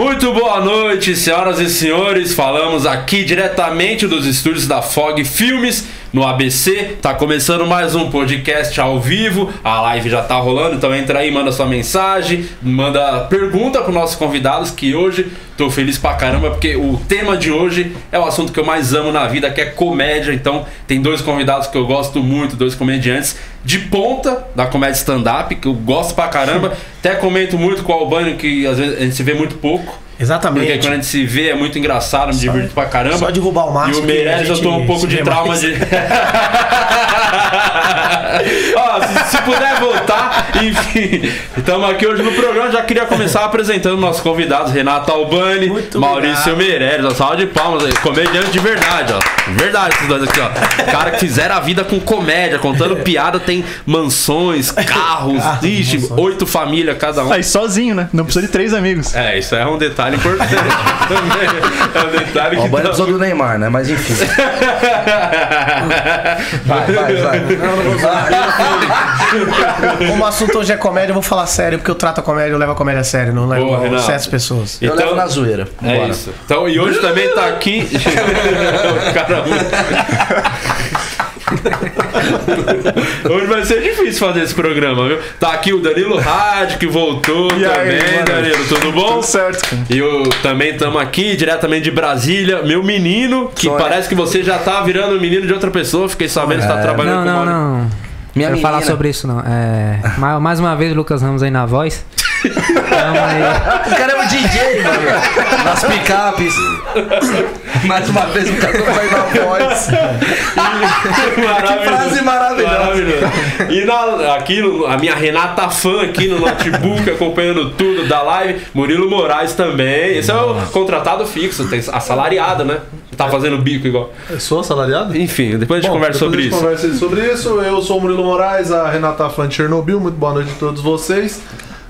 Muito boa noite, senhoras e senhores. Falamos aqui diretamente dos estúdios da Fog Filmes no ABC. Tá começando mais um podcast ao vivo. A live já tá rolando, então entra aí, manda sua mensagem, manda pergunta para nossos convidados que hoje tô feliz pra caramba porque o tema de hoje é o assunto que eu mais amo na vida, que é comédia. Então, tem dois convidados que eu gosto muito, dois comediantes de ponta da comédia stand-up, que eu gosto pra caramba. Até comento muito com o Albânio, que às vezes a gente se vê muito pouco. Exatamente. Porque quando a gente se vê é muito engraçado, me divirto pra caramba. Só derrubar o E máximo. o Meirelles eu tô um pouco de trauma de. Ó, se, se puder voltar, enfim. Estamos aqui hoje no programa. Já queria começar apresentando nossos convidados: Renato Albani, Muito Maurício obrigado. Meirelles. Ó, salve de palmas aí. Comediante de verdade, ó. Verdade, esses dois aqui, ó. Cara que fizeram a vida com comédia, contando piada, tem mansões, carros, Carros, ixi, mansões. oito famílias cada um. Aí sozinho, né? Não precisa de três amigos. É, isso é um detalhe importante também. É um detalhe Ó, que o Bani dá- precisou do Neymar, né? Mas enfim. Vai, vai, vai. Não, não vou usar. Como o assunto hoje é comédia, eu vou falar sério, porque eu trato a comédia, eu levo a comédia a sério, não levo Boa, certas pessoas. Eu Então- levo na zoeira. É Bora. isso. Então, e hoje também tá aqui. Caramba. Hoje vai ser difícil fazer esse programa, viu? Tá aqui o Danilo Rádio, que voltou E aí, também, mano? Danilo, tudo bom? Tudo certo, cara. E eu também estamos aqui, diretamente de Brasília, meu menino, que Sou- parece que você já tá virando menino de outra pessoa, fiquei sabendo que tá É. trabalhando Não, com não, uma- não. Minha Quero falar sobre isso, não. É, ma- mais uma vez, Lucas Ramos aí na voz. Aí. O cara é o DJ, mano. Nas picapes. Mais uma vez o cara vai na voz. Maravilhoso. frase maravilhosa. Maravilhoso. E na, aqui, no- a minha Renata fã aqui no notebook, acompanhando tudo da live. Murilo Moraes também. Esse é o contratado fixo, tem assalariado, né? Tá fazendo bico igual. Eu sou assalariado? Enfim, depois a gente Bom, conversa depois sobre a gente isso. conversa sobre isso. Eu sou o Murilo Moraes, a Renata Fã de Chernobyl. Muito boa noite a todos vocês.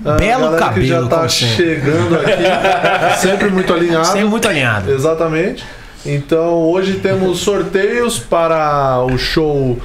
A Belo galera que já cabelo, tá chegando aqui, sempre muito alinhado. Sempre muito alinhado. Exatamente. Então hoje temos sorteios para o show.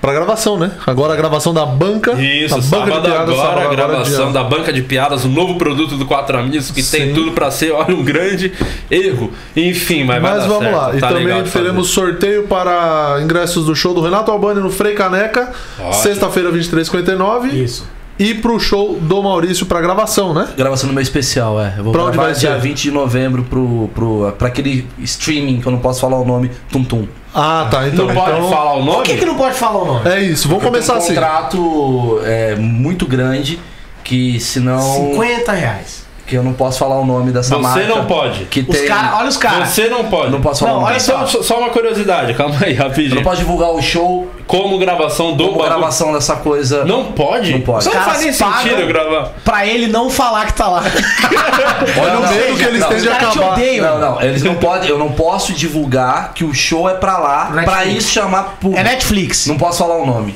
Para gravação, né? Agora a gravação da banca. Isso, a banca sábado agora, sábado a gravação da Banca de Piadas, o novo produto do Quatro Amigos, que tem Sim. tudo pra ser, olha, um grande erro. Enfim, mas vai Mas dar vamos certo, lá. E tá também de fazer. teremos sorteio para ingressos do show do Renato Albani no Frei Caneca, sexta-feira, 23h59. Isso. E pro show do Maurício pra gravação, né? Gravação no meu especial, é. Eu vou Pra onde vai dia ser? 20 de novembro pro, pro, pra aquele streaming que eu não posso falar o nome, Tum Tum. Ah, tá. Então, Não pode então falar o Por nome? que, que não pode falar o nome? é isso. Vamos começar Tem um assim. contrato é, muito grande que senão 50 reais. que eu não posso falar o nome dessa Você marca. não pode. Que Os tem, cara, olha os caras. Você não pode. Eu não posso falar Não, o nome. olha Só, só. só uma curiosidade, calma aí, Eu rapidinho. não posso divulgar o show Como gravação do como gravação dessa coisa. Não pode? Não pode. Só não faz nem sentido gravar. Pra ele não falar que tá lá. Olha o medo que eles têm de acabar. Não, não, eles não podem, eu não posso divulgar que o show é pra lá, Netflix. pra isso chamar público. É Netflix. Não posso falar o nome.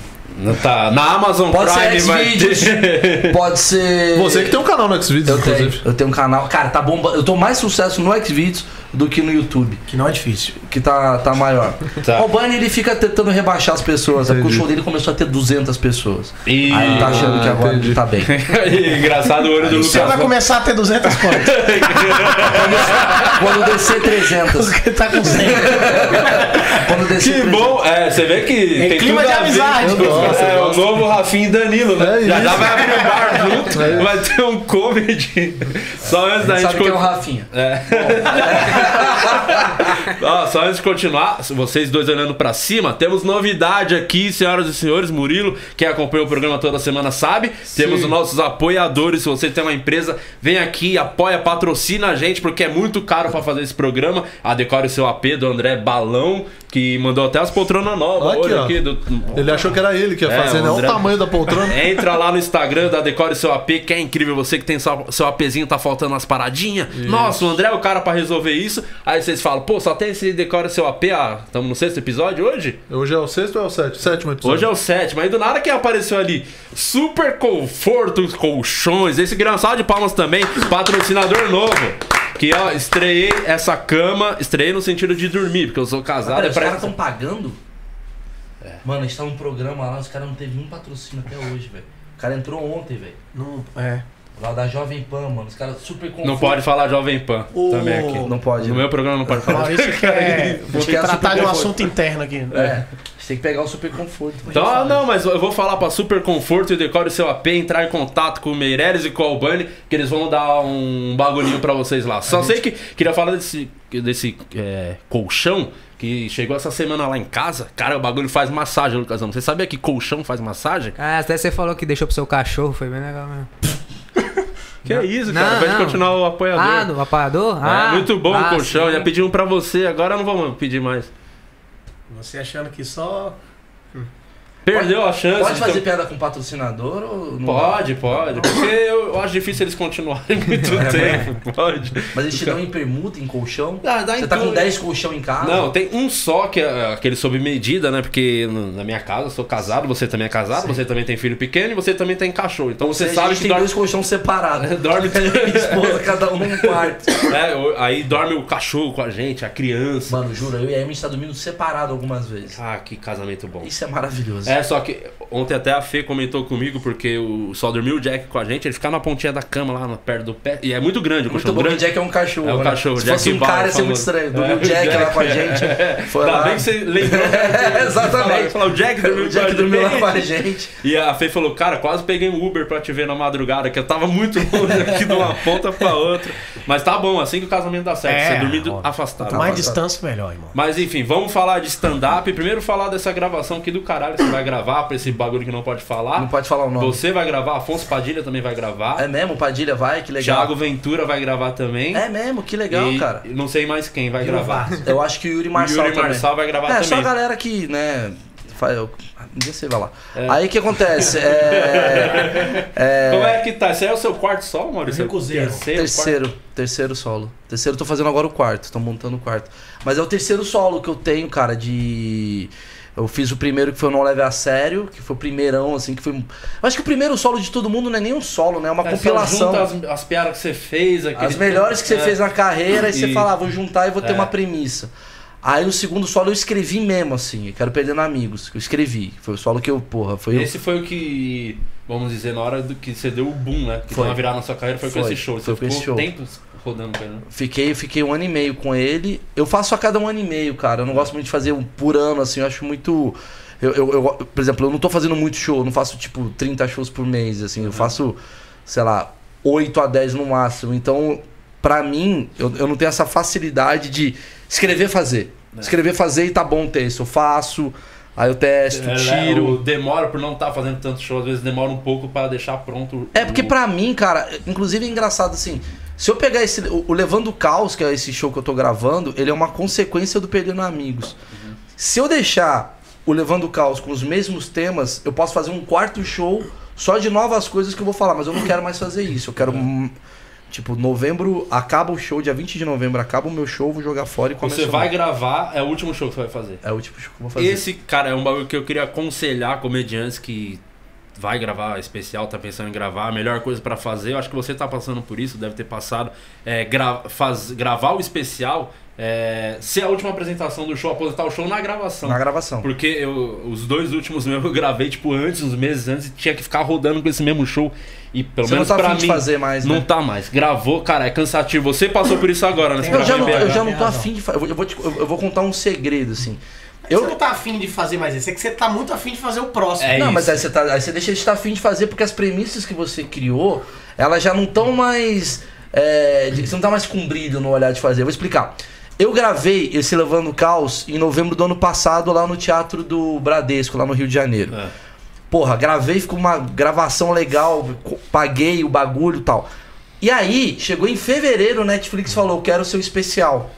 Tá, na Amazon Pode Prime ser vai Xvideos, ter. pode ser. Você que tem um canal no Xvideos, Eu tenho, inclusive. eu tenho um canal. Cara, tá bomba. Eu tô mais sucesso no Xvideos do que no YouTube, Que não é difícil. que tá, tá maior. Tá. O Bunny ele fica tentando rebaixar as pessoas, é porque o Entendi. show dele começou a ter 200 pessoas. E... Aí ele tá achando que agora entendi. ele tá bem. Engraçado o olho do Você Lucas. vai começar a ter 200 contas. Quando descer 300. Porque tá com 100. Quando descer Que 300. bom, é, você vê que tem clima tudo de amizade. gosto, é, o novo Rafinha e Danilo, né? É já, já vai abrir um bar junto, É vai ter um comedy. Só antes da gente Sabe quem é o Rafinha? Ó, só antes de continuar, vocês dois olhando pra cima, temos novidade aqui, senhoras e senhores. Murilo, quem acompanha o programa toda semana sabe. Temos os nossos apoiadores. Se você tem uma empresa, vem aqui, apoia, patrocina a gente, porque é muito caro pra fazer esse programa. A Decore o seu AP do André Balão, que mandou até as poltronas novas. Aqui, Olha ó. aqui. Do... Ele achou que era ele que ia É, fazer, né? Olha André- o tamanho da poltrona. Entra lá no Instagram da Decore Seu AP, que é incrível. Você que tem seu, seu APzinho, tá faltando umas paradinhas. Nossa, o André é o cara pra resolver isso. Aí vocês falam, pô, só tem esse Decore Seu AP. Ah, estamos no sexto episódio hoje? Hoje é o sexto ou é o sétimo? Sétimo episódio. Hoje é o sétimo. Aí do nada quem apareceu ali? Super Conforto Colchões. Esse engraçado de palmas também, patrocinador novo. Que ó, estreiei essa cama, estreiei no sentido de dormir, porque eu sou casado. Pera, é os caras estão pagando? Mano, a gente tá num programa lá, os caras não teve um patrocínio até hoje, velho. O cara entrou ontem, velho. Não, é. Lá da Jovem Pan, mano. Os caras super confusos. Não pode falar Jovem Pan O- também aqui. Não pode. No né? meu programa não pode falar. Quer Acho que é tratar de um assunto interno aqui. É. Gente tem que pegar o super conforto. Então, ah, não, mas eu vou falar pra Super Conforto e Decore seu AP, entrar em contato com o Meireles e com o Albani, que eles vão dar um bagulhinho pra vocês lá. Só sei que queria falar desse, desse é, colchão que chegou essa semana lá em casa. Cara, o bagulho faz massagem, Lucasão. Você sabia que colchão faz massagem? Ah, até você falou que deixou pro seu cachorro, foi bem legal mesmo. Que é isso, Não, cara? Vai não. continuar o apoiador. Ah, do apagador? É, Ah, muito bom ah, o colchão. sim. Já pedi um pra você, agora não vamos pedir mais. Você achando que só. Perdeu a chance. Pode de fazer ter- piada com patrocinador ou não? Pode, pode. Porque eu, acho difícil eles continuarem muito É, tempo. Pode. Mas eles te dão em permuta, em colchão? Ah, dá Você em tá com tudo. 10 colchão em casa? Não, tem um só que é aquele sob medida, né? Porque na minha casa eu sou casado, você também é casado, você também tem filho pequeno e você também tem cachorro. Então você, a sabe gente que tem dorme. dois colchões separados. Dorme- Eu e minha esposa, cada um num quarto. É, aí dorme o cachorro com a gente, a criança. Mano, juro, eu e a Amy a gente tá dormindo separado algumas vezes. Ah, que casamento bom. Isso é maravilhoso. É, só que ontem até a Fê comentou comigo, porque o, só dormiu o Jack com a gente, ele fica na pontinha da cama lá, no- perto do pé. E é muito grande o Muito colchão bom, o grande. Jack é um cachorro. É o né? cachorro, Se Jack fosse um Bauer cara, ia ser muito estranho. Dormiu É, o Jack, lá com a é. gente. Foi Ainda lá. bem que você lembrou. né? Exatamente. Falar, o Jack dormiu O Jack dormiu lá com a gente. E a Fê falou, cara, quase peguei um Uber pra te ver na madrugada, que eu tava muito longe aqui de uma ponta pra outra. Mas tá bom, assim que o casamento dá certo, É, você dormindo ó. afastado. Quanto mais afastado. distância, melhor, irmão. Mas enfim, vamos falar de stand-up. Primeiro falar dessa gravação aqui do caralho você vai gravar, pra esse bagulho que não pode falar. Não pode falar o nome. Você vai gravar, Afonso Padilha também vai gravar. É mesmo? Padilha vai? Que legal. Thiago Ventura vai gravar também. É mesmo? Que legal, e cara. Não sei mais quem vai gravar. Eu acho que o Yuri Marçal Yuri também. Marçal vai gravar é, só a também. galera que, né... Eu, um dia você vai lá. É. Aí o que acontece? É, é, Como é que tá? Esse aí é o seu quarto solo, Maurício? Terceiro, terceiro, terceiro solo. Terceiro, tô fazendo agora o quarto, tô montando o quarto. Mas é o terceiro solo que eu tenho, cara, de. Eu fiz o primeiro que foi o Não Leve a Sério, que foi o primeirão, assim, que foi. Eu acho que o primeiro solo de todo mundo não é nem um solo, né? É uma É, só compilação. junta as, as piadas que você fez. aquele- As melhores que você É. fez na carreira, e você fala, ah, vou juntar e vou ter É. uma premissa. Aí o segundo solo eu escrevi mesmo, assim, eu quero perdendo amigos. que Eu escrevi. Foi o solo que eu, porra, foi. Esse foi o que, vamos dizer, na hora do que você deu o boom, né? Que Foi. uma virada na sua carreira foi, com Foi. esse show. Foi Você com esse ficou show. tempo rodando com ele, né? Fiquei, fiquei um ano e meio com ele. Eu faço a cada um ano e meio, cara. Eu não gosto muito de fazer um por ano, assim. Eu acho muito. Eu, eu, eu- por exemplo, eu não tô fazendo muito show. Eu não faço, tipo, 30 shows por mês, assim. Eu faço, sei lá, 8 a 10 no máximo. Então, pra mim, eu, eu não tenho essa facilidade de escrever fazer. Escrever fazer e tá bom o texto. Eu faço, aí eu testo, É, tiro. o- demora por não estar fazendo tanto show, às vezes demora um pouco pra deixar pronto. É porque o- pra mim, cara, inclusive é engraçado assim. Se eu pegar esse. O, o Levando o Caos, que é esse show que eu tô gravando, ele é uma consequência do Perdendo Amigos. Se eu deixar o Levando o Caos com os mesmos temas, eu posso fazer um quarto show só de novas coisas que eu vou falar, mas eu não quero mais fazer isso. Eu quero. hum, Tipo, novembro, acaba o show, dia 20 de novembro, acaba o meu show, vou jogar fora e começa Você vai gravar, é o último show que você vai fazer. É o de show que eu vou fazer. Esse, cara, é um bagulho que eu queria aconselhar comediantes que vai gravar especial, tá pensando em gravar, a melhor coisa pra fazer, eu acho que você tá passando por isso, deve ter passado, é gra faz, gravar o especial, é, ser a última apresentação do show, aposentar o show na gravação. Na gravação. Porque eu, os dois últimos meus eu gravei, tipo, antes, uns meses antes, e tinha que ficar rodando com esse mesmo show. E pelo Você não menos tá pra mim. fazer mais, não né? tá mais. Gravou, cara, é cansativo. Você passou por isso agora, né? Eu já, não, eu já não tô afim de fazer. Eu, vou te- eu- eu vou contar um segredo, assim. Você Eu, não tá afim de fazer mais isso, é que você tá muito afim de fazer o próximo. É não, isso. mas aí você, tá, aí você deixa de estar afim de fazer porque as premissas que você criou, elas já não estão mais. é, de- você não tá mais com brilho no olhar de fazer. Eu vou explicar. Eu gravei esse Levando Caos em novembro do ano passado lá no Teatro do Bradesco, lá no Rio de Janeiro. É. Porra, gravei, ficou uma gravação legal, paguei o bagulho e tal. E aí, chegou em fevereiro, o Netflix falou, quero o seu especial.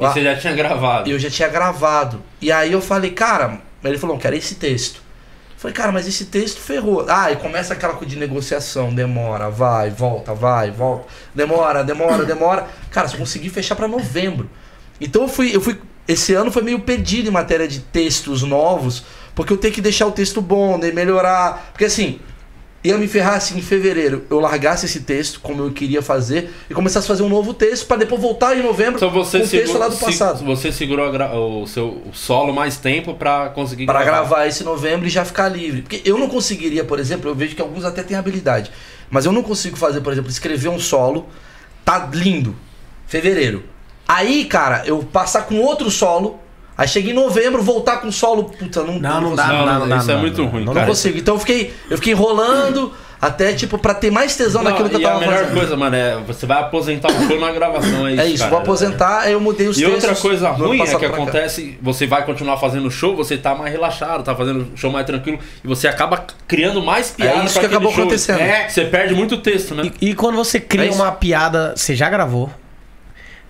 E você já tinha gravado. Eu já tinha gravado. E aí eu falei, cara, ele falou, quero esse texto. Eu falei, cara, mas esse texto ferrou. Ah, e começa aquela coisa de negociação, demora, vai, volta, vai, volta. Demora, demora, demora. Cara, só consegui fechar pra novembro. Então eu fui, eu fui. Esse ano foi meio perdido em matéria de textos novos, porque eu tenho que deixar o texto bom, de melhorar. Porque assim, ia me ferrar se em fevereiro eu largasse esse texto, como eu queria fazer, e começasse a fazer um novo texto pra depois voltar em novembro Então você com o texto lá do passado. se- você segurou o seu o solo mais tempo pra conseguir Pra gravar esse novembro e já ficar livre. Porque eu não conseguiria, por exemplo, eu vejo que alguns até têm habilidade, mas eu não consigo fazer, por exemplo, escrever um solo, tá lindo, fevereiro. Aí, cara, eu passar com outro solo, aí chega em novembro, voltar com solo, puta, não Não, não dá, Não, não dá, não, não dá. isso é não muito ruim, não Não cara. consigo. Então eu fiquei, eu fiquei enrolando até, tipo, pra ter mais tesão Não, naquilo que eu e tava a melhor fazendo. coisa, mano, é você vai aposentar o show na gravação, é isso. é isso, cara. vou aposentar, aí eu mudei os E textos. outra coisa ruim é que pra cá. acontece, você vai continuar fazendo show, você tá mais relaxado, tá fazendo show mais tranquilo, e você acaba criando mais piada É isso que acabou show. acontecendo. É. Você perde muito texto, né? E, e quando você É cria isso. uma piada, você já gravou.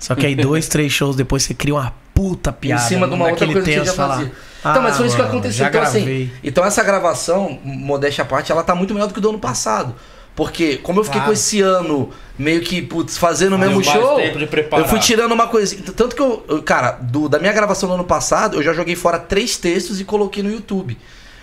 Só que aí dois, três shows depois você cria uma puta piada. em cima de uma outra naquele coisa que eu já fazia. Então, mas foi isso que "Ah, aconteceu. Então, assim, então essa gravação, modéstia à parte, ela tá muito melhor do que o do ano passado. Porque, como eu fiquei Claro. com esse ano meio que, putz, fazendo o mesmo show, eu fui tirando uma coisinha. Tanto que eu, eu- cara, do, da minha gravação do ano passado, eu já joguei fora três textos e coloquei no YouTube.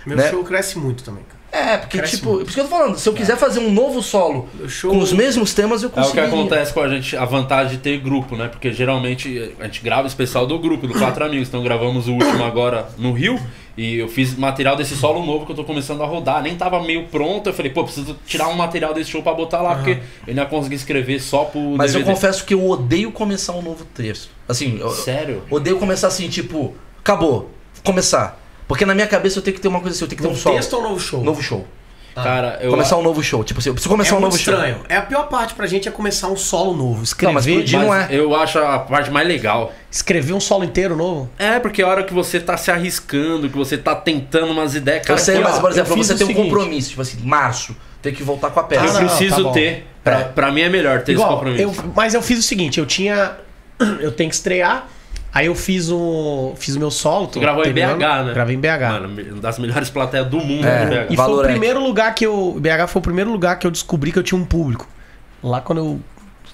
Meu né? show cresce muito também, cara. É, porque, Cresce tipo, por isso que eu tô falando, se eu quiser fazer um novo solo show. com os mesmos temas, eu É o que consigo. acontece com a gente, a vantagem de ter grupo, né? Porque geralmente a gente grava especial do grupo, do Quatro Amigos. Então gravamos o último agora no Rio. E eu fiz material desse solo novo que eu tô começando a rodar. Nem tava meio pronto. Eu falei, pô, preciso tirar um material desse show pra botar lá, porque eu não ia conseguir escrever só pro Mas eu DVD. confesso que eu odeio começar um novo texto. Assim, eu, Sério? Odeio começar assim, tipo, acabou, começar. Porque na minha cabeça eu tenho que ter uma coisa assim, eu tenho que ter um Novo solo. texto ou novo show? Novo show. Cara, eu. começar um novo show. Tipo assim, eu preciso É começar um muito novo show. estranho. É a pior parte pra gente é começar um solo novo. Escrever, Não, mas explodir não é. eu acho a parte mais legal. escrever um solo inteiro novo. É, porque a hora que você tá se arriscando, que você tá tentando umas ideias, Eu cara, sei, aqui, mas por exemplo, eu você tem um seguinte. compromisso, tipo assim, março, tem que voltar com a peça. eu Ah, não, preciso tá ter. Pra, É. pra mim é melhor ter esse Igual, compromisso. eu, mas eu fiz o seguinte, eu tinha. Eu tenho que estrear. Aí eu fiz o. Fiz o meu solo. Tu gravou em. BH, né? Gravei em BH. Mano, uma das melhores plateias do mundo É. de BH. E foi o Valorante. primeiro lugar que eu. BH foi o primeiro lugar que eu descobri que eu tinha um público. Lá quando eu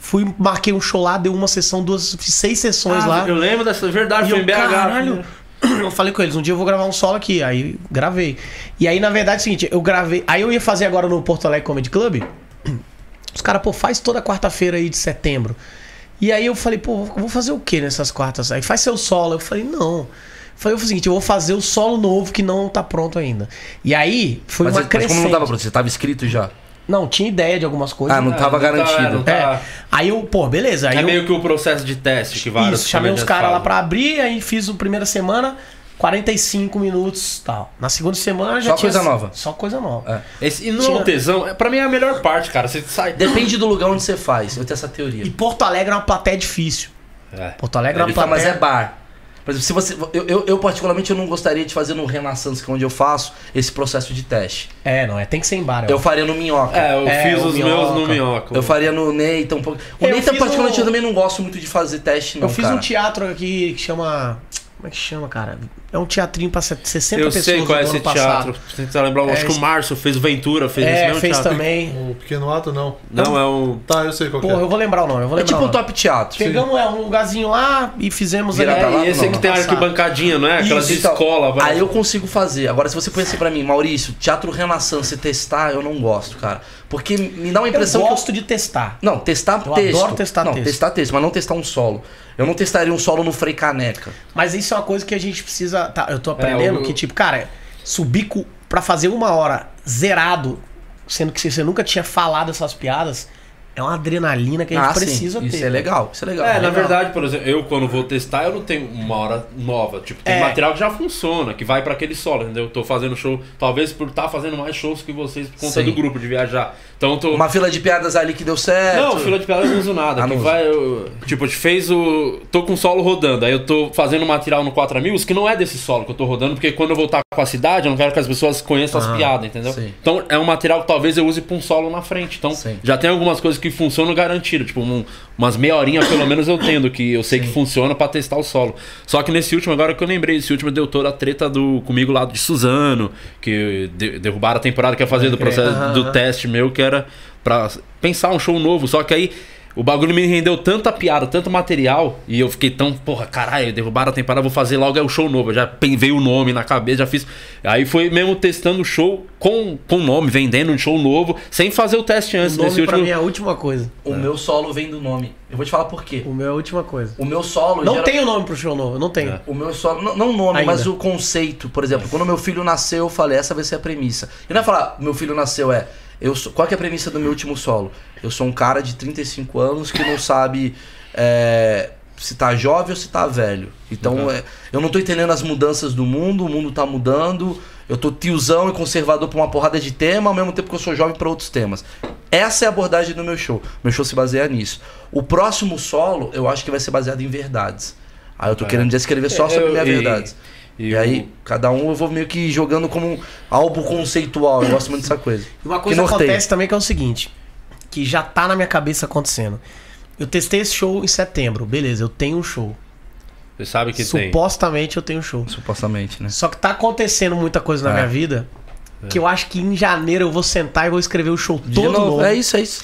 fui, marquei um show lá, deu uma sessão, duas, fiz seis sessões Ah, lá. Eu lembro dessa verdade, E foi eu, em BH. caralho, eu falei com eles, um dia eu vou gravar um solo aqui. Aí gravei. E aí, na verdade, é o seguinte, eu gravei. Aí eu ia fazer agora no Porto Alegre Comedy Club. Os caras, pô, faz toda quarta-feira aí de setembro. E aí eu falei, pô, vou fazer o que nessas quartas? Aí faz seu solo. Eu falei, não. Eu falei o seguinte, eu vou fazer o solo novo que não tá pronto ainda. E aí foi Mas, uma mas como não tava pronto? Você tava escrito já. Não, tinha ideia de algumas coisas. Ah, não É, tava não tá- garantido. não tá- É. Aí eu, pô, beleza. Aí É eu, meio que o processo de teste que vários isso, chamei os caras lá pra abrir, aí fiz a primeira semana, 45 minutos tal. Na segunda semana já Só tinha. coisa nova. Só coisa nova. É. Esse, e não é Tinha- o tesão, é- pra mim é a melhor parte, cara. Você sai. Depende do lugar onde você faz. Eu tenho essa teoria. E Porto Alegre é uma plateia difícil. É. Porto Alegre é uma Ele Tá, mas plateia. é bar. Por exemplo, se você. Eu, eu, eu, particularmente eu não gostaria de fazer no Renaissance, que é onde eu faço, esse processo de teste. É, não, é. Tem que ser em bar. Eu faria no Minhoca. É, eu É, fiz os Minhoca. meus no Minhoca. Eu faria no Neita um pouco. O Eu Neita, particularmente, um- eu também não gosto muito de fazer teste, não. Eu fiz cara. um teatro aqui que chama. Como é que chama, cara? É um teatrinho pra 60 Eu pessoas. sei qual é do esse passado. teatro. Você tentar lembrar, eu acho É, que o esse- Márcio fez o Ventura, fez esse É, mesmo fez teatro. também. O pequeno ato, não. Não, é o. Tá, eu sei qual que Porra, é. eu vou lembrar o nome, eu vou É lembrar. tipo o um top teatro. Pegamos é, um lugarzinho lá e fizemos Vira ali. pra lá? É, esse não, que não. tem a Passar. arquibancadinha, não é? Aquelas de Isso, então, escola, vai. Aí eu consigo fazer. Agora, se você põe assim pra mim, Maurício, teatro Renaissance testar, eu não gosto, cara. Porque me dá uma Eu impressão gosto que. de testar. Eu... Não, testar Eu texto. adoro testar não, texto. testar texto, mas não testar um solo. Eu não testaria um solo no Frei Caneca. Mas isso é uma coisa que a gente precisa. Tá, eu tô aprendendo o- que, tipo, cara, subir pra fazer uma hora zerado, sendo que você nunca tinha falado essas piadas, é uma adrenalina que a gente ah, precisa sim. ter. Isso é legal. Isso é legal. É, na legal. verdade, por exemplo, eu quando vou testar, eu não tenho uma hora nova. Tipo, tem É. material que já funciona, que vai pra aquele solo, entendeu? Eu tô fazendo show, talvez por estar fazendo mais shows que vocês por conta Sim. do grupo de viajar. Então tô. Uma fila de piadas ali que deu certo. Não, fila de piadas eu não uso nada. Ah, não vai, eu- tipo, fez o. Tô com o solo rodando. Aí eu tô fazendo material no 4 Amigos que não é desse solo que eu tô rodando, porque quando eu voltar com a cidade, eu não quero que as pessoas conheçam as piadas, entendeu? Ah, sim. Então é um material que talvez eu use pra um solo na frente. Então Sim. já tem algumas coisas que funcionam garantido. Tipo, um- umas meia horinha pelo menos eu tendo, que eu sei que funciona pra testar o solo. Só que nesse último, agora que eu lembrei, esse último deu toda a treta do, comigo lá de Suzano, que de- derrubaram a temporada que ia fazer do processo do teste meu, que era pra pensar um show novo. Só que aí o bagulho me rendeu tanta piada, tanto material, e eu fiquei tão, porra, caralho, derrubaram a temporada, vou fazer logo é o show novo. Eu já veio o nome na cabeça, já fiz. Aí foi mesmo testando o show com com nome, vendendo um show novo, sem fazer o teste antes. O Nesse nome pra último. mim é a última coisa. O meu solo vem do nome. Eu vou te falar por quê. O meu é a última coisa. O meu solo. Não gera- tenho nome pro show novo, não tenho. O meu solo. Não, não o nome, Ainda. mas o conceito. Por exemplo, quando meu filho nasceu, eu falei, essa vai ser a premissa. E não é falar, meu filho nasceu, é. Eu sou, qual que é a premissa do meu último solo? Eu sou um cara de 35 anos que não sabe é, se tá jovem ou se tá velho. Então, é, eu não tô entendendo as mudanças do mundo, o mundo tá mudando. Eu tô tiozão e conservador pra uma porrada de tema, ao mesmo tempo que eu sou jovem pra outros temas. Essa é a abordagem do meu show. Meu show se baseia nisso. O próximo solo, eu acho que vai ser baseado em verdades. Aí eu tô querendo escrever só sobre É. Eu- minhas e- verdades. e E, o- aí, cada um eu vou meio que jogando como um álbum conceitual. Eu gosto muito dessa coisa. E Uma coisa Que norteia. acontece também que é o seguinte, que já tá na minha cabeça acontecendo. Eu testei esse show em setembro, beleza, eu tenho um show. Você sabe que tem. Supostamente eu tenho um show. Supostamente, né? Só que tá acontecendo muita coisa na É. minha vida que eu acho que em janeiro eu vou sentar e vou escrever o show De todo novo, novo. É isso, é isso.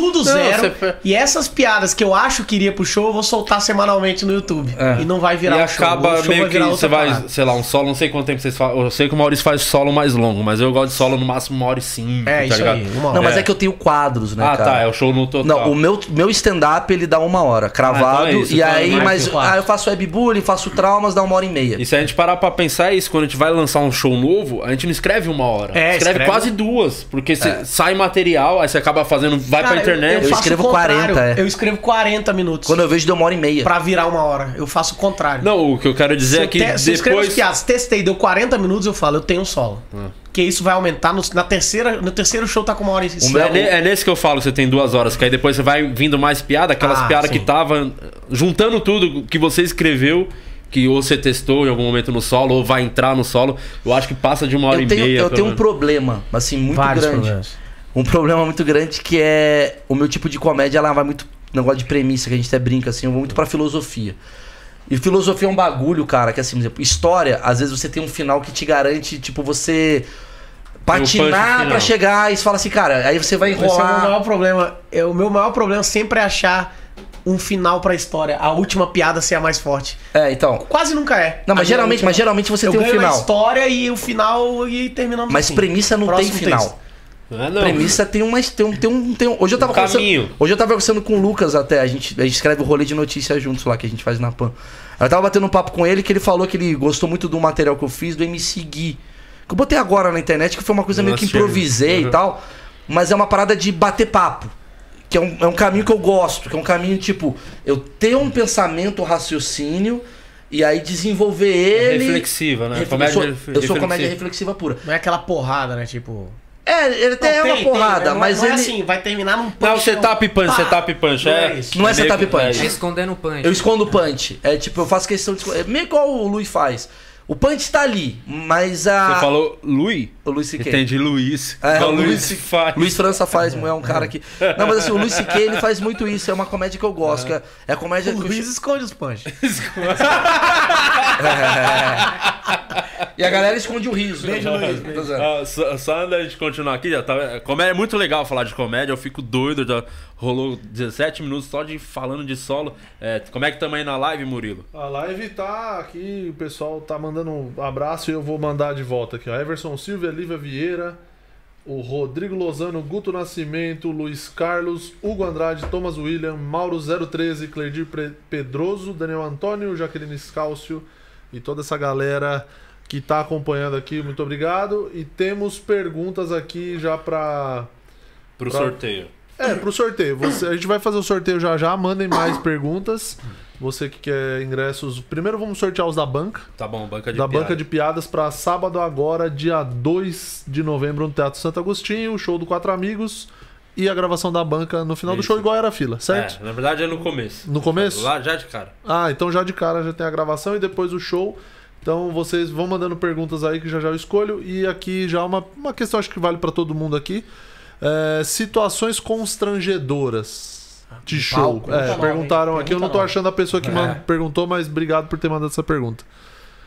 Tudo zero. você foi- E essas piadas que eu acho que iria pro show, eu vou soltar semanalmente no YouTube. É. E não vai virar e um show. acaba o show meio vai que você vai, parada. sei lá, um solo, não sei quanto tempo vocês fazem. Eu sei que o Maurício faz solo mais longo, mas eu gosto de solo no máximo uma hora e cinco. É, tá isso ligado? aí. Não, mas É. é que eu tenho quadros, né, Ah, cara? tá, é o show no total. Não, o meu, meu stand-up ele dá uma hora, cravado. Ah, então é isso, e então é aí, mas aí eu faço webbullying, faço traumas, dá uma hora e meia. E se a gente parar pra pensar é isso, quando a gente vai lançar um show novo, a gente não escreve uma hora. É, escreve, escreve- quase duas. Porque você sai material, aí você acaba fazendo, vai Cara, pra internet. eu faço escrevo o contrário. 40, é. Eu escrevo 40 minutos Quando eu vejo, deu uma hora e meia. pra virar uma hora. Eu faço o contrário. Não, o que eu quero dizer se é eu, que te- se eu escrevo as depois. piadas, testei, deu 40 minutos, eu falo, eu tenho um solo. Ah. Que isso vai aumentar no, na terceira, no terceiro show tá com uma hora e meu- É, é nesse que eu falo que você tem duas horas, que aí depois você vai vindo mais piada, aquelas Ah, piadas que sim. tava juntando tudo que você escreveu, que ou você testou em algum momento no solo, ou vai entrar no solo. Eu acho que passa de uma hora Eu e tenho, meia. eu tenho um problema, assim, muito Vários grande. problemas. Um problema muito grande que é o meu tipo de comédia, ela vai muito negócio de premissa, que a gente até brinca assim, eu vou muito pra filosofia. E filosofia é um bagulho, cara, que assim, por exemplo, história, às vezes você tem um final que te garante, tipo, você patinar pra chegar e você fala assim, cara, aí você vai Esse é o meu enrolar. maior problema. É, o meu maior problema sempre é achar um final pra história. A última piada ser a mais forte. É, então. Quase nunca é. Não, mas geralmente, última- mas geralmente você eu tem um ganho a final. história e o final e terminamos Mas assim. premissa não Próximo tem final. texto. Não é, não. Premissa tem uma tem um, tem um, tem um- hoje eu tava Um caminho. hoje eu tava conversando com o Lucas até, a gente, a gente escreve o rolê de notícias juntos lá que a gente faz na Pan. Eu tava batendo um papo com ele que ele falou que ele gostou muito do material que eu fiz do MC Gui. Que eu botei agora na internet, que foi uma coisa meio que Nossa, improvisei uhum. e tal, mas é uma parada de bater papo. Que é um, é um caminho que eu gosto, que é um caminho tipo, eu ter um pensamento, raciocínio e aí desenvolver ele. Reflexiva, né? Refle- Comédia eu sou, eu sou reflexiva. comédia reflexiva pura. Não é aquela porrada, né? Tipo. É, ele até é Não, uma tem, tem, porrada? Não é- mas não é ele. assim, vai terminar num Não, punch, setup punch, pá. setup punch. Não É, é isso. Não é meio setup punch. é, Escondendo o punch. Eu escondo o punch. É tipo, eu faço questão de esconder. Meio igual o Luiz faz. O punch tá ali, mas a. Você falou Luiz? O Luiz C.K. Entendi, Luiz. É, o Luiz faz. Luiz França faz, é um cara que. Não, mas assim, o Luiz C.K. ele faz muito isso. É uma comédia que eu gosto. que é, é a comédia O que eu Luiz esconde os punch. E a galera esconde o riso. Beijo, né? Luiz, zoando. Ah, só, só antes da gente continuar aqui, já tá, comédia é muito legal falar de comédia, eu fico doido, já rolou 17 minutos só de falando de solo. É, como é que tamo aí na live, Murilo? A live tá aqui, o pessoal tá mandando um abraço e eu vou mandar de volta aqui. Ó. Everson Silva, Lívia Vieira, o Rodrigo Lozano, Guto Nascimento, Luiz Carlos, Hugo Andrade, Thomas William, Mauro 013, Cleidir Pre- Pedroso, Daniel Antônio, Jaqueline Scalcio e toda essa galera que tá acompanhando aqui, muito obrigado. E temos perguntas aqui já pra. Pro Pra- sorteio. É, pro sorteio. Você, a gente vai fazer o sorteio já já. Mandem mais perguntas. Você que quer ingressos. Primeiro vamos sortear os da banca. Tá bom, banca de da piada. banca de piadas para sábado agora, dia 2 de novembro, no Teatro Santo Agostinho. O show do Quatro Amigos. E a gravação da banca no final do Isso. show, igual era a fila, certo? É, na verdade é no começo. No começo? Lá já de cara. Ah, então já de cara já tem a gravação e depois o show. Então vocês vão mandando perguntas aí que já já eu escolho. E aqui já uma, uma questão, acho que vale para todo mundo aqui. É, situações constrangedoras de de show. palco? É, perguntaram aqui. Eu não tô Pergunta achando a pessoa que É. perguntou, mas obrigado por ter mandado essa pergunta.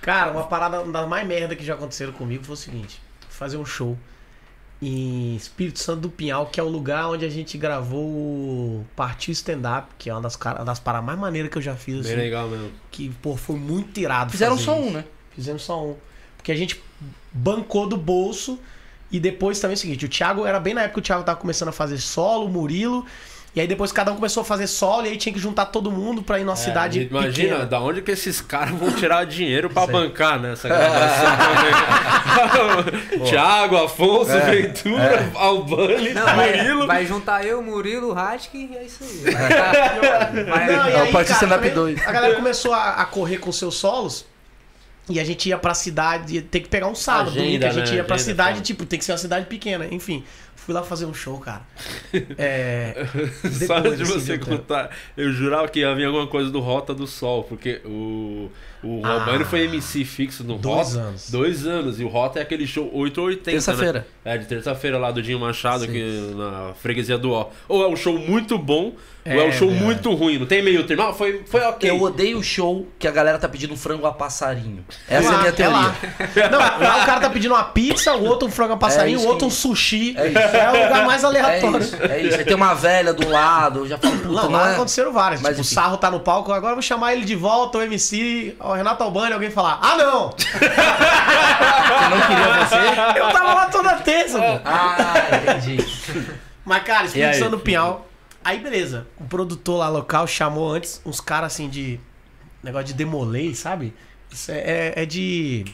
Cara, uma parada uma das mais merda que já aconteceram comigo foi o seguinte: fazer um show. em Espírito Santo do Pinhal, que é o lugar onde a gente gravou o Partiu Stand Up, que é uma das, das paradas mais maneiras que eu já fiz. Bem assim, legal mesmo. que, pô, foi muito irado. Fizeram fazer só isso. um, né? Fizemos só um. Porque a gente bancou do bolso. E depois também é o seguinte: o Thiago era bem na época que o Thiago tava começando a fazer solo, o Murilo. E aí depois cada um começou a fazer solo. E aí tinha que juntar todo mundo pra ir numa cidade. É, Imagina, pequena. da onde que esses caras vão tirar dinheiro pra bancar nessa gravação? Thiago, Afonso, Ventura, Albani, Não, vai, Murilo. vai juntar eu, Murilo, o Radke e é isso aí. Vai- Não, e É o 2. A galera começou a, a correr com seus solos. E a gente ia pra cidade, ter que pegar um sábado, Agenda, domingo, a gente né? ia pra Agenda, cidade, foda. tipo, tem que ser uma cidade pequena, enfim. Fui lá fazer um show, cara. É. Só depois, de assim, você de um contar, eu jurava que ia vir alguma coisa do Rota do Sol, porque o, o Ah. Albani foi MC fixo no Dois Rota. anos. Dois anos. E o Rota é aquele show 8 ou 80. Terça-feira. Né? É, de terça-feira lá do Dinho Machado, aqui na freguesia do Ó. Ou é um show muito bom, ou é um É, show verdade. muito ruim. Não tem meio termo. Ah, foi, foi ok. Eu odeio o show que a galera tá pedindo frango a passarinho. Essa é, lá, a minha teoria. lá. Não, lá o cara tá pedindo uma pizza, o outro um frango a passarinho, É isso o outro que- um sushi. É isso. É o lugar mais É aleatório. isso, é isso. Aí tem uma velha do lado, eu já falo, puta, Não, não, lá é... aconteceram várias. Mas tipo, o. Sarro tá no palco, agora eu vou chamar ele de volta, o MC, o Renato Albani, alguém falar, ah não! Você não queria você? Eu tava lá toda terça, pô. Ah, entendi. Mas, cara, E Espírito aí? Santo do Pinhal. Aí, beleza. O produtor lá local chamou antes uns caras assim de. Negócio de demolei, sabe? Isso é, é- é de.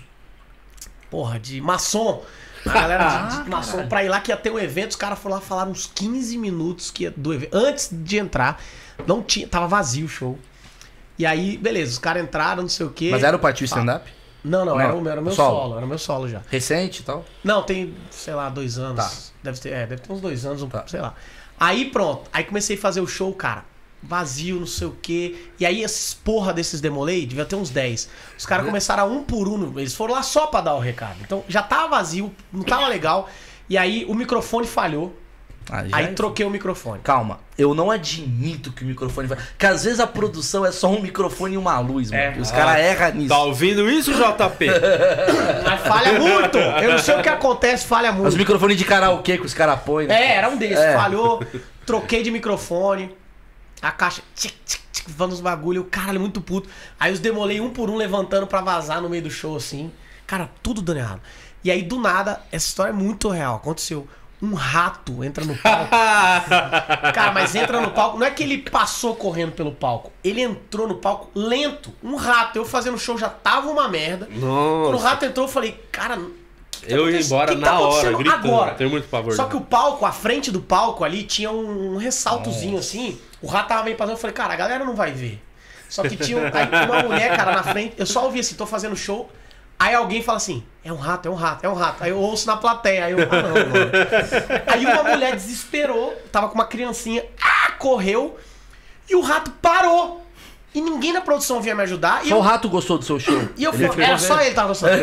Porra, de maçom. A galera de, de maçom pra ir lá que ia ter um evento, os caras foram lá falar uns 15 minutos que ia, do evento. Antes de entrar, não tinha. Tava vazio o show. E aí, beleza, os caras entraram, não sei o quê. Mas era o Partiu Stand-Up? Não, não, Não, era, o, era o meu solo. solo. era o meu solo já. Recente e tal? Não, tem, sei lá, dois anos. Tá. Deve ter, é, deve ter uns dois anos, um, Tá. sei lá. Aí pronto, aí comecei a fazer o show, cara. Vazio, não sei o quê. E aí esses porra desses demolei, devia ter uns 10. Os caras começaram a um por um, eles foram lá só pra dar o recado. Então já tava vazio, não tava legal. E aí o microfone falhou. Ah, Aí é- troquei o microfone. Calma, eu não admito que o microfone vai. Porque às vezes a produção é só um microfone e uma luz, mano. É. E os caras erram nisso. Tá ouvindo isso, JP? Mas falha muito! Eu não sei o que acontece, falha Os muito. microfones de karaokê que os caras põem. né? É, era um desses. É. Falhou, troquei de microfone. A caixa, tic, tic, tic, falando uns bagulho. O caralho, muito puto. Aí os demolei um por um levantando pra vazar no meio do show, assim. Cara, tudo dando errado. E aí, do nada, essa história é muito real. Aconteceu. Um rato entra no palco. Cara, mas entra no palco. Não é que ele passou correndo pelo palco. Ele entrou no palco lento. Um rato. Eu fazendo show já tava uma merda. Quando o Nossa. rato entrou, eu falei, cara. que que tá Eu ia embora Que tá na hora, acontecendo gritando. Agora. Tenho muito pavor. Só que o palco, a frente do palco ali, tinha um, ressaltozinho assim. O rato tava meio passando. Eu falei, cara, a galera não vai ver. Só que tinha um- uma mulher, cara, na frente. Eu só ouvi assim, tô fazendo show. Aí alguém fala assim: é um rato, é um rato, é um rato. Aí eu ouço na plateia. Aí eu, ah, não, mano. Aí uma mulher desesperou, tava com uma criancinha, ah, correu. E o rato parou. E ninguém na produção vinha me ajudar. E Só eu o rato gostou do seu show. e eu Ele falei, era vendo. só ele que tava gostando.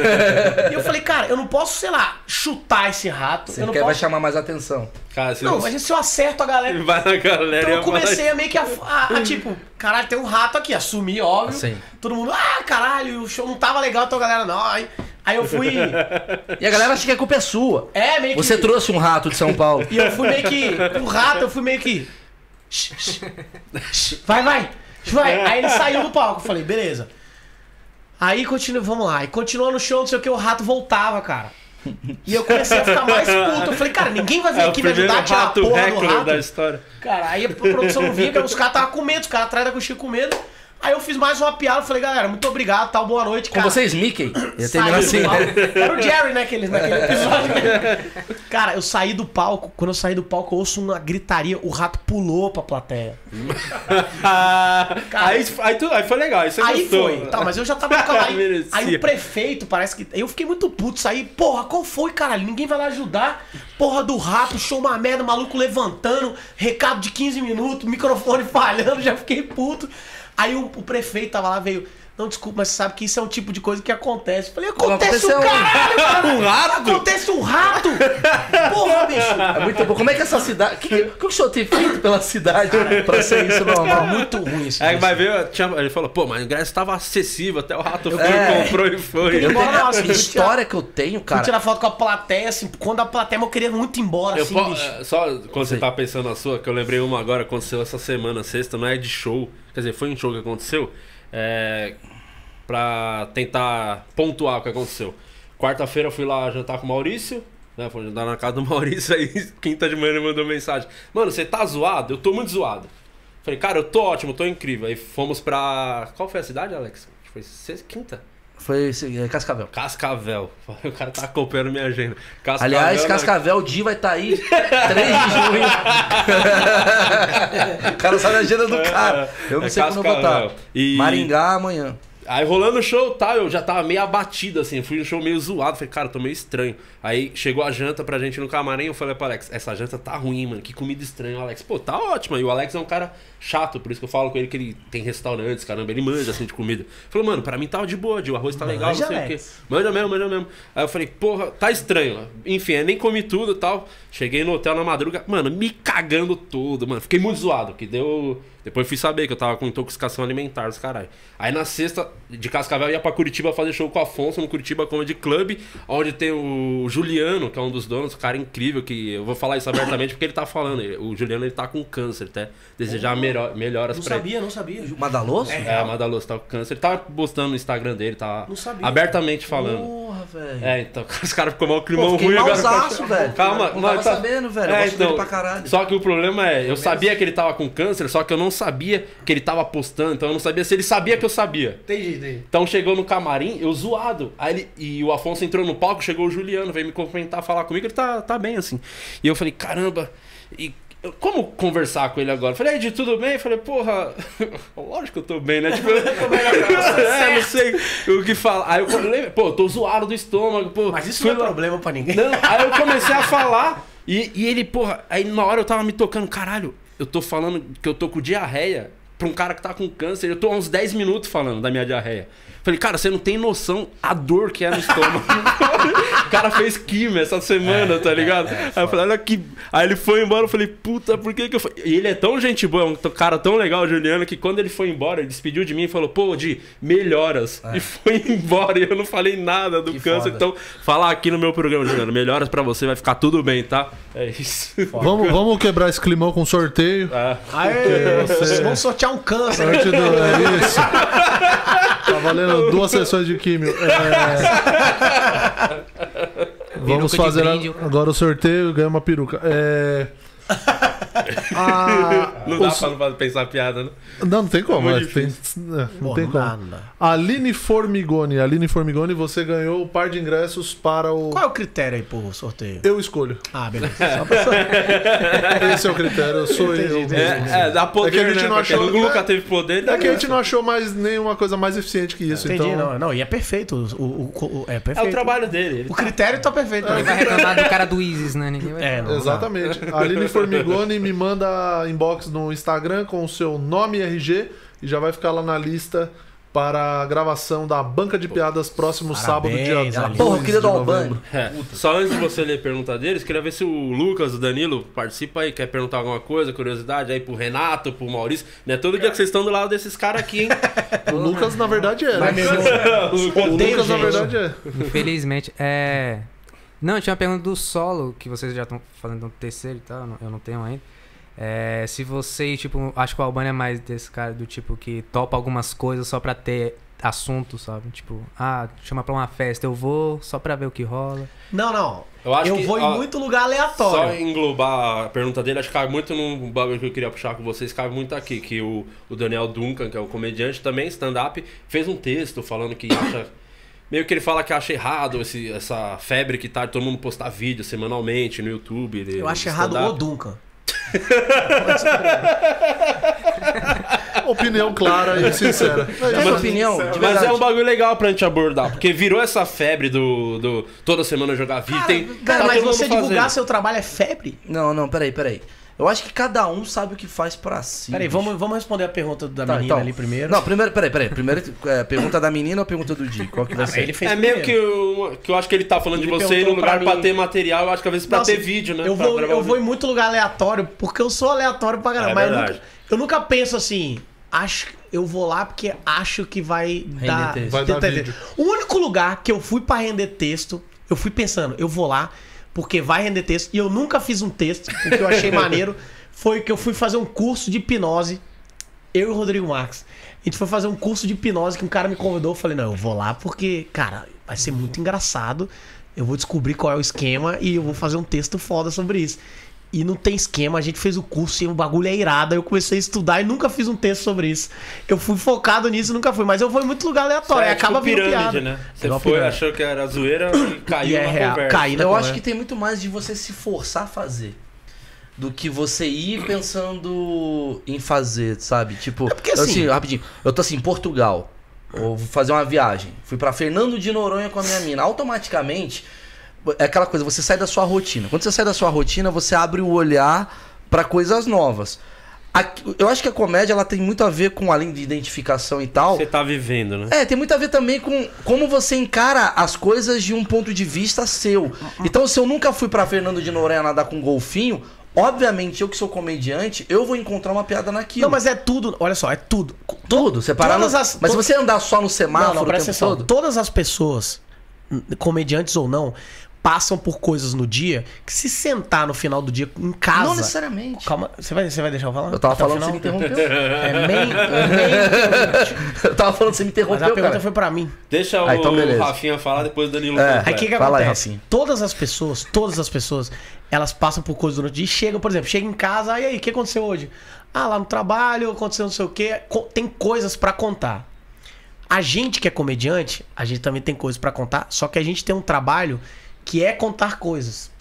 e eu falei, cara, eu não posso, sei lá, chutar esse rato. Você eu não quer, vai posso. chamar mais atenção. Cara, se Não, mas se eu acerto a galera. vai na galera Então e eu comecei a meio que a, a- a, tipo, caralho, tem um rato aqui, assumi, óbvio. Sim. Todo mundo, ah, caralho, o show não tava legal, então a galera, não. Aí, aí eu fui. E a galera acha que a culpa é sua. É, meio que. Você trouxe um rato de São Paulo. E eu fui meio que. O rato, eu fui meio que. "Shh, shh, shh, Vai, vai! Vai! Aí ele saiu do palco. Eu falei, beleza. Aí continua, vamos lá. E continuou no show, não sei o que, o rato voltava, cara. E eu comecei a ficar mais puto. Eu falei, cara, ninguém vai vir É aqui me ajudar a tirar a porra do rato. da história. Cara, aí a produção não vinha, os caras estavam com medo, os caras atrás da coxinha com medo. Aí eu fiz mais uma piada, falei, galera, muito obrigado, tal, boa noite, Com cara. vocês, Mickey. Ia terminar assim. palco. Era o Jerry, né, aquele, naquele episódio. Cara, eu saí do palco, quando eu saí do palco, eu ouço uma gritaria, o rato pulou pra plateia. Cara, aí, aí, tu- aí foi legal, aí você Aí gostou. foi, tá, mas eu já tava com aí, aí o prefeito, parece que. Eu fiquei muito puto, saí, porra, qual foi, caralho? Ninguém vai lá ajudar. Porra do rato, show uma merda, maluco levantando, recado de 15 minutos, microfone falhando, já fiquei puto. Aí o, o prefeito tava lá, veio. Não, desculpa, mas você sabe que isso é um tipo de coisa que acontece. Eu falei, acontece Aconteceu um caralho, cara. Um rato? Acontece um rato! Porra, bicho! É muito bom. Como é que essa cidade. O que, que o senhor tem feito pela cidade pra ser isso É normal? muito ruim isso. Aí É vai ver, tinha- ele falou, pô, mas o ingresso tava acessível, até o rato foi, É. comprou e foi. Eu Embora, nossa, a história que eu tenho, Fui cara. tirar foto com a plateia, assim, quando a plateia eu queria muito ir embora, Eu assim, po- é, só quando você tá pensando na sua, que eu lembrei uma agora, aconteceu essa semana, sexta, não é de show. Quer dizer, foi um show que aconteceu. É, pra tentar pontuar o que aconteceu. Quarta-feira fui lá jantar com o Maurício. Né, fui jantar na casa do Maurício, aí quinta de manhã ele mandou mensagem. Mano, você tá zoado? Eu tô muito zoado. Falei, cara, eu tô ótimo, tô incrível. Aí fomos pra. Qual foi a cidade, Alex? Foi sexta, quinta? Foi é, Cascavel. Cascavel. O cara tá acompanhando minha agenda. Cascavel, Aliás, né? Cascavel, o Di vai estar aí 3 de junho. o cara sabe a agenda do cara. Eu não É sei quando eu vou Cascavel. estar. E- Maringá amanhã. Aí rolando o show tal, eu já tava meio abatido, assim. Fui no show meio zoado. Falei, cara, tô meio estranho. Aí chegou a janta pra gente no camarim. Eu falei pro Alex, essa janta tá ruim, mano. Que comida estranha. O Alex, pô, tá ótima. E o Alex é um cara chato, por isso que eu falo com ele que ele tem restaurantes, caramba. Ele manja, assim, de comida. Falou, mano, pra mim tava de boa, de o arroz tá legal, Manja, não sei o quê. Alex. Manja mesmo, manja mesmo. Aí eu falei, porra, tá estranho. Enfim, eu nem comi tudo e tal. Cheguei no hotel na madruga, mano, me cagando todo, mano. Fiquei muito zoado, que deu. Depois fui saber que eu tava com intoxicação alimentar, os caralho. Aí na sexta, de Cascavel, eu ia pra Curitiba fazer show com o Afonso no Curitiba Comedy Club, onde tem o Juliano, que é um dos donos, um cara incrível, que eu vou falar isso abertamente porque ele tá falando. O Juliano ele tá com câncer, até. Desejar melhor, melhoras Não pra ele. sabia, não sabia. Madaloso? É, a Madaloso tá com câncer. Ele tava postando no Instagram dele, tá Não sabia. abertamente falando. Porra, velho. É, então, os caras ficou mal climão Pô, ruim agora. mausaço, velho. Calma, Não mas tava sabendo, velho. Eu gosto dele pra caralho. Só que o problema é, eu sabia que ele tava com câncer, só que eu não sabia que ele tava postando, então eu não sabia se ele sabia que eu sabia. Entendi, entendi. Então chegou no camarim, eu zoado. Aí ele, e o Afonso entrou no palco, chegou o Juliano, veio me cumprimentar, falar comigo, ele tá, tá bem assim. E eu falei, caramba, e como conversar com ele agora? Eu falei, Ed, tudo bem? Eu falei, porra, lógico que eu tô bem, né? Tipo, é, não sei o que falar. Aí eu falei, pô, eu tô zoado do estômago, pô. Mas isso não é lá- problema pra ninguém. não, aí eu comecei a falar e, e ele, porra, aí na hora eu tava me tocando, caralho, eu tô falando que eu tô com diarreia pra um cara que tá com câncer, eu tô há uns 10 minutos falando da minha diarreia. Falei, cara, você não tem noção a dor que é no estômago. o cara fez quimio essa semana, tá ligado? aí eu falei, olha que. Aí ele foi embora, eu falei, puta, por que que eu fui? E ele é tão gente boa, é um cara tão legal, Juliano, que quando ele foi embora, ele despediu de mim e falou, pô, Di, melhoras. E foi embora, e eu não falei nada do Que câncer. foda. Então, falar aqui no meu programa, Juliano, melhoras pra você, vai ficar tudo bem, tá? É isso. Vamos, vamos quebrar esse climão com sorteio. Ah, Aê, você- vamos sortear um câncer. Sorte do- é isso. Tá valendo duas sessões de químio. É, Vamos fazer a- agora o sorteio e ganhar uma peruca. É... a- não dá os- pra não pensar piada, né? Não, não tem como. É é, tem, é, não tem não como. não. Aline Formigoni. Aline Formigoni, você ganhou o par de ingressos para o. Qual é o critério aí pro sorteio? Eu escolho. Ah, beleza. Só pra... Esse é o critério. Sou eu. Entendi, É, é, dá poder, É que a gente né? não achou- nunca teve poder. É que a gente não achou mais nenhuma coisa mais eficiente que isso. Entendi, então... não. Não, e é perfeito. O, o- o- é É perfeito. o trabalho dele. ele O critério tá perfeito. Ele vai reclamar do cara do Isis, né? Ninguém vai É, não. Exatamente. A Aline Formigoni me manda inbox no Instagram com o seu nome e RG e já vai ficar lá na lista para a gravação da Banca de Piadas próximo sábado, dia Parabéns, 2 Aline. Porra, eu queria dar um banho. É, só antes de você ler a pergunta deles, queria ver se o Lucas, o Danilo, participa aí, quer perguntar alguma coisa, curiosidade aí pro Renato, pro Maurício. Não é todo dia que vocês estão do lado desses caras aqui, hein? O Lucas, na verdade, é. Né? mesmo. O Lucas, na verdade, é. Infelizmente. É. Não, tinha uma pergunta do solo, que vocês já estão falando do terceiro e tal, eu não- eu não tenho ainda. É, se você, tipo, acho que o Albano é mais desse cara do tipo que topa algumas coisas só pra ter assunto, sabe? Tipo, ah, chama pra uma festa, eu vou só pra ver o que rola. Não, não. Eu acho que, vou em ó, muito lugar Só aleatório. englobar a pergunta dele, acho que cabe muito num bagulho que eu queria puxar com vocês, cabe muito aqui, que o, o Daniel Duncan, que é um comediante também, stand-up, fez um texto falando que acha. Meio que ele fala que acha errado esse, essa febre que tá de todo mundo postar vídeo semanalmente no YouTube. de- Eu acho errado o. Duncan. Opinião clara e sincera. É É isso. minha opinião, de Mas é um bagulho legal pra gente abordar, porque virou essa febre do, do toda semana jogar vídeo. tem, Cara, tá mas você divulgar seu trabalho é febre? Não, não, peraí, peraí. Eu acho que cada um sabe o que faz pra si. Peraí, bicho. vamos, vamos responder a pergunta da Tá, menina então. ali primeiro. Não, primeiro, peraí, peraí. Primeiro, é, pergunta da menina ou pergunta do Di? Qual que vai Ah, ser? ele fez É meio que primeiro. eu, que eu acho que ele tá falando Ele de você no lugar pra pra, ter material, eu acho que às vezes pra Nossa, ter vídeo, né? Eu Pra vou, eu vou em muito lugar aleatório, porque eu sou aleatório pra caramba. É mas eu nunca, eu nunca penso assim, acho eu vou lá porque acho que vai dar. texto. Vai dar. O único lugar que eu fui pra render texto, eu fui pensando, eu vou lá porque vai render texto, e eu nunca fiz um texto, o que eu achei maneiro foi que eu fui fazer um curso de hipnose, eu e o Rodrigo Marques. A gente foi fazer um curso de hipnose que um cara me convidou. Eu falei, não, eu vou lá porque, cara, vai ser muito engraçado. Eu vou descobrir qual é o esquema e eu vou fazer um texto foda sobre isso. E não tem esquema, a gente fez o curso e o bagulho é irado. Aí eu comecei a estudar e nunca fiz um texto sobre isso. Eu fui focado nisso e nunca fui. Mas eu vou em muito lugar aleatório. É aí acaba tipo virando pirâmide, piada. né? Você foi, pirâmide. achou que era zoeira e caiu E é na real, conversa. caí na Eu conversa. acho que tem muito mais de você se forçar a fazer. Do que você ir pensando em fazer, sabe? Tipo, porque eu, assim- rapidinho. Eu tô assim, em Portugal. Ou vou fazer uma viagem. Fui pra Fernando de Noronha com a minha mina. Automaticamente, é aquela coisa, você sai da sua rotina. Quando você sai da sua rotina, você abre o olhar pra coisas novas. Eu acho que a comédia ela tem muito a ver com, além de identificação e tal, Você tá vivendo, né? é, tem muito a ver também com como você encara as coisas de um ponto de vista seu. Então, se eu nunca fui pra Fernando de Noronha nadar com golfinho, obviamente eu que sou comediante, eu vou encontrar uma piada naquilo. Não, mas é tudo. Olha só, é tudo. tudo, você parar no... todas as- Mas se você andar só no semáforo não, não, o tempo todo, Todas as pessoas, comediantes ou não, passam por coisas no dia que se sentar no final do dia em casa. não necessariamente. Calma, você vai, você vai deixar eu falar? Eu tava Até o falando, você me interrompeu. É meio, meio eu tava falando, você me Mas a interrompeu, pergunta cara. foi pra mim. Deixa o Ah, então beleza. Rafinha falar, depois o Danilo É. Aí o que, que Fala aí, acontece? Rafinha. todas as pessoas, todas as pessoas, elas passam por coisas durante o dia e chegam, por exemplo, chega em casa, e aí, o que aconteceu hoje? Ah, lá no trabalho, aconteceu não sei o quê. Tem coisas pra contar. A gente que é comediante, a gente também tem coisas pra contar, só que a gente tem um trabalho que é contar coisas.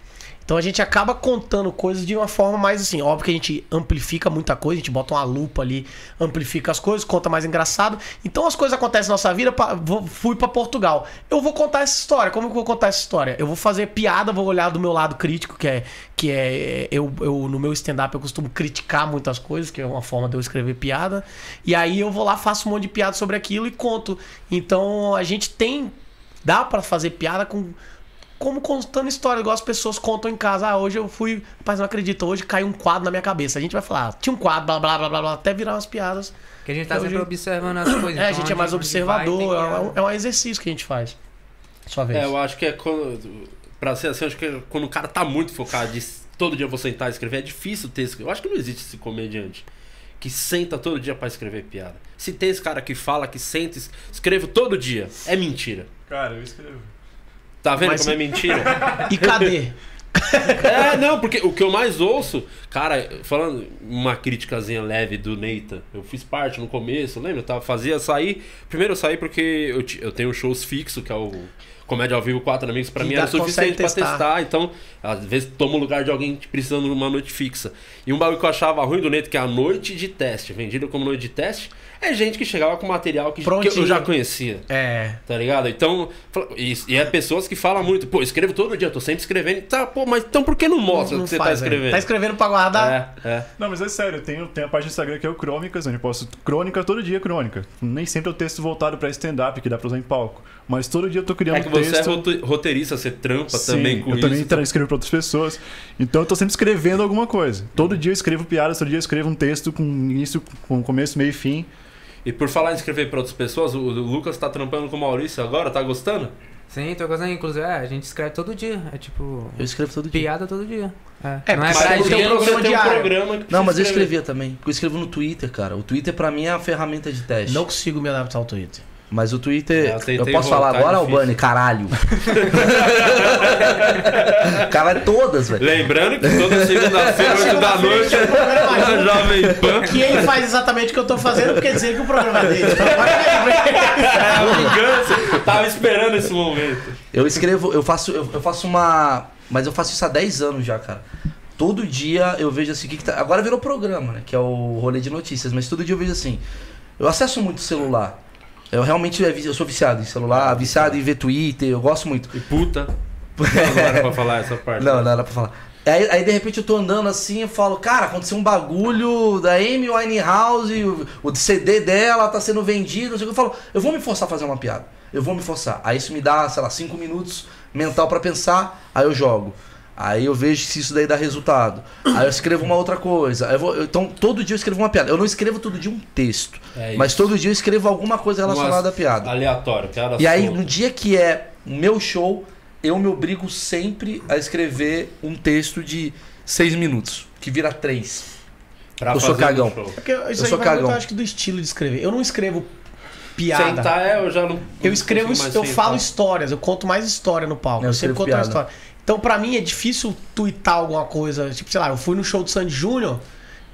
Então a gente acaba contando coisas de uma forma mais assim, óbvio que a gente amplifica muita coisa, a gente bota uma lupa ali, amplifica as coisas, conta mais engraçado. Então as coisas acontecem na nossa vida, pa- vou- fui pra Portugal. Eu vou contar essa história. Como que eu vou contar essa história? Eu vou fazer piada, vou olhar do meu lado crítico, que é que é eu, eu no meu stand up eu costumo criticar muitas coisas, que é uma forma de eu escrever piada. E aí eu vou lá, faço um monte de piada sobre aquilo e conto. Então a gente tem dá pra fazer piada com como contando história, igual as pessoas contam em casa. Ah, hoje eu fui. Rapaz, não acredito, hoje caiu um quadro na minha cabeça. A gente vai falar, tinha um quadro, blá blá blá blá, blá até virar umas piadas. Que a gente tá Então, sempre observando as coisas. É, a então gente é mais observador, é, um, é um exercício que a gente faz. Sua vez. É, eu acho que é quando. Pra ser assim, eu acho que é quando o cara tá muito focado de todo dia eu vou sentar e escrever, é difícil ter esse. Eu acho que não existe esse comediante que senta todo dia pra escrever piada. Se tem esse cara que fala que senta e es- escreve todo dia, é mentira. Cara, eu escrevo. Tá vendo Mas como é mentira? E cadê? é, não, porque o que eu mais ouço, cara, falando uma criticazinha leve do Neita, eu fiz parte no começo, lembra? Eu tava, fazia sair. Primeiro eu saí porque eu, eu tenho shows fixo, que é o Comédia ao Vivo Quatro Amigos, pra Que mim era suficiente consegue pra testar. testar. Então, às vezes tomo o lugar de alguém precisando de uma noite fixa. E um bagulho que eu achava ruim do Neita, que é a noite de teste, vendido como noite de teste, é gente que chegava com material que, que eu já conhecia. É. Tá ligado? Então, e, e é pessoas que falam muito, pô, escrevo todo dia, eu tô sempre escrevendo. Tá, pô, mas então por que não mostra o que você tá faz, velho. escrevendo? Tá escrevendo pra guardar? É, é. Não, mas é sério, eu tenho, tenho a página do Instagram que é o Crônicas, onde eu posto crônica todo dia, crônica. Nem sempre é o texto voltado pra stand-up, que dá pra usar em palco. Mas todo dia eu tô criando É que você texto. é rote- roteirista, você trampa Sim, também com eu isso. também tra- escrevo pra outras pessoas. Então eu tô sempre escrevendo alguma coisa. Todo dia eu escrevo piadas, todo dia eu escrevo um texto com início, com começo, meio e fim. E por falar em escrever pra outras pessoas, o, o Lucas tá trampando com o Maurício agora, tá gostando? Sim, tô gostando. Inclusive, é, a gente escreve todo dia. É tipo. Eu escrevo todo dia. Piada todo dia. É, É, não é pra tem um programa tem um diário. programa que Não, mas eu precisa escrevia também. Porque eu escrevo no Twitter, cara. O Twitter pra mim é a ferramenta de teste. Não consigo me adaptar ao Twitter. Mas o Twitter. É, eu eu, posso falar agora, é. Albani? Caralho. Caralho, todas, velho. Lembrando que toda segunda-feira, 8 da noite, na Jovem Pan. Que ele faz exatamente o que eu tô fazendo, porque dizer que o programa é dele. Então. É vingança. Tava esperando esse momento. Eu escrevo, eu faço, eu, eu faço uma. Mas eu faço isso há 10 anos já, cara. Todo dia eu vejo assim, que, que tá. Agora virou programa, né? Que é o rolê de notícias, mas todo dia eu vejo assim. Eu acesso muito o celular. Eu realmente é eu sou viciado em celular, viciado em ver Twitter, eu gosto muito. E puta. Não era pra falar essa parte. Não, não era pra falar. Aí, aí, de repente eu tô andando assim e falo, cara, aconteceu um bagulho da Amy Winehouse, o, o CD dela tá sendo vendido, não sei o que. Eu falo, eu vou me forçar a fazer uma piada. Eu vou me forçar. Aí isso me dá, sei lá, cinco minutos mental pra pensar, aí eu jogo. Aí eu vejo se isso daí dá resultado. Aí eu escrevo uma outra coisa. Eu vou- eu- então, todo dia eu escrevo uma piada. Eu não escrevo todo dia um texto. É mas todo dia eu escrevo alguma coisa relacionada Umas- à piada. Aleatório, piada E aí, solta. no dia que é o meu show, eu me obrigo sempre a escrever um texto de seis minutos, que vira três. Pra eu sou cagão. isso Eu sou muito, cagão. eu acho que do estilo de escrever. Eu não escrevo piada. Sentar é, eu já não. Eu escrevo, eu sentar. falo histórias, eu conto mais história no palco. Eu Eu, sempre conto uma piada. história. Então, pra mim, é difícil twittar alguma coisa. Tipo, sei lá, eu fui no show do Sandy Júnior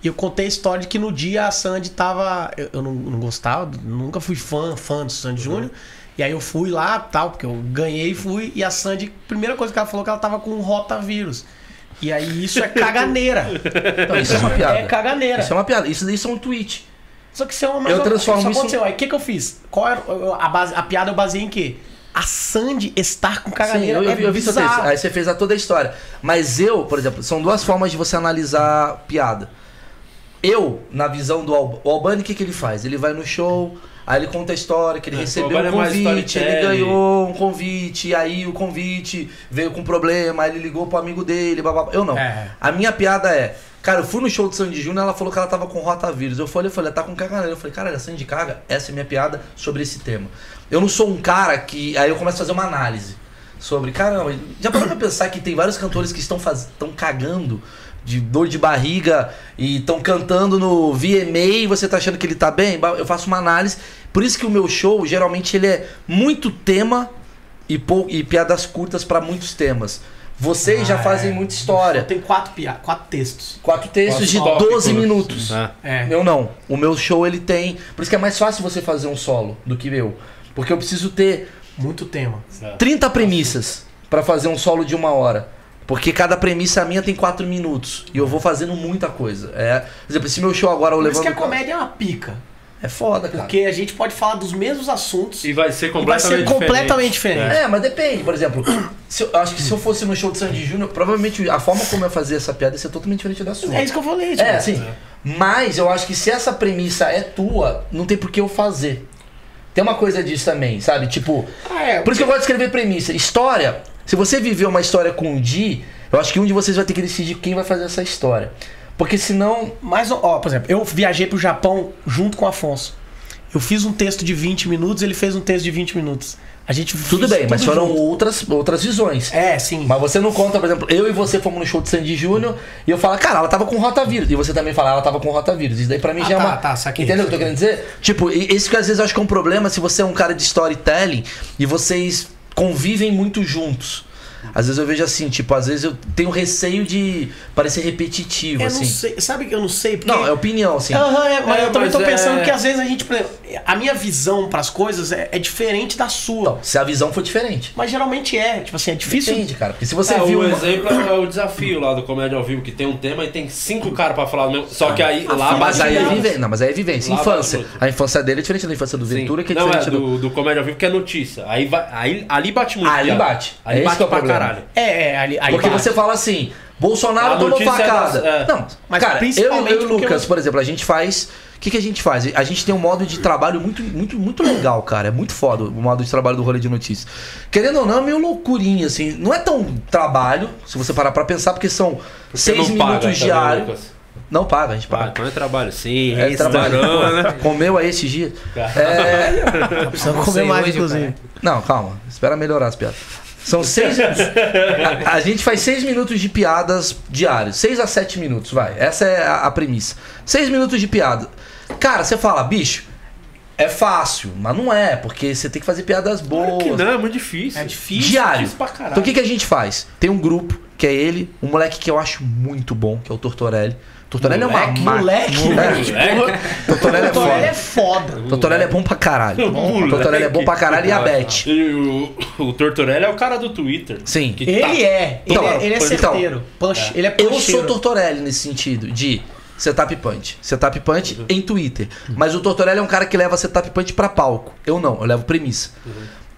e eu contei a história de que no dia a Sandy tava. Eu, eu não, não gostava, nunca fui fã, fã do Sandy Uhum. Júnior. E aí eu fui lá, tal, porque eu ganhei e fui. E a Sandy, primeira coisa que ela falou que ela tava com um rotavírus. E aí isso é caganeira. Então, isso é uma piada. É caganeira. Isso é uma piada. Isso daí isso é um tweet. Só que isso é uma Eu transformo isso. isso- aconteceu. Aí o que, que eu fiz? Qual era a, base, a piada eu baseei em quê? A Sandy estar com Sim, caganeira. eu, eu é vi, eu vi seu texto. Aí você fez a toda a história. Mas eu, por exemplo, são duas formas de você analisar piada. Eu, na visão do Al- Albani, o que, que ele faz? Ele vai no show, aí ele conta a história, que ele É, o recebeu um é convite, ele storytelling. ganhou um convite, e aí o convite veio com problema, aí ele ligou pro amigo dele, blá, blá, blá. Eu não. É. A minha piada é, cara, eu fui no show do Sandy Júnior, ela falou que ela tava com rotavírus. Eu falei, eu falei, ela tá com caganeira. Eu falei, cara, a Sandy caga? Essa é minha piada sobre esse tema. Eu não sou um cara que. Aí eu começo a fazer uma análise sobre, caramba, já parou pra pensar que tem vários cantores que estão faz... estão cagando de dor de barriga e estão cantando no VMA e você tá achando que ele tá bem? Eu faço uma análise. Por isso que o meu show, geralmente, ele é muito tema e, pou... e piadas curtas pra muitos temas. Vocês já Ah, fazem é. muita história. Tem quatro, pia... quatro textos. Quatro textos de Tópicos. 12 minutos. É. É. Eu não. O meu show ele tem. Por isso que é mais fácil você fazer um solo do que eu. Porque eu preciso ter Muito tema. 30 premissas pra fazer um solo de uma hora. Porque cada premissa minha tem 4 minutos. E eu vou fazendo muita coisa. É, por exemplo, esse meu show agora, eu Por isso que a comédia é uma pica. É foda, cara. Porque a gente pode falar dos mesmos assuntos E vai ser e vai completamente ser completamente diferente. É, mas depende. Por exemplo, se eu, acho que se eu fosse no show de Sandy Júnior, provavelmente a forma como eu fazia essa piada ia ser totalmente diferente da sua. É, isso que eu falei, tipo. É, assim. Mas eu acho que se essa premissa é tua, não tem por que eu fazer. Tem uma coisa disso também, sabe? Tipo, Ah, é. por isso que eu gosto de escrever premissa. História, se você viveu uma história com o Di, eu acho que um de vocês vai ter que decidir quem vai fazer essa história. Porque senão. Mas, ó, por exemplo, eu viajei pro Japão junto com o Afonso. Eu fiz um texto de 20 minutos, ele fez um texto de 20 minutos. A gente Tudo bem, mas tudo foram junto. outras, outras visões. É, sim. Mas você não conta, por exemplo, eu e você fomos no show de Sandy Júnior e eu falo, cara, ela tava com rotavírus. E você também fala, ela tava com rotavírus. Isso daí pra mim Ah, já é tá, uma. tá, saquei, Entendeu o que eu tô querendo dizer? Tipo, isso que às vezes eu acho que é um problema se você é um cara de storytelling e vocês convivem muito juntos. Às vezes eu vejo assim, tipo, às vezes eu tenho receio de parecer repetitivo, Eu assim. não sei. Sabe que eu não sei? Porque... Não, é opinião, assim. Aham, é, mas É, eu também mas tô pensando é- que às vezes a gente. A minha visão pras coisas é, é diferente da sua. Então, se a visão for diferente. Mas geralmente é. Tipo assim, é difícil. Entende, cara? Porque se você É, viu. o uma- exemplo é o desafio lá do Comédia ao Vivo, que tem um tema e tem cinco caras pra falar do mesmo. Só que aí lá Mas bate aí é vivência. Não, mas aí é vivência. Lá Infância. bate. A infância dele é diferente da infância do Sim. Ventura, que é Não, diferente é, do. do, do Comédia ao Vivo, que é notícia. Aí, vai, aí ali bate muito. Ali piada. bate. Ali É bate é pra problema. Caralho. É, é, ali, aí Porque bate. você fala assim, Bolsonaro A tomou é facada. é. Não, Mas cara, eu, principalmente eu e o porque Lucas, eu- por exemplo, a gente faz. O que, que a gente faz? A gente tem um modo de trabalho muito, muito, muito legal, cara. É muito foda o modo de trabalho do rolê de notícias. Querendo ou não, é meio loucurinha, assim. Não é tão trabalho, se você parar pra pensar, porque são Você seis não minutos paga, tá diários. Não paga, a gente Ah, paga. então é trabalho sim, É trabalho. restaurante, né? Comeu aí esses dias. É, Precisamos comer mais, inclusive. Não, calma. Espera melhorar as piadas. São seis. a, a gente faz seis minutos de piadas diários. Seis a sete minutos, vai. Essa é a, a premissa. Seis minutos de piada. Cara, você fala, bicho, é fácil, mas não é, porque você tem que fazer piadas boas. Que não, é muito difícil. É difícil. Diário. difícil pra caralho. Então o que, que a gente faz? Tem um grupo, que é ele, um moleque que eu acho muito bom, que é o Tortorelli. Tortorelli é Moleque, uma moleque, Moleque. Moleque. Tortorelli é Então ele é foda. foda. Tortorelli é bom pra caralho. Moleque. Tortorelli é bom pra caralho e a Beth. O, o Tortorelli é o cara do Twitter. Sim. Que Ele tá- é. Ele, Então, é, ele é então, certeiro. Punch, Ele é Eu puncheiro. sou Tortorelli nesse sentido de setup punch. Setup punch Uhum. em Twitter. Mas o Tortorelli é um cara que leva setup punch pra palco. Eu não, eu levo premissa. Uhum.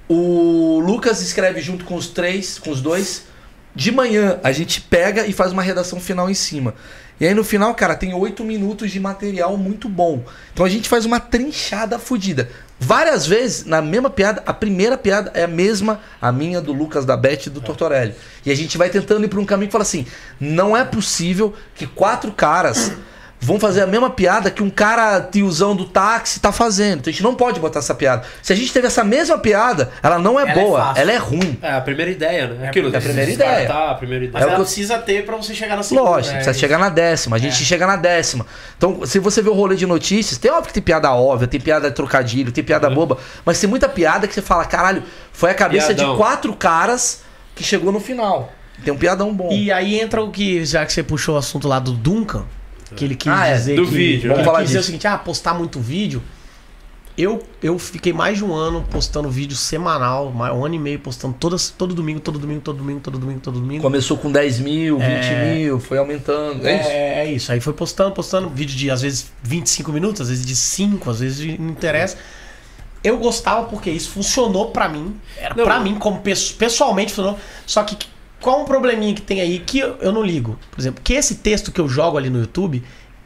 O Lucas escreve junto com os três, com os dois, De manhã a gente pega e faz uma redação final em cima. E aí no final, cara, tem oito minutos de material muito bom. Então a gente faz uma trinchada fodida. Várias vezes, na mesma piada, a primeira piada é a mesma, a minha, do Lucas, da Beth e do Tortorelli. E a gente vai tentando ir pra um caminho que fala assim: não é possível que quatro caras vão fazer a mesma piada que um cara tiozão do táxi tá fazendo. Então a gente não pode botar essa piada. Se a gente teve essa mesma piada, ela não é Ela é boa, fácil. ela é ruim. É a primeira ideia, né? Aquilo, é a primeira ideia. a primeira Mas ideia. É o ela que precisa ter pra você chegar na segunda. Lógico, né? precisa chegar na décima. A gente chega na décima. Então, se você vê o rolê de notícias, tem óbvio que tem piada óbvia, tem piada trocadilho, tem piada boba, mas tem muita piada que você fala, caralho, foi a cabeça Piadão. de quatro caras que chegou no final. Tem um piadão bom. E aí entra o que, já que você puxou o assunto lá do Duncan, que ele quis Ah, é, dizer do que, vídeo, ele vamos falar quis dizer o seguinte, ah, postar muito vídeo. Eu, eu fiquei mais de um ano postando vídeo semanal, um ano e meio postando todas, todo domingo, todo domingo, todo domingo, todo domingo, todo domingo. Começou com 10 mil, 20 mil, foi aumentando. É, isso? É, é isso. Aí foi postando, postando vídeo de às vezes 25 minutos, às vezes de 5, às vezes de, não interessa. Eu gostava porque isso funcionou pra mim. Era Não, pra eu- mim, como pesso- pessoalmente funcionou. Só que qual um probleminha que tem aí que eu, eu não ligo? Por exemplo, que esse texto que eu jogo ali no YouTube,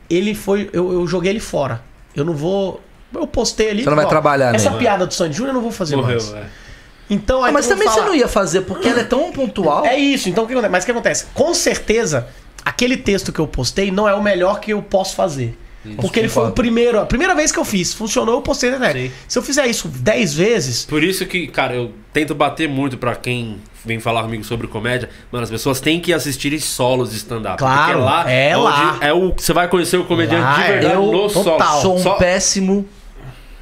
ele foi. Eu, eu joguei ele fora. Eu não vou. Eu postei ali. Você não vai ó, trabalhar Essa piada do Sandy Júnior eu não vou fazer Morreu, mais. é. Então, aí Ah, mas também você fala, não ia fazer, porque ela é tão pontual. é isso, então o que acontece? Mas o que acontece? Com certeza, aquele texto que eu postei não é o melhor que eu posso fazer. Porque ele foi o primeiro, a primeira vez que eu fiz, funcionou, eu postei na internet. Sim. Se eu fizer isso 10 vezes, Por isso que, cara, eu tento bater muito pra quem vem falar comigo sobre comédia. Mano, as pessoas têm que assistir solos de stand-up. Claro, porque lá é lá. é o você vai conhecer o comediante Lá de é. verdade Eu no total. solo. sou um Só- péssimo.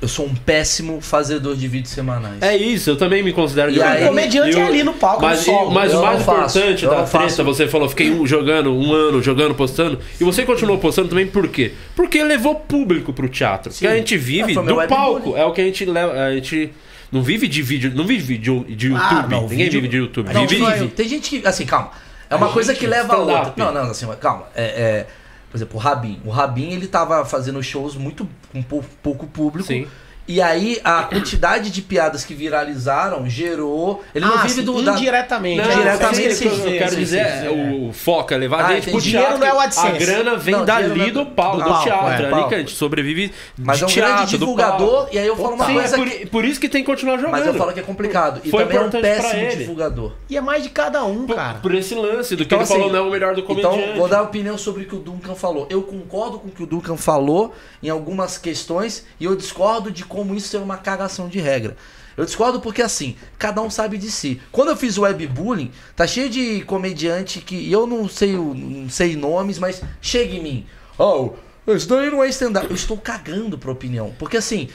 Eu sou um péssimo fazedor de vídeos semanais. É isso, eu também me considero E aí- o comediante eu- é ali no palco, Mas, no solo. mas o mais não faço, importante da não treta, faço. você falou, fiquei um, jogando um ano, jogando, postando. E você continuou postando também por quê? Porque levou público pro teatro. Porque a gente vive É, do palco. webbullying. É o que a gente leva. A gente não vive de vídeo. Não vive de, de YouTube. Ah, não, Ninguém vídeo- vive de YouTube. Não, vive, vive. Tem gente que. Assim, calma. É uma A coisa gente, que leva a outra. Não, não, assim, calma. É, é, por exemplo, o Rabin. O Rabin, ele tava fazendo shows muito com pou- pouco público. Sim. E aí, a quantidade de piadas que viralizaram gerou. Ele não Ah, vive sim, do. da- indiretamente. Não, Diretamente, é isso que eu, sim, eu quero sim, dizer, sim, é, sim. o foco é levar Ah, gente pro teatro. Dinheiro não é o a AdSense. grana vem Não, dali é- do palco, do do, palco, teatro. é. É ali Palco. que a gente sobrevive Mas de é um teatro, grande do divulgador. E aí eu falo uma Sim, é coisa por, que. por isso que tem que continuar jogando. Mas eu falo que é complicado. E Foi também é um péssimo divulgador. E é mais de cada um, Por, cara. por esse lance do que Então, ele assim, falou não é o melhor do comediante. Então, vou dar opinião sobre o que o Duncan falou. Eu concordo com o que o Duncan falou em algumas questões e eu discordo de como isso é uma cagação de regra. Eu discordo porque, assim, cada um sabe de si. Quando eu fiz o webbullying, tá cheio de comediante que eu não sei, o- não sei nomes, mas chega em mim. Oh, isso daí não é stand-up. Eu estou cagando pra opinião. Porque, assim,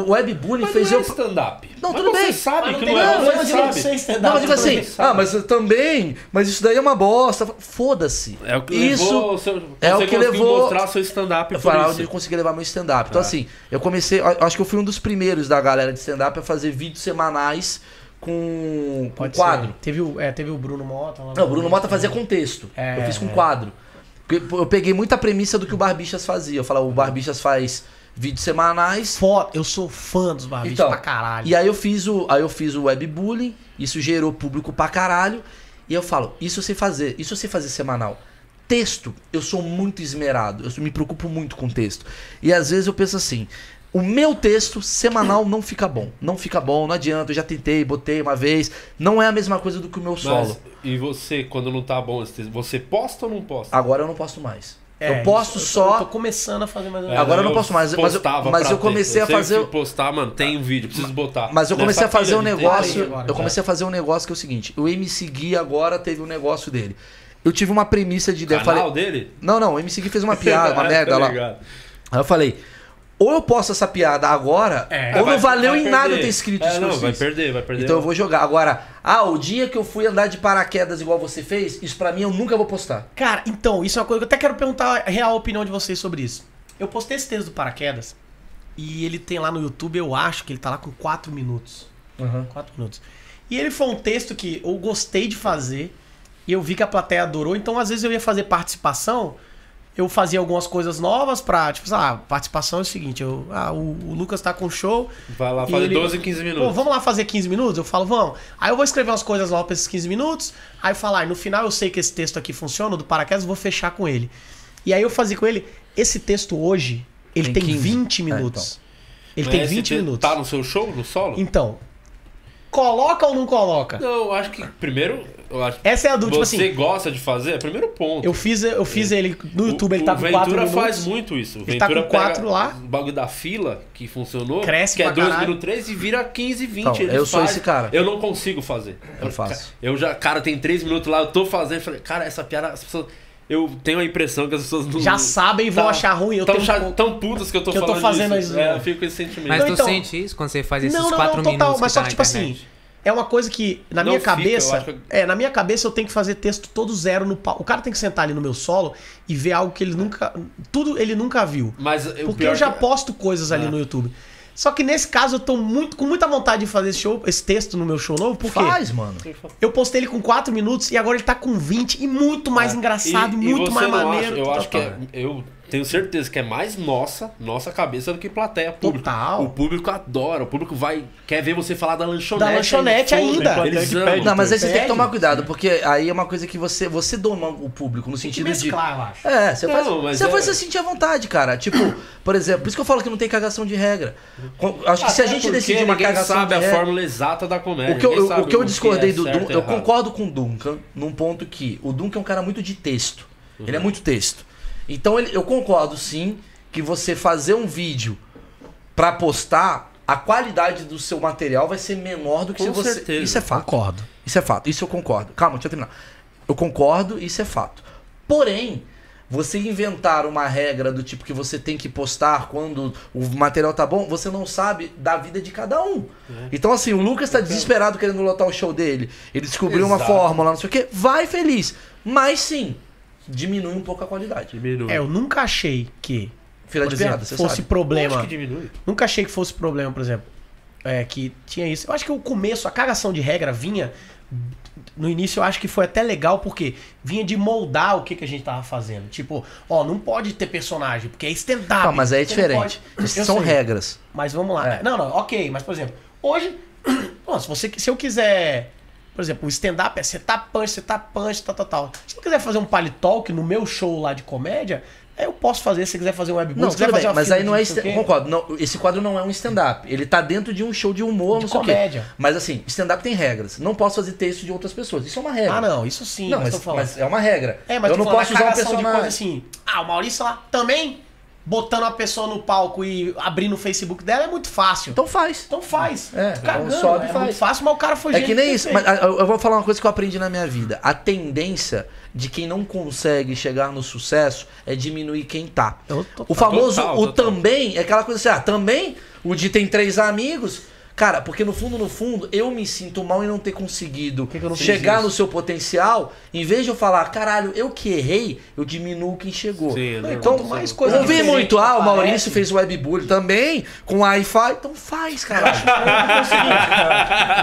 o webbullying fez não é eu... stand-up. Não, Mas tudo você bem. sabe Mas não que tem não é, problema você de sabe. ser stand-up. Não, mas digo assim, ah, mas eu também, mas isso daí é uma bosta. Foda-se. É o que isso levou seu, é você o que levou- mostrar seu stand-up Eu por isso. de conseguir levar meu stand-up. Então, É. assim, eu comecei. eu Acho que eu fui um dos primeiros da galera de stand-up a fazer vídeos semanais com, com Pode quadro. ser. Teve o, é, teve o Bruno Mota lá. Não, o Bruno Mota fazia com texto. É, eu fiz com é. quadro. Eu peguei muita premissa do que o Barbixas fazia. Eu falava, o Barbixas faz vídeos semanais. Foda, eu sou fã dos barbichos Então, pra caralho. E aí eu fiz o, aí eu fiz o webbullying, isso gerou público pra caralho. E eu falo, isso eu sei fazer, isso eu sei fazer semanal. Texto, eu sou muito esmerado, eu me preocupo muito com texto. E às vezes eu penso assim, o meu texto semanal não fica bom. Não fica bom, não adianta, eu já tentei, botei uma vez. Não é a mesma coisa do que o meu solo. Mas, e você, quando não tá bom, esse texto, você posta ou não posta? Agora eu não posto mais. É, eu posto isso, só. Eu tô começando a fazer mais ou É, menos. agora eu não posso mais, mas eu- mas eu comecei ter. a fazer- sempre postar, mano, tem um vídeo, preciso botar. Mas eu comecei Nessa a fazer um negócio. agora, Eu comecei a fazer um negócio que é o seguinte: o MC Gui agora teve um negócio dele. Eu tive uma premissa de ideia. Eu Canal falei, dele? não, não, o MC Gui fez uma piada, uma merda lá. Aí eu falei, ou eu posto essa piada agora, É. ou Vai- não valeu em nada perder. eu ter escrito é, isso que eu não, vai fiz. perder, vai perder. Então eu vou jogar. Agora, ah, o dia que eu fui andar de paraquedas igual você fez, isso pra mim eu nunca vou postar. Cara, então, isso é uma coisa que eu até quero perguntar a real opinião de vocês sobre isso. Eu postei esse texto do paraquedas e ele tem lá no YouTube, eu acho que ele tá lá com 4 minutos. 4 minutos. E ele foi um texto que eu gostei de fazer e eu vi que a plateia adorou, então às vezes eu ia fazer participação eu fazia algumas coisas novas pra, tipo, ah, a participação é o seguinte, eu, ah, o, o Lucas tá com show. Vai lá fazer ele- 12, 15 Pô, minutos. vamos lá fazer 15 minutos? Eu falo, vamos. Aí eu vou escrever umas coisas novas pra esses 15 minutos. Aí eu falo, ah, no final eu sei que esse texto aqui funciona, o do paraquedas, eu vou fechar com ele. E aí eu fazia com ele, esse texto hoje, ele Tem tem, 15. 20 É, minutos. Ele Mas tem esse 20 te- minutos. Tá no seu show, no solo? Então, coloca ou não coloca? Não, eu acho que primeiro. Eu acho Essa é a dúvida, tipo você assim, gosta de fazer, é o primeiro ponto. eu fiz, eu fiz ele no YouTube, O- ele tá o com 4 Ventura minutos. faz muito isso. O Ele tá Ventura com quatro pega lá. O bagulho da fila que funcionou. Cresce que é pra 2 caralho. minutos 3 e vira 15, 20. Então, eu sou faz. esse cara. Eu não consigo fazer. Eu faço. Eu já, cara, tem 3 minutos lá, eu tô fazendo. Falei, cara, essa piada, as pessoas. Eu tenho a impressão que as pessoas não. Já sabem e vão tá- achar ruim. Eu tão, tenho um tão putas que eu tô que eu tô falando fazendo isso. isso, É, eu fico com esse sentimento. Mas Então, tu então- sente isso quando você faz esses Não, não, quatro não, total. minutos Mas só tá que, tipo assim? É uma coisa que, na Não minha fica, cabeça. que- É, na minha cabeça eu tenho que fazer texto todo zero no pau. O cara tem que sentar ali no meu solo e ver algo que ele nunca. Tudo ele nunca viu. Mas Porque eu já que- posto coisas ali É. no YouTube. Só que nesse caso eu tô muito, com muita vontade de fazer esse show, esse texto no meu show novo, porque Faz, mano. eu postei ele com 4 minutos e agora ele tá com 20 e muito mais engraçado, É. E- e muito você mais não maneiro. acha- eu acho que é, eu tenho certeza que é mais nossa, nossa cabeça do que plateia público. Total. O público adora, o público vai quer ver você falar da lanchonete. Da lanchonete ainda. Eles Tem amam. que Não, mas aí você tem que tomar cuidado, porque aí é uma coisa que você, você doma o público no Tem que sentido de. mesclar, eu acho. É, você Não, faz, você é- faz você sentir à vontade, cara. Tipo, por exemplo, por isso que eu falo que não tem cagação de regra. Com- Acho que se a Até gente decidir uma cagação sabe de a regra, fórmula exata da comédia. o que eu, eu- o que eu é discordei do certo Duncan, e eu concordo com o Duncan num ponto que o Duncan é um cara muito de texto. Uhum. Ele é muito texto. Então ele- eu concordo sim que você fazer um vídeo pra postar, a qualidade do seu material vai ser menor do que Com se você. certeza. Isso é fato. Concordo. Isso é fato. Isso eu concordo. Calma, deixa eu terminar. Eu concordo, isso é fato. Porém, você inventar uma regra do tipo que você tem que postar quando o material tá bom, você não sabe da vida de cada um. É. Então, assim, o Lucas tá desesperado querendo lotar o show dele. Ele descobriu uma Exato. fórmula, não sei o quê. Vai feliz. Mas sim, diminui um pouco a qualidade. Diminui. É, eu nunca achei que, Fila por de exemplo, piada, você fosse sabe. problema. Acho que diminui. Nunca achei que fosse problema, por exemplo. É, que tinha isso. Eu acho que o começo, a cagação de regra vinha. No início eu acho que foi até legal, porque vinha de moldar o que, que a gente tava fazendo. Tipo, ó, não pode ter personagem, porque é stand-up. Não, mas aí é diferente. pode- Eu são sei, regras. Mas vamos lá. É. Não, não, ok, mas por exemplo, hoje. ó, se, você, se eu quiser. Por exemplo, o stand-up é setup punch, setup punch, tal, tal, tal. Se eu quiser fazer um palitalk no meu show lá de comédia, eu posso fazer. Se você quiser fazer um webbook, Não, se quiser fazer bem, uma mas aí não é. sei o stand- quê. Concordo, não, esse quadro não é um stand-up. Ele tá dentro de um show de humor, De não sei comédia. o quê. Mas assim, stand-up tem regras. Não posso fazer texto de outras pessoas. Isso é uma regra. Ah, não, isso sim, Não, mas, mas, tô falando. mas é uma regra. É, mas eu não posso usar um personagem. coisa assim. Ah, o Maurício lá também botando uma pessoa no palco e abrindo o Facebook dela é muito fácil. Então, Então faz. faz. É, Tô cagando, sobe é faz. muito fácil, mas o cara foi É que nem isso. Mas ah, eu vou falar uma coisa que eu aprendi na minha vida. A tendência de quem não consegue chegar no sucesso é diminuir quem tá. Tô- O famoso Total, o total. também é aquela coisa assim, ah, também o de tem três amigos. Cara, porque no fundo, no fundo, eu me sinto mal em não ter conseguido que que não chegar no seu potencial. Em vez de eu falar, caralho, eu que errei, eu diminuo quem chegou. Sim, Não, e né? quanto mais coisa Eu ouvi muito, ah, o Maurício fez webbullying também, com Wi-Fi. Então faz, caralho.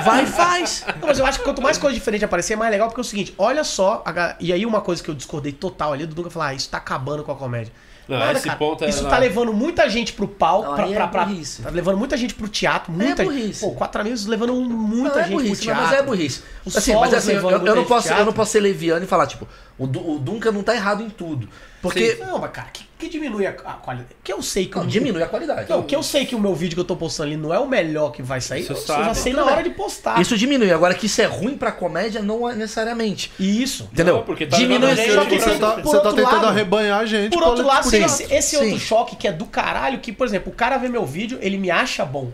Vai e faz. Não, mas eu acho que quanto mais coisa diferente aparecer, é mais legal, porque é o seguinte, olha só, a e aí uma coisa que eu discordei total ali, do Dunga falar, ah, isso tá acabando com a comédia. Não, esse ponto é Isso lá. tá levando muita gente pro palco, Não, pra, aí é pra, pra- burrice. tá levando muita gente pro teatro, muita burrice. Pô, quatro amigos levando muita Não, é gente burrice, pro teatro. mas é burrice. Os Assim, mas assim, eu, levando eu muita não gente posso, eu não posso ser leviano e falar, tipo, o, o Duncan não tá errado em tudo. Porque. Não, mas cara, que, que diminui a, a qualidade? Que eu sei que Não, o- diminui a qualidade. Não, que eu sei que o meu vídeo que eu tô postando ali não é o melhor que vai sair, Você eu, sabe. já sei na hora de postar. Isso diminui. Agora que isso é ruim pra comédia, não é necessariamente. Isso. Entendeu? Não, porque tá diminui levando gente Só Só que que você tá, você tá outro tentando lado- arrebanhar a gente. Por outro lado, esse, esse outro choque que é do caralho, que, por exemplo, o cara vê meu vídeo, ele me acha bom.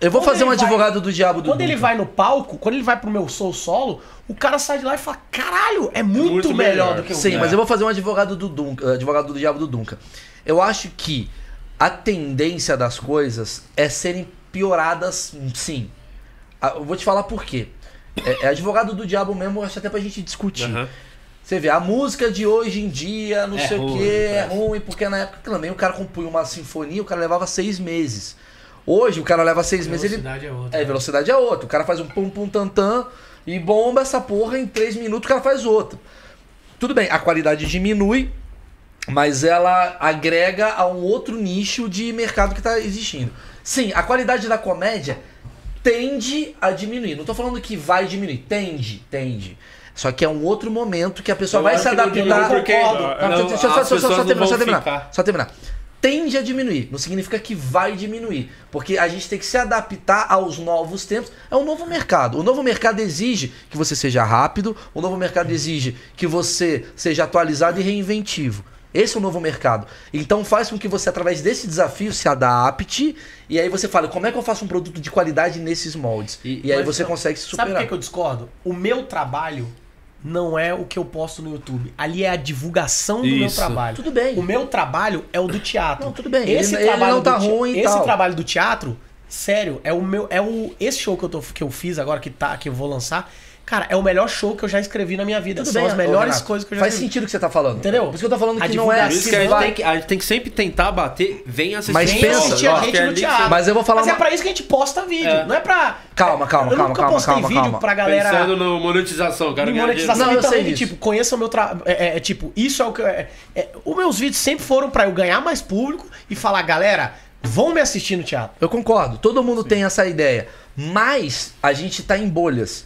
Eu vou Quando fazer um ele vai- advogado do diabo do Quando ele Duncan. vai no palco, quando ele vai pro meu Soul Solo, o cara sai de lá e fala: caralho, é muito, muito melhor, melhor. do que o Sim, vi." mas eu vou fazer um advogado do Duncan, advogado do diabo do Duncan. Eu acho que a tendência das coisas é serem pioradas, sim. Ah, Eu vou te falar por quê. É, é advogado do diabo mesmo, acho até pra gente discutir. Aham. Você vê, a música de hoje em dia, não É sei o que, é ruim, porque na época também o cara compunha uma sinfonia, o cara levava seis meses. Hoje o cara leva seis meses, ele. é outra. É, velocidade é outra. O cara faz um pum pum tantã e bomba essa porra em três minutos, o cara faz outro. Tudo bem, a qualidade diminui, mas ela agrega a um outro nicho de mercado que tá existindo. Sim, a qualidade da comédia tende a diminuir. Não tô falando que vai diminuir, tende, tende. Só que é um outro momento que a pessoa Eu vai se não adaptar. não, Não, pessoas só não terminar, só vão terminar. ficar. Só terminar. Tende a diminuir, não significa que vai diminuir, porque a gente tem que se adaptar aos novos tempos. É um novo mercado. O novo mercado exige que você seja rápido, o novo mercado exige que você seja atualizado e reinventivo. Esse é o novo mercado. Então faz com que você, através desse desafio, se adapte e aí você fala, como é que eu faço um produto de qualidade nesses moldes? E, E- aí você não, consegue se Sabe por superar. que, que eu discordo? O meu trabalho não é o que eu posto no YouTube. Ali é a divulgação do meu Isso. trabalho. Tudo bem. O meu trabalho é o do teatro. Não, tudo bem. Esse Ele- ele trabalho não tá do te- ruim Esse tal. trabalho do teatro, sério, é o meu é o esse show que eu tô que eu fiz agora que tá que eu vou lançar. Cara, é o melhor show que eu já escrevi na minha vida. Tudo São bem, as melhores Renato. coisas que eu já Faz escrevi. sentido o que você tá falando. Entendeu? Por isso que eu tô falando A que não é Por isso que a gente, vai- tem que, a gente tem que sempre tentar bater, vem assistir. Mas Vem pensa, assistir a gente no teatro. Mas eu vou falar Mas é uma- pra isso que a gente posta vídeo, É. não é pra Calma, calma, Eu calma, nunca calma, postei calma, vídeo calma. pra galera Pensando no monetização, cara. monetização Não, eu e também sei disso. tipo, conheça o meu trabalho. É, é, é, tipo, isso é o que. É, é, os meus vídeos sempre foram pra eu ganhar mais público e falar, galera, vão me assistir no teatro. Eu concordo, todo mundo tem essa ideia. Mas a gente tá em bolhas.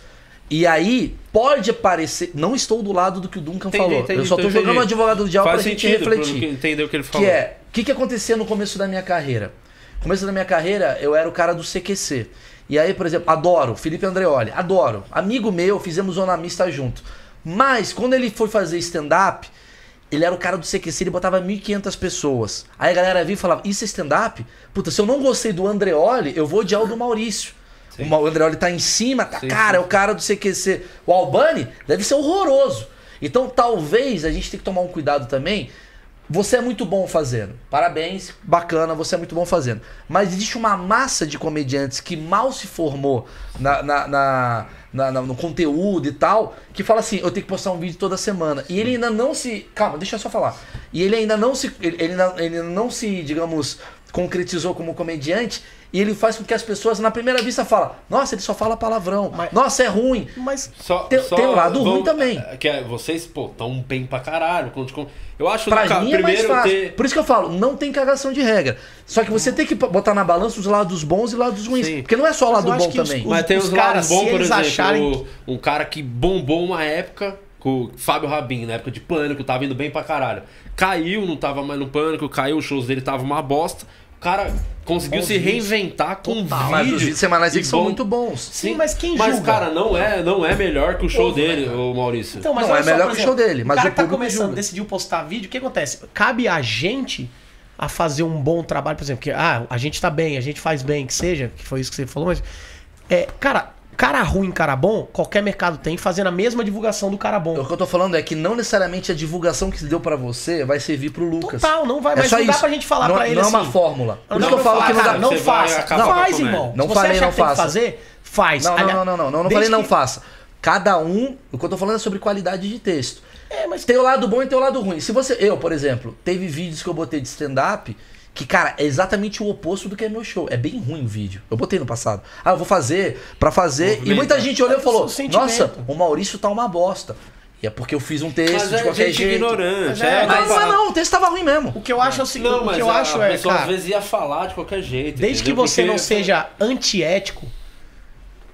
E aí pode parecer. Não estou do lado do que o Duncan Entendi, falou. entendi, eu só entendi. jogando o advogado do diabo Faz pra gente refletir. entender o que ele falou. Que é, o que, que acontecia no começo da minha carreira? No começo da minha carreira, eu era o cara do CQC. E aí, por exemplo, adoro, Felipe Andreoli, adoro. Amigo meu, fizemos Zona Mista junto. Mas, quando ele foi fazer stand-up, ele era o cara do CQC, ele botava 1.500 pessoas. Aí a galera via e falava, isso é stand-up? Puta, se eu não gostei do Andreoli, eu vou odiar o do Maurício. O Ma- O Andreoli tá em cima, tá, Sim, cara, sim. é o cara do CQC. O Albani deve ser horroroso. Então, talvez a gente tenha que tomar um cuidado também. Você é muito bom fazendo. Parabéns, bacana, você é muito bom fazendo. Mas existe uma massa de comediantes que mal se formou na, na- na- na- no conteúdo e tal, que fala assim: eu tenho que postar um vídeo toda semana. E ele ainda não se. Calma, deixa eu só falar. E ele ainda não se. Ele, ele ainda, ele não se, digamos, concretizou como comediante. E ele faz com que as pessoas, na primeira vista, falam: Nossa, ele só fala palavrão. Mas- Nossa, é ruim. Mas Só, Tem- só tem um lado ruim vamos- também. Que é, vocês, pô, tão bem pra caralho. Eu acho Pra cara, mim é mais primeiro fácil. ter. Por isso que eu falo, não tem cagação de regra. Só que você tem que botar na balança os lados bons e lados ruins. Sim. Porque não é só o lado bom que os- também. os- Mas tem os, caras, lados bons, por eles exemplo, acharem- um cara que bombou uma época com o Fábio Rabin, na época de Pânico, tava indo bem pra caralho. Caiu, não tava mais no Pânico, caiu, os shows dele tava uma bosta. O cara conseguiu Bons se vídeos. reinventar com Total. vídeo. Mas os vídeos semanais e deles são muito bons. Sim, mas quem Mas, julga? cara, não é, não é melhor que o show Povo, dele, né, o Maurício. Então, mas Não, é só, melhor que o show dele, mas o cara o que tá começando, julga. decidiu postar vídeo, o que acontece? Cabe a gente a fazer um bom trabalho, por exemplo, que ah, a gente tá bem, a gente faz bem, que seja, que foi isso que você falou, mas é, cara, cara ruim, cara bom, qualquer mercado tem fazendo a mesma divulgação do cara bom. O que eu tô falando é que não necessariamente a divulgação que se deu pra você vai servir pro Lucas. Total, não vai, É mas só não dá isso. pra gente falar não, pra ele Não é uma assim. fórmula. Por Não isso que eu dá falo que não dá. não faça. Não faz, irmão. Não Se falei, não faça. fazer, faz. Não, não, não, não, não, não, não falei não faça. Cada um, o que eu tô falando é sobre qualidade de texto. É, mas Tem o lado bom e tem o lado ruim. Se você, eu, por exemplo, teve vídeos que eu botei de stand-up que, cara, é exatamente o oposto do que é meu show. É bem ruim o vídeo. Eu botei no passado. Ah, eu vou fazer pra fazer. E muita gente olhou e falou: É sentimento. Nossa, o Maurício tá uma bosta. E é porque eu fiz um texto Mas de é qualquer gente jeito. ignorante. Mas é, é, Mas, tá- mas não, o texto tava ruim mesmo. o que eu acho é o seguinte, Não, o mas que eu a, acho a é, pessoa cara, às vezes ia falar de qualquer jeito. Desde que entendeu? você Porque- não seja antiético,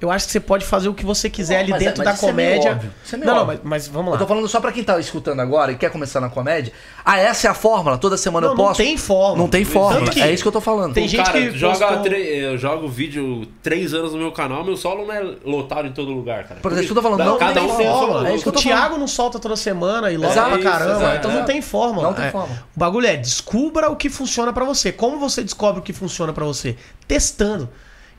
eu acho que você pode fazer o que você quiser Não, ali mas é- dentro mas da isso é meio comédia. óbvio, isso é meio não, não, óbvio. mas, mas vamos Eu tô lá. falando só pra quem tá escutando agora e quer começar na comédia. Ah, essa é a fórmula? Toda semana Não, eu não posso? tem fórmula. Não tem fórmula. É isso que eu tô falando. tem gente Cara, que joga postou- tre- eu jogo vídeo três anos no meu canal, meu solo não é lotado em todo lugar, cara. Por isso que eu tô falando, não cada tem um tem sua fórmula, é isso que eu o Thiago não solta toda semana e logo Exato, pra caramba. então não tem fórmula. Não tem É, fórmula. O bagulho é descubra o que funciona pra você. Como você descobre o que funciona pra você? Testando.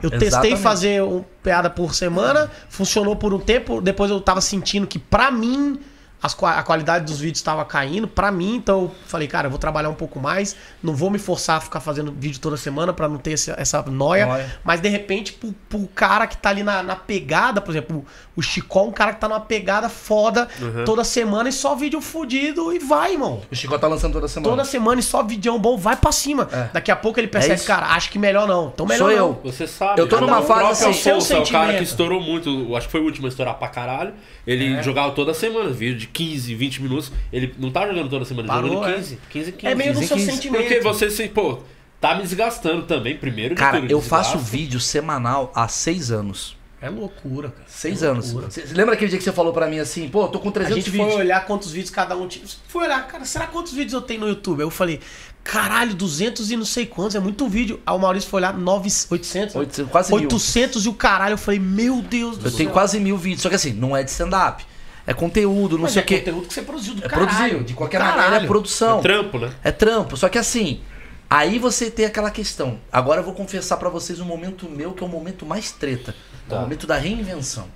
Eu testei Exatamente. fazer um piada por semana, funcionou por um tempo, depois eu tava sentindo que pra mim as a qualidade dos vídeos estava caindo, pra mim, então eu falei, cara, eu vou trabalhar um pouco mais, não vou me forçar a ficar fazendo vídeo toda semana pra não ter esse- essa noia, Noia. mas de repente pro, pro cara que tá ali na, na pegada, por exemplo, o Chicó, um cara que tá numa pegada foda toda semana e só vídeo fudido e vai, irmão. O Chico tá lançando toda semana. Toda semana e só vídeo bom, vai pra cima. É. Daqui a pouco ele percebe, isso. cara, acho que melhor não. Então melhor Sou não. eu. Você sabe. Eu tô numa um. fase assim, seu Alfonso é o cara sentimento. que estourou muito. eu Acho que foi o último a estourar pra caralho. Ele É. jogava toda semana vídeo de 15, 20 minutos. Ele não tá jogando toda semana, ele tá Parou, jogando é. 15, 15, 15. É meio no 15, seu 15. sentimento. Porque você, se, pô, tá me desgastando também, primeiro de Cara, tudo, eu faço vídeo semanal há seis anos. É loucura, cara. Seis É anos. loucura. Você lembra aquele dia que você falou pra mim assim, pô, eu tô com A 300 gente vídeos. foi olhar quantos vídeos cada um tinha. Foi olhar, cara, será quantos vídeos eu tenho no YouTube? Aí eu falei, caralho, 200 e não sei quantos, é muito vídeo. Aí o Maurício foi olhar 9, 800, 800, quase mil. 800 e o caralho. Eu falei, meu Deus do Eu céu. tenho quase mil vídeos, só que assim, não é de stand-up. É conteúdo, não Mas sei é o quê. conteúdo que você produziu do É caralho. produzido. De qualquer maneira, é produção. É trampo, né? É trampo. Só que assim, aí você tem aquela questão. Agora eu vou confessar pra vocês um momento meu que é o momento mais treta. É o Tá. momento da reinvenção.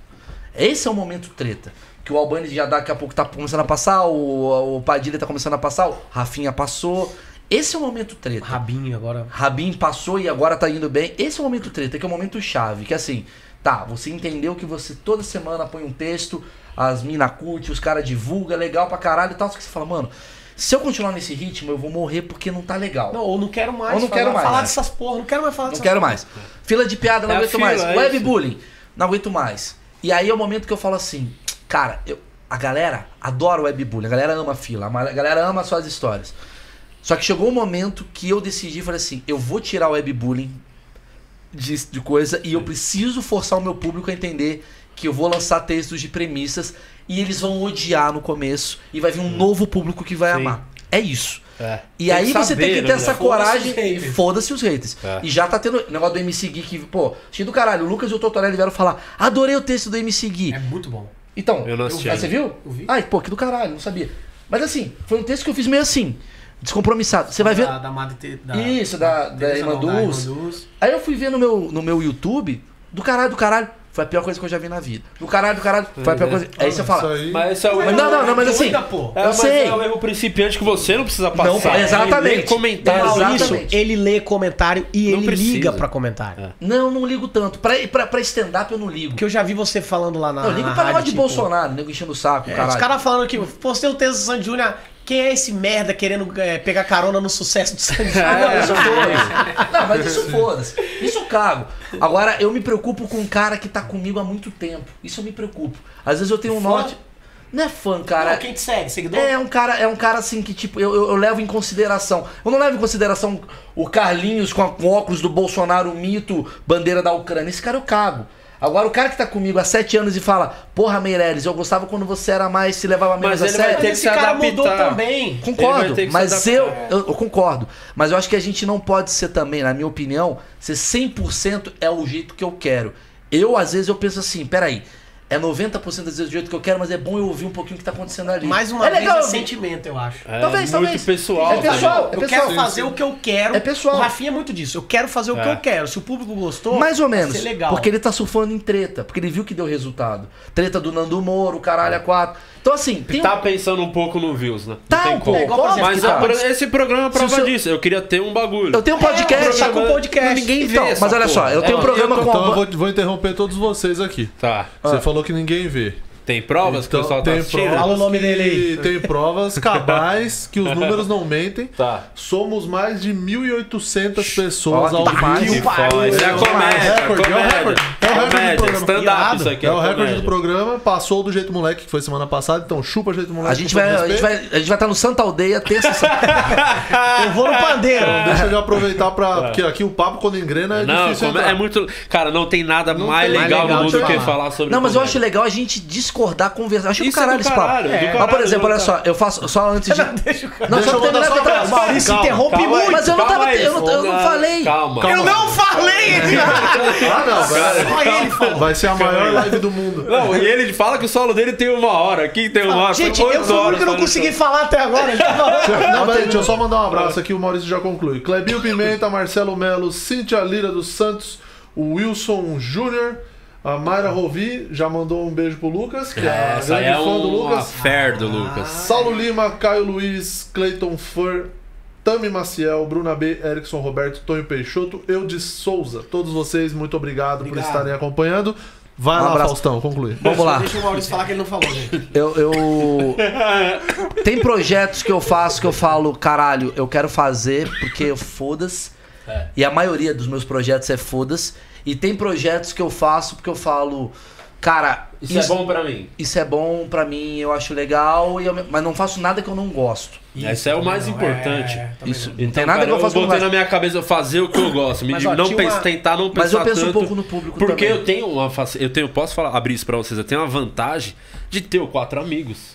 Esse é o momento treta. Que o Albani já daqui a pouco tá começando a passar, o, o Padilha tá começando a passar, o Rafinha passou. Esse é o momento treta. Rabinho agora. Rabin passou e agora tá indo bem. Esse é o momento treta, que é o momento chave. Que assim, tá, você entendeu que você toda semana põe um texto, as mina curte, os caras divulga, legal pra caralho e tal. Só que você fala, mano, se eu continuar nesse ritmo, eu vou morrer porque não tá legal. Não, ou não quero mais. Ou não falar, quero mais. Falar dessas porra, não quero mais falar Não quero mais. Fila de piada, não É aguento fila, mais. é Web bullying, não aguento mais. E aí é o momento que eu falo assim, cara, eu, a galera adora o web bullying, a galera ama a fila, a galera ama as suas histórias. Só que chegou um momento que eu decidi, falei assim, eu vou tirar o web bullying de, de coisa e eu preciso forçar o meu público a entender que eu vou lançar textos de premissas e eles vão odiar no começo e vai vir um novo público que vai Sim. amar. É isso. É. E Tem aí você saber, tem que ter né, essa coragem Foda-se os e haters. foda-se os haters. É. E já tá tendo negócio do MC Gui que, pô, cheio do caralho. O Lucas e o Totorelli vieram falar: adorei o texto do MC Gui. É muito bom. Então, Eu não assisti ainda. você viu? Eu vi. Ai, pô, que do caralho, não sabia. Mas assim, foi um texto que eu fiz meio assim, descompromissado. Você vai ver. Da, da Madre da, Isso, da- da da Dulce. Irmã Dulce. Aí eu fui ver no meu, no meu YouTube, do caralho, do caralho. Foi a pior coisa que eu já vi na vida. Do caralho, do caralho, foi a pior coisa. Aí você fala. Isso aí. Mas esse é o Mas erro. não, não, não, mas assim. É, eu mas sei. é o erro principiante que você não precisa passar. Não, exatamente. Ele lê comentário. Exatamente. Maurício, ele lê comentário e Não ele precisa. liga pra comentário. É. Não, não ligo tanto. Pra, pra, pra stand-up eu não ligo. Porque eu já vi você falando lá na. Eu ligo na pra rádio, negócio de tipo, Bolsonaro, nego enchendo o saco, É, caralho. os caras falando que postei o texto do Sandy Júnior. Quem é esse merda querendo é, pegar carona no sucesso do Sandy Júnior? Ah, não, isso foda-se. Não, mas isso foda-se. Isso eu cago. Agora, eu me preocupo com um cara que tá comigo há muito tempo. Isso eu me preocupo. Às vezes eu tenho um Fã? norte. Não é fã, cara. Não, quem te segue? Seguidor? É um cara, é um cara assim que, tipo, eu, eu, eu levo em consideração. Eu não levo em consideração o Carlinhos com, a- com óculos do Bolsonaro, o mito, bandeira da Ucrânia. Esse cara eu cago. Agora, o cara que tá comigo há sete anos e fala, porra, Meirelles, eu gostava quando você era mais, se levava menos Mas a sério. que esse se cara adaptar. mudou também. Concordo, mas eu, eu, eu concordo. Mas eu acho que a gente não pode ser também, na minha opinião, ser 100% é o jeito que eu quero. Eu, às vezes, eu penso assim, peraí, é 90% das vezes do jeito que eu quero, mas é bom eu ouvir um pouquinho o que tá acontecendo ali. Mais uma é vez legal, é sentimento, eu acho. É Talvez, muito talvez. pessoal. É pessoal, sabe? é eu pessoal. quero fazer o que eu quero. É pessoal. O Rafinha é muito disso. Eu quero fazer o que É. eu quero. Se o público gostou, Mais ou vai menos. ser legal. Porque ele tá surfando em treta. Porque ele viu que deu resultado. Treta do Nando Moro, caralho, a quatro. Então, assim, tem Tá pensando um pouco no views, né? Tá, tem um como. pouco. igual, por exemplo, Mas é tá- pro- esse programa é prova seu- disso. Eu queria ter um bagulho. Eu tenho um podcast. tá com Programa- podcast. Ninguém vê Então, mas olha só, porra. eu tenho um É, programa eu tô- com- Então eu vou, vou interromper todos vocês aqui. Tá. Você falou que ninguém vê. Tem provas que o Então pessoal tá tem assistindo? provas Fala o nome que- dele aí. Tem provas cabais que os números não mentem. Tá. Somos mais de 1.800 pessoas Ó, ao tá vivo. Isso é É o comédia. recorde, é o comédia. recorde. É o recorde do programa. isso aqui. É o recorde do programa, passou do Jeito Moleque, que foi semana passada, então chupa Jeito Moleque. A gente vai a gente vai a gente vai estar no Santa Aldeia terça Eu vou no pandeiro. Deixa eu aproveitar pra. Porque aqui o papo, quando engrena, é Não, difícil. como- entrar. é muito. Cara, não tem nada Não mais tem legal no mundo que falar. sobre Não, mas eu acho legal a gente discordar, conversar. Acho do Isso é caralho esse papo. caralho, do Mas, por exemplo, olha só, eu faço só antes de. Deixa o cara. Não, Deixa só eu terminar que eu tava- Maurício Calma, interrompe calma muito. Mas eu não Calma tava. aí, Eu não, eu não falei. Calma. Eu não falei! Ah, não, vai, Só ele falou. vai ser a maior live do mundo. Não, e ele fala que o solo dele tem uma hora. Aqui tem uma hora. Gente, eu fui o único que não consegui falar até agora. Falando. Não, peraí, deixa eu só mandar um abraço aqui, o Maurício já conclui. Clebinho Pimenta, Marcelo Melo, Cíntia Lira dos Santos, o Wilson Júnior, a Mayra Rovi já mandou um beijo pro Lucas, que é, aí grande é fã do uma Lucas. fé do Lucas. Saulo Lima, Caio Luiz, Cleiton Fur, Tami Maciel, Bruna B, Erickson Roberto, Tonho Peixoto, Eudes Souza. Todos vocês, muito obrigado, por Obrigado. estarem acompanhando. Vai Um lá, abraço. Faustão, conclui. Vamos lá. Deixa o Maurício falar que ele não falou, gente. Eu, eu- Tem projetos que eu faço que eu falo, caralho, eu quero fazer porque eu foda-se. E a maioria dos meus projetos é foda-se. E tem projetos que eu faço porque eu falo, Cara, Isso, é bom pra mim. Isso é bom pra mim, eu acho legal, e eu- mas não faço nada que eu não gosto. Esse é o mais importante. também Isso. não. Não tem nada que eu faço eu não botei na minha cabeça fazer o que eu gosto. Me Mas, digo, ó, não pense- uma- tentar não pensar Mas eu penso tanto, um pouco no público Porque também. eu tenho uma eu tenho, posso falar, abrir isso pra vocês, eu tenho uma vantagem de ter o quatro amigos.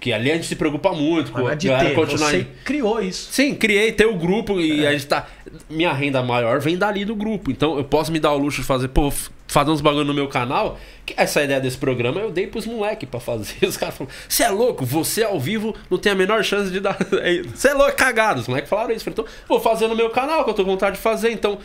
Que ali a gente se preocupa muito Mas não é de ter, continuar você aí. criou isso. Sim, criei, ter o grupo É. e a gente tá. Minha renda maior vem dali do grupo. Então eu posso me dar o luxo de fazer, pô, fazer uns bagulho no meu canal. Que essa ideia desse programa eu dei pros moleques pra fazer. Os caras falaram: Você é louco? Você ao vivo não tem a menor chance de dar. Você é louco, cagado. Os moleques falaram isso. Então, vou fazer no meu canal, que eu tô com vontade de fazer. Então,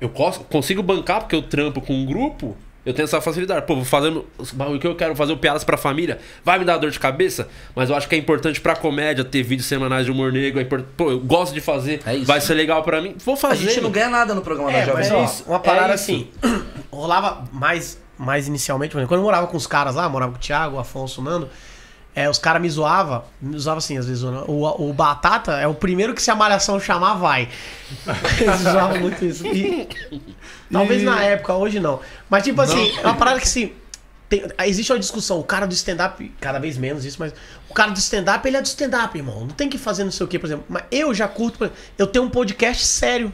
eu consigo bancar porque eu trampo com um grupo. Eu tenho essa facilidade. Pô, vou fazendo os bagulho que eu quero fazer o piadas pra família. Vai me dar dor de cabeça, mas eu acho que é importante pra comédia ter vídeos semanais de humor negro. É import... Pô, eu gosto de fazer. É isso. Vai ser legal pra mim. Vou A fazer. gente não ganha nada no programa da É, Jovem mas Pan. ó, uma parada é isso. assim, rolava mais, mais inicialmente, por exemplo, quando eu morava com os caras lá, morava com o Thiago, o Afonso, o Nando, é, os caras me zoavam, me zoavam assim, às vezes, o, o Batata é o primeiro que se a malhação chamar, vai. Eles zoavam muito isso. E, talvez na época, hoje não. Mas tipo assim, é uma parada que assim, tem- existe uma discussão, o cara do stand-up, cada vez menos isso, mas o cara do stand-up, ele é do stand-up, irmão. Não tem que fazer não sei o que, por exemplo. Mas eu já curto, eu tenho um podcast sério.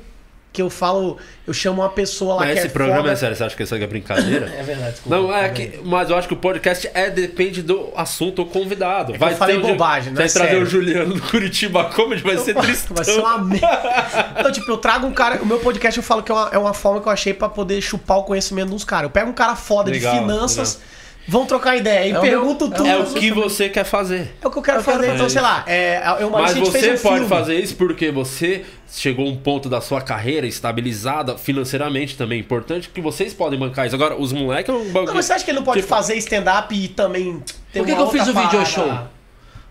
Que eu falo, eu chamo uma pessoa lá Mas que esse é programa foda. é sério, você acha que isso aqui é brincadeira? É verdade, desculpa. Não, é Tá que. Mas eu acho que o podcast é depende do assunto ou convidado. que eu falei ter bobagem, não Vai é trazer sério. o Juliano do Curitiba Comedy, vai ser triste. Vai ser uma merda. Então, tipo, eu trago um cara. O meu podcast eu falo que é uma, é uma forma que eu achei pra poder chupar o conhecimento dos caras. Eu pego um cara foda Legal, de finanças, vão trocar ideia e É pergunto meu- tudo. É o que você quer fazer. É o que eu quero Eu quero fazer. Então, fazer sei lá, é, eu, Mas a gente você fez um pode filme. fazer isso porque você chegou um ponto da sua carreira estabilizada financeiramente também. Importante que vocês podem bancar isso. Agora, os moleques é um bagulho. Não, mas você acha que ele não pode Tipo- fazer stand-up e também ter Por que, uma que eu fiz o video parada? show?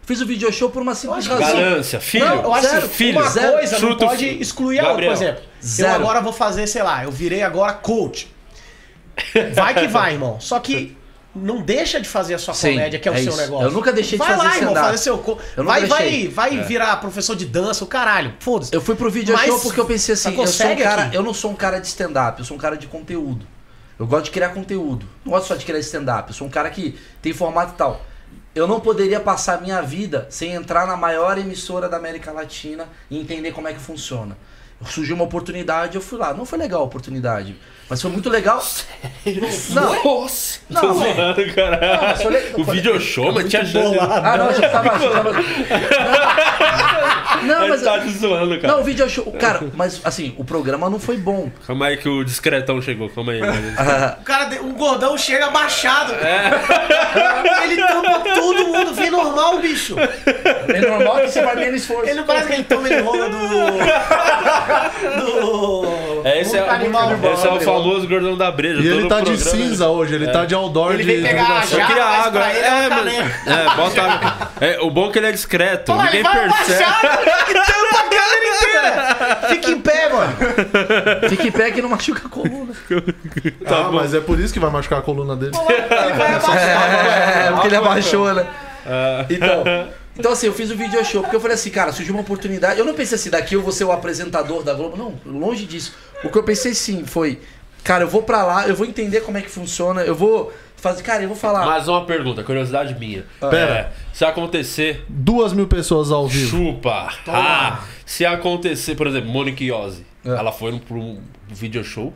Fiz o video show por uma simples razão. Ganância, filho. Não, eu acho Zero, filho, uma zero, coisa não pode filho. excluir a outra. Por exemplo, eu zero. agora vou fazer, sei lá, eu virei agora coach. Vai que vai, irmão. Só que não deixa de fazer a sua Sim, comédia, que é o é seu isso. negócio. Eu nunca deixei de vai fazer lá, irmão, fazer seu co... Vai, vai, vai virar professor de dança, o caralho. Foda-se. Eu fui pro video Mas show porque eu pensei assim, eu sou um cara, aqui? eu não sou um cara de stand-up, eu sou um cara de conteúdo. Eu gosto de criar conteúdo. Não gosto só de criar stand-up. Eu sou um cara que tem formato e tal. Eu não poderia passar a minha vida sem entrar na maior emissora da América Latina e entender como é que funciona. Surgiu uma oportunidade, eu fui lá. Não foi legal a oportunidade, mas foi muito legal. Não, Nossa! Não, tô é. zoando, caralho. mas foi le- o video show, mas tinha chance. Ah, não, já tava. Já tava... Não, Ele mas. tá zoando, cara. Não, o video show. Cara, mas assim, o programa não foi bom. Calma aí que o discretão chegou. Calma aí. O cara, o gordão chega abaixado. Ele tampa todo mundo, vem normal, bicho. É normal que você vai menos esforço. Ele não parece que ele toma ele rola do. do. É, esse é, animal. esse é o famoso gordão da breja. E ele tá de programa. cinza hoje, ele tá de outdoor Ele de vem pegar a divulgação. Eu queria mas água. pra ele é É, caneta. É, bota água. É, o bom é que ele é discreto. Pô, Ninguém ele vai percebe. tampa a câmera inteira. Fica em pé, mano. Fica em pé que não machuca a coluna. ah, mas é por isso que vai machucar a coluna dele. Ele vai abaixado. É, porque ele abaixou, né? Ah. Então, então, assim, eu fiz o video show, porque eu falei assim, cara, surgiu uma oportunidade. Eu não pensei assim, daqui eu vou ser o apresentador da Globo. Não, longe disso. O que eu pensei sim foi, cara, eu vou pra lá, eu vou entender como é que funciona, eu vou fazer, cara, eu vou falar. Mais uma pergunta, curiosidade minha. Pera. É, se acontecer, Duas mil pessoas ao vivo. chupa. Ah, se acontecer, por exemplo, Monique Iose, É. ela foi para um video show,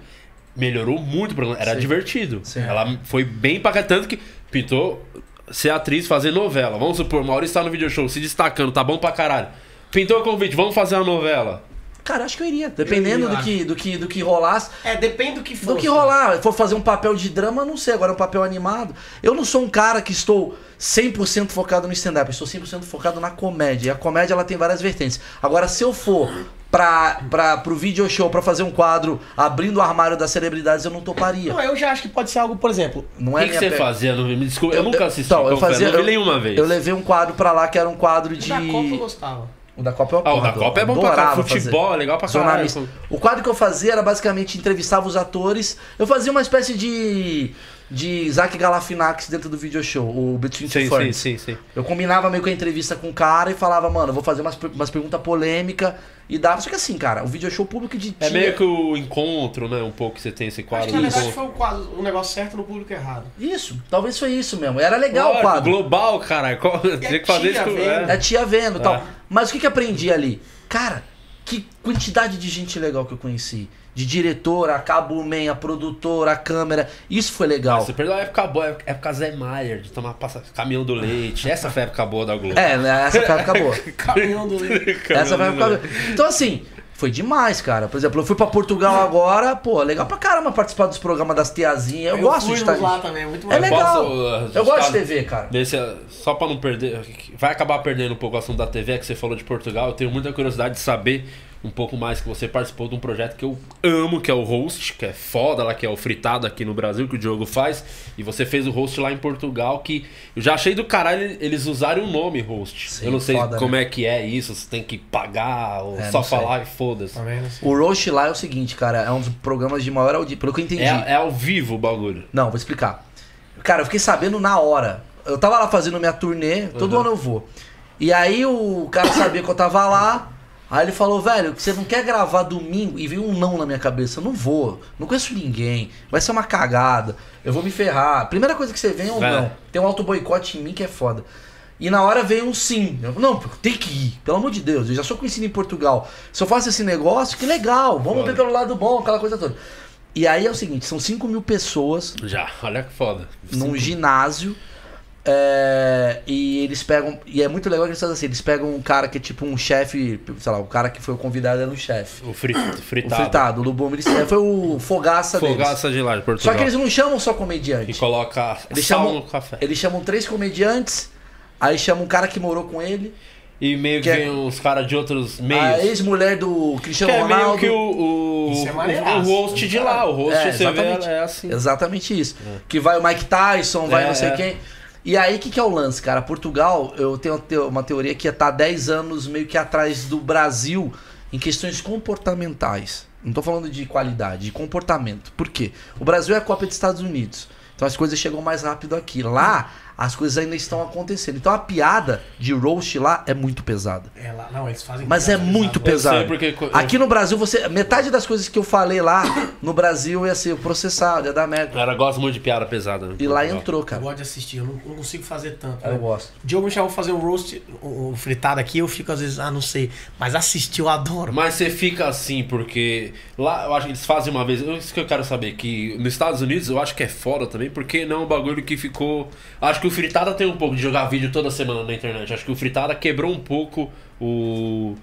melhorou muito o programa, era Sim. divertido. Sim. Ela foi bem pra cá, tanto que pintou ser atriz, fazer novela. Vamos supor, Maurício tá no video show, se destacando, tá bom pra caralho. Pintou o convite, vamos fazer uma novela. Cara, acho que eu iria. Dependendo Eu do, acho. que, do, que, do que rolasse. É, depende do que for. Do que rolar. For fazer um papel de drama, não sei. Agora, um papel animado. Eu não sou um cara que estou 100% focado no stand-up. Eu estou 100% focado na comédia. E a comédia, ela tem várias vertentes. Agora, se eu for pra, pra, pro video show pra fazer um quadro abrindo o armário das celebridades, eu não toparia. Não, eu já acho que pode ser algo, por exemplo. Não O é que, que minha você pe- fazia? Não- Me desculpa, eu, nunca assisti. Então, eu fazia. não vi eu- nenhuma vez. Eu levei um quadro pra lá que era um quadro de. Da Copa eu gostava. O da Copa eu Ah, o da acordo, Copa é eu bom pra caralho. Futebol é legal pra caralho. O quadro que eu fazia era basicamente entrevistava os atores. Eu fazia uma espécie de de Isaac Galifianakis dentro do video show, o Between Two Sim, sim, Ferns. sim, sim. Eu combinava meio com a entrevista com o cara e falava, mano, eu vou fazer umas, umas perguntas polêmicas e dava. Só que assim, cara, o video show público de É dia- meio que o encontro, né? Um pouco que você tem esse Acho quadro. que na verdade foi o, quadro, o negócio certo no público errado. Isso, talvez foi isso mesmo. Era legal o quadro. Global, cara. Qual- Tinha que fazer isso. é. A tia vendo e tal. É. Mas o que que aprendi ali? Cara, que quantidade de gente legal que eu conheci. De diretora, a Cabo Man, a produtora, a câmera. Isso foi legal. Você perdeu a época boa, a época Zé Maier, de tomar passa, caminhão do leite. Essa foi a época boa da Globo. É, né, essa foi a época boa. Caminhão do leite. Essa foi a Caminhão época boa. Então, assim, foi demais, cara. Por exemplo, eu fui pra Portugal agora, pô, legal pra caramba participar dos programas das tiazinhas. Eu, gosto fui de estar. nos lá também, muito É mais. legal. Posso, uh, Eu gosto de TV, cara. Desse, só pra não perder, vai acabar perdendo um pouco o assunto da TV, é que você falou de Portugal. Eu tenho muita curiosidade de saber um pouco mais que você participou de um projeto que eu amo, que é o Host, que é foda lá, que é o fritado aqui no Brasil, que o Diogo faz. E você fez o Host lá em Portugal, que eu já achei do caralho eles usarem o nome Host. Sim, eu não sei foda, como né? é que é isso, se tem que pagar ou É, só falar e foda-se. O Roast lá é o seguinte, cara, é um dos programas de maior audiência. Pelo que eu entendi. É, é ao vivo o bagulho. Não, vou explicar. Cara, eu fiquei sabendo na hora. Eu tava lá fazendo minha turnê, todo Uhum. ano eu vou. E aí o cara sabia que eu tava lá. Aí ele falou, velho, você não quer gravar domingo? E veio um não na minha cabeça. Eu não vou. Não conheço ninguém. Vai ser uma cagada. Eu vou me ferrar. Primeira coisa que você vem é um não. Tem um auto boicote em mim que é foda. E na hora veio um sim. Eu, não, tem que ir. Pelo amor de Deus. Eu já sou conhecido em Portugal. Se eu faço esse negócio, que legal. Vamos Foda. ver pelo lado bom, aquela coisa toda. E aí é o seguinte, são 5 mil pessoas Já, olha que foda. num ginásio. É, e eles pegam. E é muito legal que eles fazem assim: eles pegam um cara que é tipo um chefe, sei lá, o cara que foi o convidado era o chefe. O frit, O fritado. fritado, o Lubomir, ele foi o fogaça, deles. Fogaça de lá de Portugal. Só que eles não chamam só E comediante. coloca Eles sal chamam, no café. eles chamam três comediantes, aí chamam um cara que morou com ele, E meio que que é- vem uns caras de outros a meios. ex-mulher do Que Cristiano é meio Ronaldo. que o, o, Isso é o, o host de lá. O host É, você vê exatamente. é assim. Exatamente isso. Que vai o Mike Tyson, vai É, não sei é. quem. E aí, o que, que é o lance, cara? Portugal, eu tenho te- uma teoria que tá 10 anos meio que atrás do Brasil em questões comportamentais. Não tô falando de qualidade, de comportamento. Por quê? O Brasil é a cópia dos Estados Unidos. Então as coisas chegam mais rápido aqui. Lá, as coisas ainda estão acontecendo. Então a piada de roast lá é muito pesada. É lá, não, eles fazem. Mas é muito Eu pesado. sei porque Aqui no Brasil, você. Metade das coisas que eu falei lá, no Brasil ia ser processado, ia dar merda. O cara gosta muito de piada pesada. né, E lá entrou, Eu cara. gosto de assistir, eu não, não consigo fazer tanto. Eu né? gosto. Diogo me chamou pra fazer um roast, o fritado aqui, eu fico às vezes, ah, não sei. Mas assistir eu adoro. Mas você fica assim, porque lá eu acho que eles fazem uma vez. Isso que eu quero saber, que nos Estados Unidos eu acho que é foda também, porque não é um bagulho que ficou. Acho que o Fritada tem um pouco de jogar vídeo toda semana na internet. Acho que o Fritada quebrou um pouco o.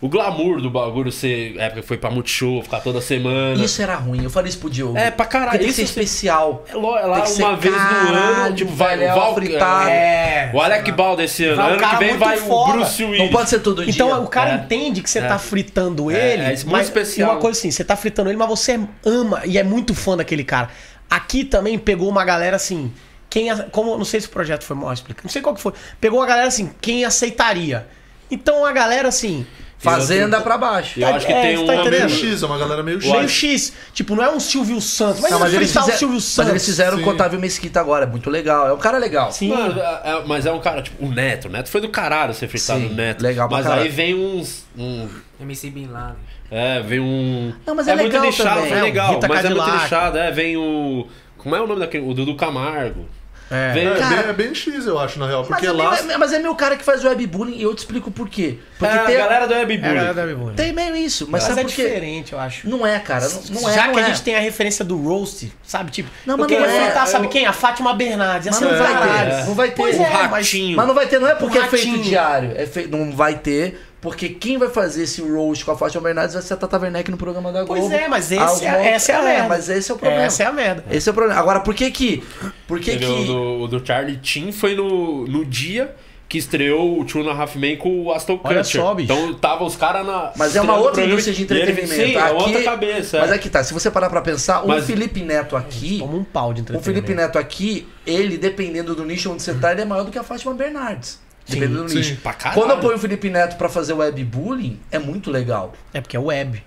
O glamour do bagulho ser. É, porque foi pra Multishow, ficar toda semana. Isso era ruim, eu falei isso pro Diogo. É, pra caralho. Tem que ser especial. É é lá que uma vez no ano, tipo, vai velho, o Val, fritado. É. O Alec Bald esse ano. Vai ano que vem vai foda. o Bruce Willis. Não pode ser todo dia. Então o cara É. entende que você É. tá fritando É, ele. é isso, muito mas especial. uma coisa assim, você tá fritando ele, mas você ama e é muito fã daquele cara. Aqui também pegou uma galera assim. Quem, a- como, não sei se o projeto foi mal explicado, não sei qual que foi. Pegou uma galera assim, quem aceitaria. Então a galera assim. Fazenda pra baixo. Eu acho que É, tem um. tá É meio? X, é uma galera meio X. Meio X. Tipo, não é um Silvio Santos. Mas, Não, mas, eles fritar fizeram, o Silvio mas Santos. eles fizeram Sim. o Otávio Mesquita agora, é muito legal. É um cara legal. Sim. Mano, é- é- mas é um cara, tipo, o Neto. O Neto foi do caralho ser fritado no Neto. legal pra Mas caralho. aí vem uns. Um, MC Bin Laden. é, vem um. Não, mas é muito legal lixado, também. foi É, legal. Rita mas é muito lixado. É, vem o. Como é o nome daquele? O Dudu Camargo. É. Vem, É, Cara- bem, é bem X, eu acho, na real. Mas Porque é, lá. meu, mas é meu cara que faz o webbullying e eu te explico por quê. Porque é, tem, a galera do Web É, galera tem meio isso, mas, Mas, sabe é por quê? diferente, eu acho. Não é, cara. Não, não é. Já não que é. a gente tem a referência do roast, sabe? Tipo, Não, eu mas queria não é. sabe Eu- quem? A Fátima Bernardes. Mas ser não vai caralho. ter. Não vai ter. Pois é, mas-. Mas não vai ter, não é porque Um é feito diário. É fe... Não vai ter, porque quem vai fazer esse roast com a Fátima Bernardes vai ser a Tata Werneck no programa da Globo. Pois é, mas esse é- montes- essa é a merda. Mas esse é o problema. Essa é a merda. Esse é o problema. Agora, por que que... Por que que... O do, o do Charlie Chin foi no, no dia que estreou o Two and a Half Men com o Aston Olha Kutcher. só, bicho. Então tava os caras na. Mas é uma o outra indústria de ele- entretenimento. Sim, é Aqui- outra cabeça. Mas é. é que tá, se você parar pra pensar, o Mas- Felipe Neto aqui... Toma um pau de O entretenimento. Felipe Neto aqui, ele, dependendo do nicho onde você tá, ele é maior do que a Fátima Bernardes. Sim, do sim. nicho. Pra caralho. Quando eu ponho o Felipe Neto pra fazer webbullying, é muito legal. É porque é web.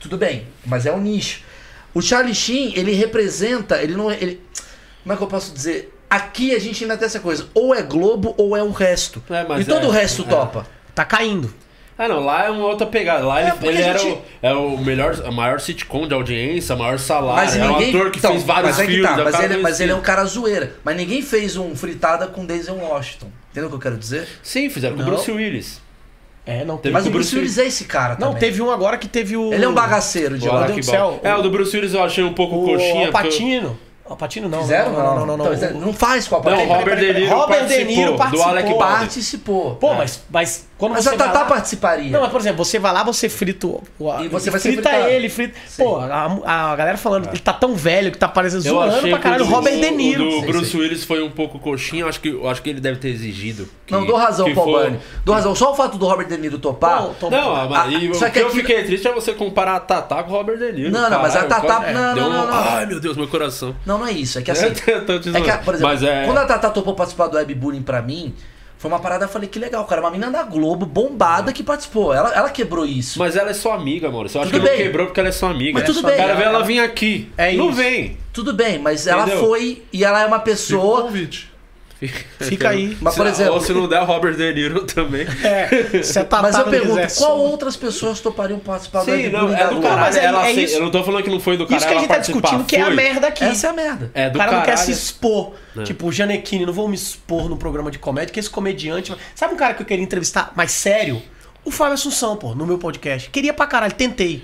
Tudo bem, mas é um nicho. O Charlie Sheen, ele representa, ele não ele Como é que eu posso dizer? Aqui a gente ainda tem essa coisa. Ou é Globo ou é o resto. É, mas e todo é- o resto é. topa. Tá caindo. Ah, não, lá é uma outra pegada. Lá É, ele, ele era gente- o, é o melhor, a maior sitcom de audiência, maior salário. Mas é um ninguém. ator que então, fez vários mas é que filmes. tá, um mas, ele, mas ele é um cara zoeira. Mas ninguém fez um fritada com Denzel Washington. Entendeu o que eu quero dizer? Sim, fizeram com o Não. Bruce Willis. É, não Teve. Mas o o Bruce Willis é esse cara Não, também. teve um agora que teve o. Ele é um bagaceiro de lá. Deus céu. É, o do Bruce Willis eu achei um pouco O coxinha. porque eu- Alpatino. Alpatino não. Fizeram? Não, não, não. não, Então, não. não faz com a Não, Peraí, Robert De. Niro Robert De participou, Niro do participou. Alec. Participou. Pô, É. mas, mas quando Mas você a Tatá lá- participaria. Não, mas por exemplo, você vai lá, você frita o. o- E você vai ser frita ele, frita. Pô, a, a galera falando, ele tá tão velho que tá parecendo Eu zoando achei pra que caralho. o Robert De Niro. O do Sim, Bruce sim. Willis foi um pouco coxinha, eu acho que, eu acho que ele deve ter exigido. que- Não, dou razão, Paul for- Bunny. Dou razão. Só o fato do Robert De Niro topar. Tô- Não, mas Ah, e só o que que eu aqui- fiquei triste é você comparar a Tatá com o Robert De Niro. Não, não, mas a Caralho, Tatá- quase- não, não, não, não. Ai, meu Deus, meu coração. Não, não é isso. É que assim. Eu É que, por exemplo, é- quando a Tata topou participar do Webbullying pra mim, foi uma parada, eu falei, que legal, cara. Uma menina da Globo, bombada, que participou. Ela, ela quebrou isso. Mas ela é sua amiga, Maurício. Eu acho Tudo que não bem. quebrou porque ela é sua amiga. Mas tudo bem. quero ver Ela- ela vir aqui. É não isso. vem. Tudo bem, mas ela Entendeu? foi e ela é uma Fica o pessoa. convite. Fica aí. Mas, Se- por exemplo- Ou se não der Robert De Niro também. É, se a Tatá Mas eu não pergunto, quiser qual só- outras pessoas topariam participar do Sim, não, Webbullying é do caralho. Mas é- ela é isso- Eu não tô falando que não foi do caralho. Isso que a gente tá discutindo, que é a merda aqui. Essa é a merda. É do o cara não quer caralho. se expor. É. Tipo, o Janequine, não vou me expor no programa de comédia, que esse comediante. Sabe um cara que eu queria entrevistar mais sério? O Fábio Assunção, pô, no meu podcast. Queria pra caralho, tentei.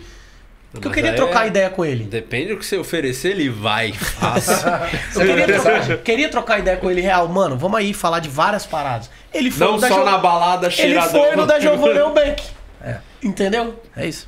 Porque eu Mas queria aí trocar é- ideia com ele. Depende do que você oferecer, ele vai. Fácil. Eu queria trocar, queria trocar ideia com ele real. Mano, vamos aí falar de várias paradas. Ele foi não no da só Jo- na balada Ele foi no da Giovanna Elbeck. É. Entendeu? É isso.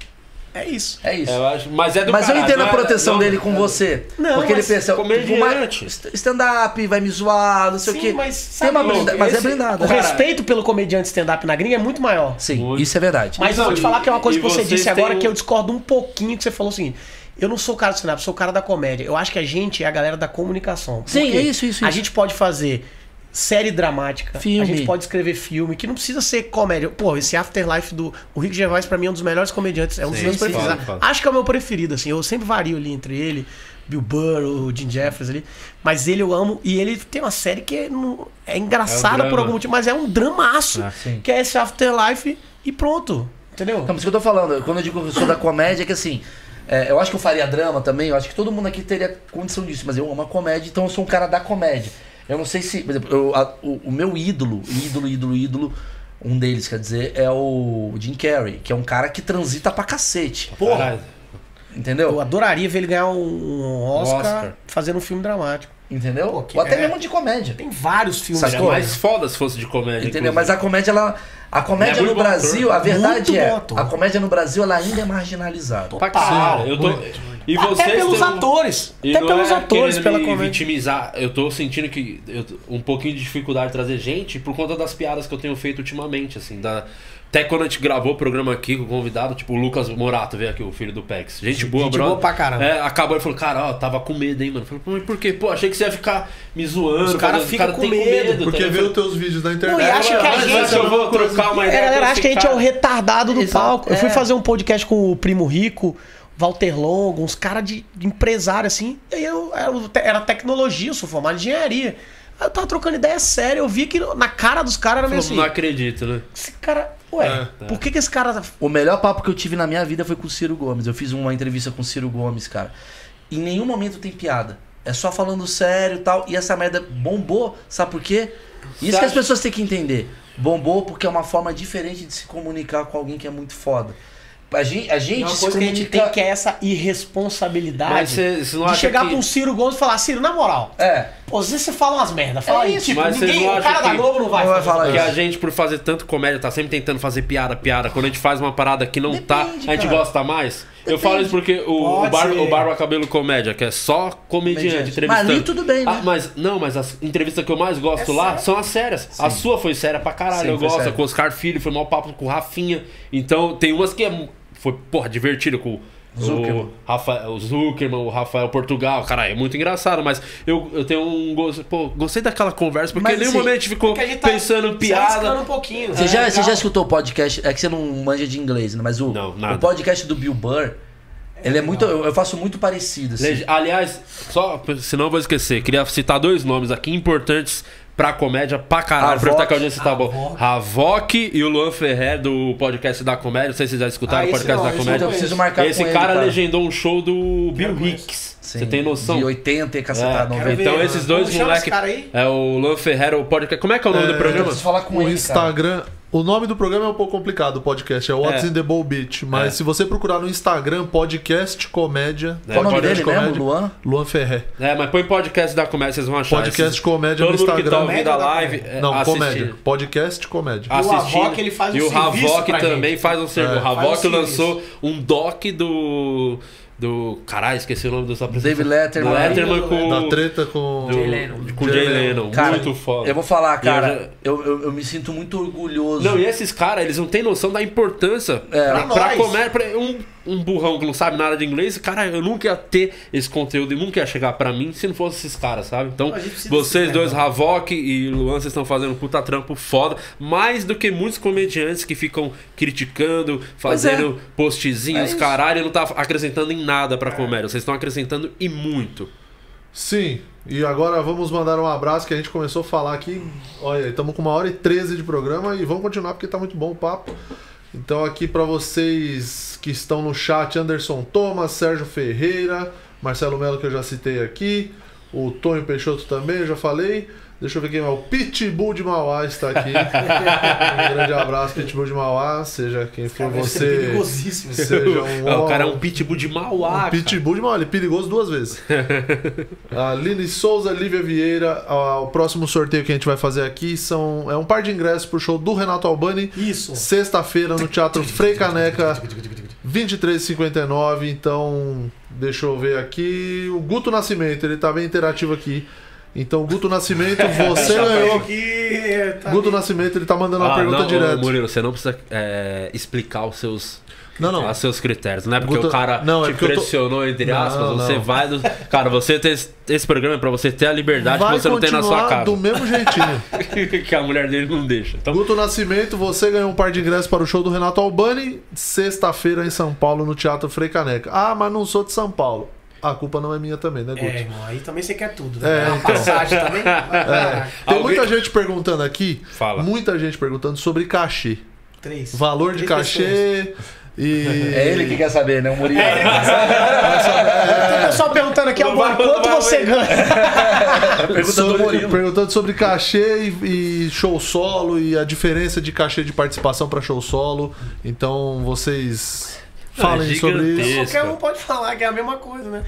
É isso. É isso. Eu acho, mas é do Mas eu caralho, entendo a não proteção não- dele com você. Não, porque ele pensa, comediante. stand-up, vai me zoar, não sei o Sim, quê. mas Tem sabe, uma blinda- mas é blindado. O Cara, respeito pelo comediante stand-up na gringa é muito maior. Sim, Muito. isso é verdade. Mas eu vou te Não, falar que é uma coisa que você disse agora têm que eu um- discordo um pouquinho que você falou o seguinte. Eu não sou o cara do stand-up, sou o cara da comédia. Eu acho que a gente é a galera da comunicação. Sim, é isso, isso, A isso. gente pode fazer série dramática, Filme. a gente pode escrever filme, que não precisa ser comédia. Pô, esse Afterlife do o Rick Gervais pra mim é um dos melhores comediantes, é um dos Sim, meus sim, preferidos. fala, fala. Acho que é o meu preferido, assim. Eu sempre vario ali entre ele, Bill Burr, o Jim Jeffries ali. Mas ele eu amo. E ele tem uma série que é, não- é engraçada drama. por algum motivo, mas é um dramaço. Ah, que é esse Afterlife e pronto. Entendeu? Então, por isso que eu tô falando, quando eu digo que eu sou da comédia, é que assim, é, eu acho que eu faria drama também, eu acho que todo mundo aqui teria condição disso, mas eu amo a comédia, então eu sou um cara da comédia. Eu não sei se, por exemplo, eu- a- o, o meu ídolo, ídolo, ídolo, ídolo, um deles, quer dizer, é o Jim Carrey, que é um cara que transita pra cacete. Porra. Caralho. Entendeu? Eu adoraria ver ele ganhar um Oscar, Oscar. fazendo um filme dramático. Entendeu? Pô, que Ou até é. mesmo de comédia. Tem vários filmes. Seria mais foda se fosse de comédia. Entendeu? inclusive. Mas a comédia, ela. A comédia é muito no Brasil, ator. a verdade Muito é. A comédia no Brasil, ela ainda é marginalizada. Pra caralho. Eu tô... E vocês Até pelos um- atores. E Até pelos é atores, pela me vitimizar. Eu tô sentindo que eu tô- um pouquinho de dificuldade de trazer gente por conta das piadas que eu tenho feito ultimamente, assim, da até quando a gente gravou o programa aqui com o convidado, tipo o Lucas Morato veio aqui, o filho do Pex. Gente boa, Gente brother. boa pra caramba. É, acabou e falou, cara, ó, tava com medo, hein, mano. Falei, "Pô, mas por quê? Pô, achei que você ia ficar me zoando. Os cara falando, fica cara com tem medo, Porque tá vê ligado? os teus vídeos na internet. Não, e acha que a Mas gente- antes eu vou trocar uma É, ideia. a galera com acha que a gente é o retardado do Exato, palco. Eu fui é. fazer um podcast com o Primo Rico, Walter Longo, uns caras de, de empresário, assim. E aí eu, eu- era tecnologia, eu sou formado em engenharia. Aí eu tava trocando ideia séria, eu vi que na cara dos caras era meio assim. Não acredito, né? Esse cara. Ué, É. por que, que esse cara. tá- O melhor papo que eu tive na minha vida foi com o Ciro Gomes. Eu fiz uma entrevista com o Ciro Gomes, cara. Em nenhum momento tem piada. É só falando sério e tal. E essa merda bombou. Sabe por quê? Isso que as pessoas têm que entender. Bombou porque é uma forma diferente de se comunicar com alguém que é muito foda. A gente, a gente É uma coisa que a gente tem que é essa irresponsabilidade você não de chegar que... pra um Ciro Gomes e falar, Ciro, na moral, É. pô, às vezes você fala umas merda, fala É isso, tipo, mas ninguém, o cara da que- Globo não vai, Não vai falar isso. Porque a gente, por fazer tanto comédia, tá sempre tentando fazer piada, piada. Quando a gente faz uma parada que não tá, Depende, a gente cara. gosta mais. Eu falo isso porque o, o, bar, ser. o Barba Cabelo Comédia, que é só comediante, Comediante. entrevistando. Mas ali tudo bem, né? Ah, mas, não, mas as entrevistas que eu mais gosto lá são as sérias. A sua foi séria pra caralho. Sim, eu gosto séria. com o Oscar Filho, foi mal papo com o Rafinha. Então tem umas que é, foi, porra, divertido com Zuckerman. o, Rafael, o Zuckerman, o Rafael Portugal. Caralho, é muito engraçado, mas eu, eu tenho um gosto. Pô, gostei daquela conversa, porque Mas, em nenhum assim, momento a gente ficou Porque a gente tá pensando se piada. um pouquinho. Você, É já, legal. você já escutou o podcast? É que você não manja de inglês, né? Mas o, Não, o podcast do Bill Burr Ele é muito. Eu faço muito parecido, assim. Aliás, só, senão eu vou esquecer, queria citar dois nomes aqui importantes pra comédia pra caralho. Havok. Aproveitar que a audiência tá boa. Havok. Havok e o Luan Ferrer do podcast da comédia. Não sei se vocês já escutaram Ah, o podcast não, da comédia. Eu preciso marcar Esse com ele, cara, cara. legendou um show do Bill. Hicks. Sim, Você tem noção? De 80 e É, cacetada, quero 90. Então ver, esses dois Como chama moleque. esse cara aí? É o Luan Ferrer, o podcast. Como é que é o nome do Eu programa? preciso falar com O ele, cara. Instagram. O nome do programa é um pouco complicado, o podcast. É What's É. in the Bowl Beat. Mas É. se você procurar no Instagram, podcast comédia. É, Qual o nome dele mesmo? comédia, Luan? Luan Ferrer. É, mas põe podcast da comédia, vocês vão achar. Podcast Esses- comédia Todo no mundo que tá Instagram. ouvindo a live. é, Não, assistindo. comédia. Podcast comédia. E o. Havok, ele faz um E o Havok também gente. faz um serviço. É. O Havok um lançou um doc do. Do. Caralho, esqueci o nome dessa David Letterman. Letterman com. Da treta com. do- Jay Leno. Com Jay Jay Leno. Cara, muito foda. Eu vou falar, eu cara. Eu, eu, eu me sinto muito orgulhoso. Não, e esses caras, eles não têm noção da importância É. pra, Pra pra comédia. Pra um, um burrão que não sabe nada de inglês, cara, eu nunca ia ter esse conteúdo e nunca ia chegar pra mim se não fosse esses caras, sabe? Então, vocês dois, merda. Havok e Luan, vocês estão fazendo um puta trampo foda. Mais do que muitos comediantes que ficam criticando, fazendo postzinhos, É isso. caralho, e não tá acrescentando em nada pra comédia. Vocês estão acrescentando e muito. Sim. E agora vamos mandar um abraço que a gente começou a falar aqui. Olha, estamos com uma hora e 13 de programa e vamos continuar porque tá muito bom o papo. Então aqui pra vocês que estão no chat, Anderson Thomas, Sérgio Ferreira, Marcelo Melo que eu já citei aqui, o Tonho Peixoto também, já falei. Deixa eu ver quem é o Pitbull de Mauá está aqui. um grande abraço, Pitbull de Mauá, seja quem for você, perigosíssimo. seja um o cara é um pitbull de Mauá. um pitbull de mal, ele é perigoso duas vezes. Aline Souza, Lívia Vieira. o próximo sorteio que a gente vai fazer aqui são, é um par de ingressos pro show do Renato Albani. Isso. Sexta-feira no Teatro Frei Caneca, 23h59. Então, deixa eu ver aqui. O Guto Nascimento, ele tá bem interativo aqui. Então, Guto Nascimento, você ganhou. Aqui, tá Guto Nascimento, ele tá mandando uma Ah, pergunta não, ô, direto. Murilo, você não precisa é, explicar os seus, Não, não. os seus critérios. Não é porque Guto- o cara não, é te porque eu tô- pressionou, entre Não, aspas, você não. vai. Do... Cara, você ter esse- programa é pra você ter a liberdade Vai que você não tem na sua casa. do mesmo jeitinho. que a mulher dele não deixa. Então, Guto Nascimento, você ganhou um par de ingressos para o show do Renato Albani, sexta-feira em São Paulo, no Teatro Frei Caneca. Ah, mas não sou de São Paulo. A culpa não é minha também, né, Guto? É, irmão, aí também você quer tudo, É, né? Uma então. passagem também. É. Tem Alguém- muita gente perguntando aqui, Fala. muita gente perguntando sobre cachê. Três. Valor de Três cachê e... É ele que quer saber, né? O Murilo. Tem pessoal perguntando aqui, Não Albani, vai- quanto não vai- você ganha? Pergunta do Sobre- Murilo. perguntando sobre cachê e, e show solo e a diferença de cachê de participação para show solo. Então vocês falem É sobre isso. Qualquer um pode falar que é a mesma coisa, né?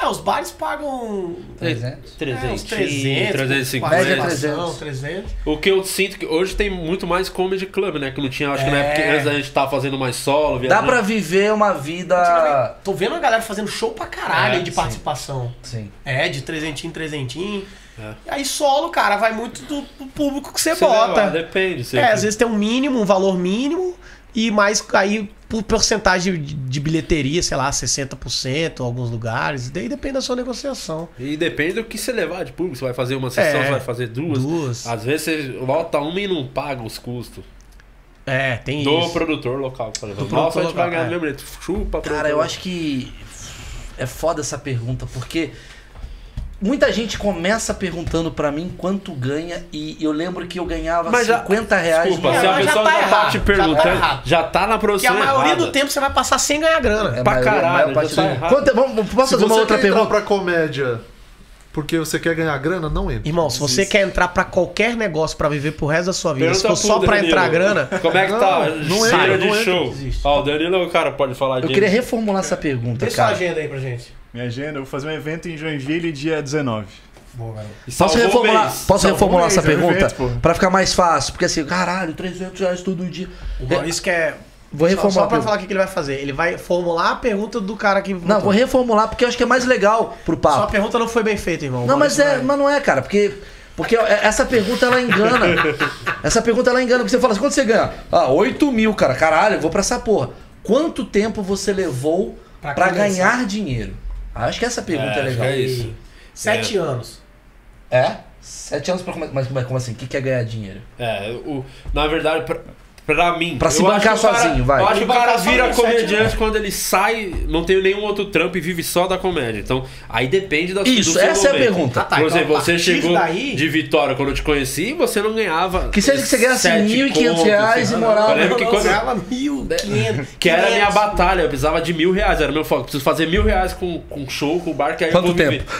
É, os bares pagam 300. 300, é, uns 300, 350. Média participação, 300. 300. O que eu sinto que hoje tem muito mais comedy club, né? Que não tinha, acho que na É. época que antes a gente tava fazendo mais solo. Dá viajando. pra viver uma vida. Tô vendo a galera fazendo show pra caralho É, aí de sim. participação. Sim. É, de trezentinho em trezentinho. É. E aí solo, cara, vai muito do, público que você Você bota. leva, depende. Você É, às vezes tem um mínimo, um valor mínimo, e mais aí por porcentagem de, de bilheteria, sei lá, 60% em alguns lugares. Daí depende da sua negociação. E depende do que você levar de público. Você vai fazer uma sessão, É. você vai fazer duas. Duas. Às vezes você lota uma e não paga os custos. É, tem Do isso. produtor local, por exemplo. Do Nossa, a gente produtor vai ganhar local, jeito. Chupa, Cara, produtor. eu acho que é foda essa pergunta, porque muita gente começa perguntando pra mim quanto ganha e eu lembro que eu ganhava Mas já- 50 reais. Desculpa, no se a já pessoa tá já tá, errado, te já tá perguntando, errado. já tá, na Porque produção a maioria errada. do tempo você vai passar sem ganhar grana. É, pra maior- caralho, maior já tá. Quanto- vamos, posso Se fazer uma outra pergunta? pra comédia porque você quer ganhar grana, não entra. Irmão, se você quer entrar pra qualquer negócio pra viver pro resto da sua vida, se Pergunta for só Danilo. entrar grana, Como é que tá? Não, não Cheiro entra, de não show. Ó, o Danilo, o cara pode falar Eu disso. queria reformular essa pergunta, deixa cara. agenda aí pra gente. Minha agenda, eu vou fazer um evento em Joinville dia 19. Boa, Posso salvou reformular, mês. posso Salvou reformular mês, essa é um pergunta? evento, pra ficar mais fácil. Porque assim, caralho, 300 reais todo dia. O Maurício quer. Vou Só, reformular. só a pra pergunta. falar o que que ele vai fazer. Ele vai formular a pergunta do cara que. Não, votou. vou reformular porque eu acho que é mais legal pro Sua papo. pergunta não foi bem feita, irmão. Não, mas, Maurício é, vai- mas não é, cara, porque. Porque essa pergunta ela engana. essa pergunta ela engana. Porque você fala assim: quanto você ganha? Ah, 8 mil, cara. Caralho, eu vou pra essa porra. Quanto tempo você levou Pra pra, começar. ganhar dinheiro? Acho que essa pergunta É, é, legal. é isso. Sete anos. É? Sete anos pra começar. Mas como, é- como assim? O que que é ganhar dinheiro? É, o, na verdade, pra, Pra mim. Pra se eu bancar acho que o cara- sozinho, vai. Eu acho que o cara vira sozinho, comediante sete quando ele sai, não tem nenhum outro trampo e vive só da comédia. Então, aí depende da Isso, do seu essa é a momento. pergunta. Ah, tá, Por então, exemplo, você chegou daí- de Vitória quando eu te conheci e você não ganhava. Que seja que você ganhasse sete 1.500 contos, reais assim. e morava- Eu lembro que quando. ganhava mil, quinhentos, Que era a minha batalha, eu precisava de mil reais, era meu foco. Preciso fazer mil reais com, com show, com bar, que aí Quanto eu vou viver. tempo?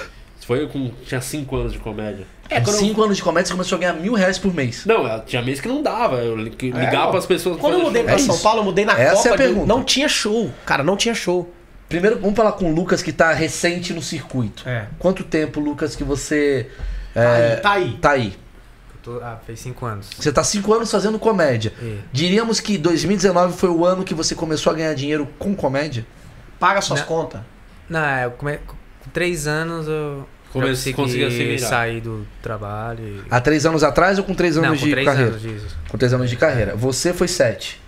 Foi com. Tinha cinco anos de comédia. É, quando eu- 5 anos de comédia, você começou a ganhar mil reais por mês. Não, tinha mês que não dava. Eu É, ligava ó. pras pessoas. Quando eu mudei show. pra É São isso. Paulo, eu mudei na Essa é a Copa. pergunta. Não tinha show. Cara, não tinha show. Primeiro, vamos falar com o Lucas, que tá recente no circuito. É. Quanto tempo, Lucas, que você Tá é, aí, tá aí. tá aí? Eu tô- ah, fez cinco anos. Você tá 5 anos fazendo comédia. É. Diríamos que 2019 foi o ano que você começou a ganhar dinheiro com comédia? Paga suas Não. contas. Não, é, eu come... com três anos eu Comecei- já conseguia se consegui virar. sair do trabalho. E... Há 3 anos atrás ou com 3 anos Não, com de três carreira? anos. Com 3 anos de carreira. Você foi 7.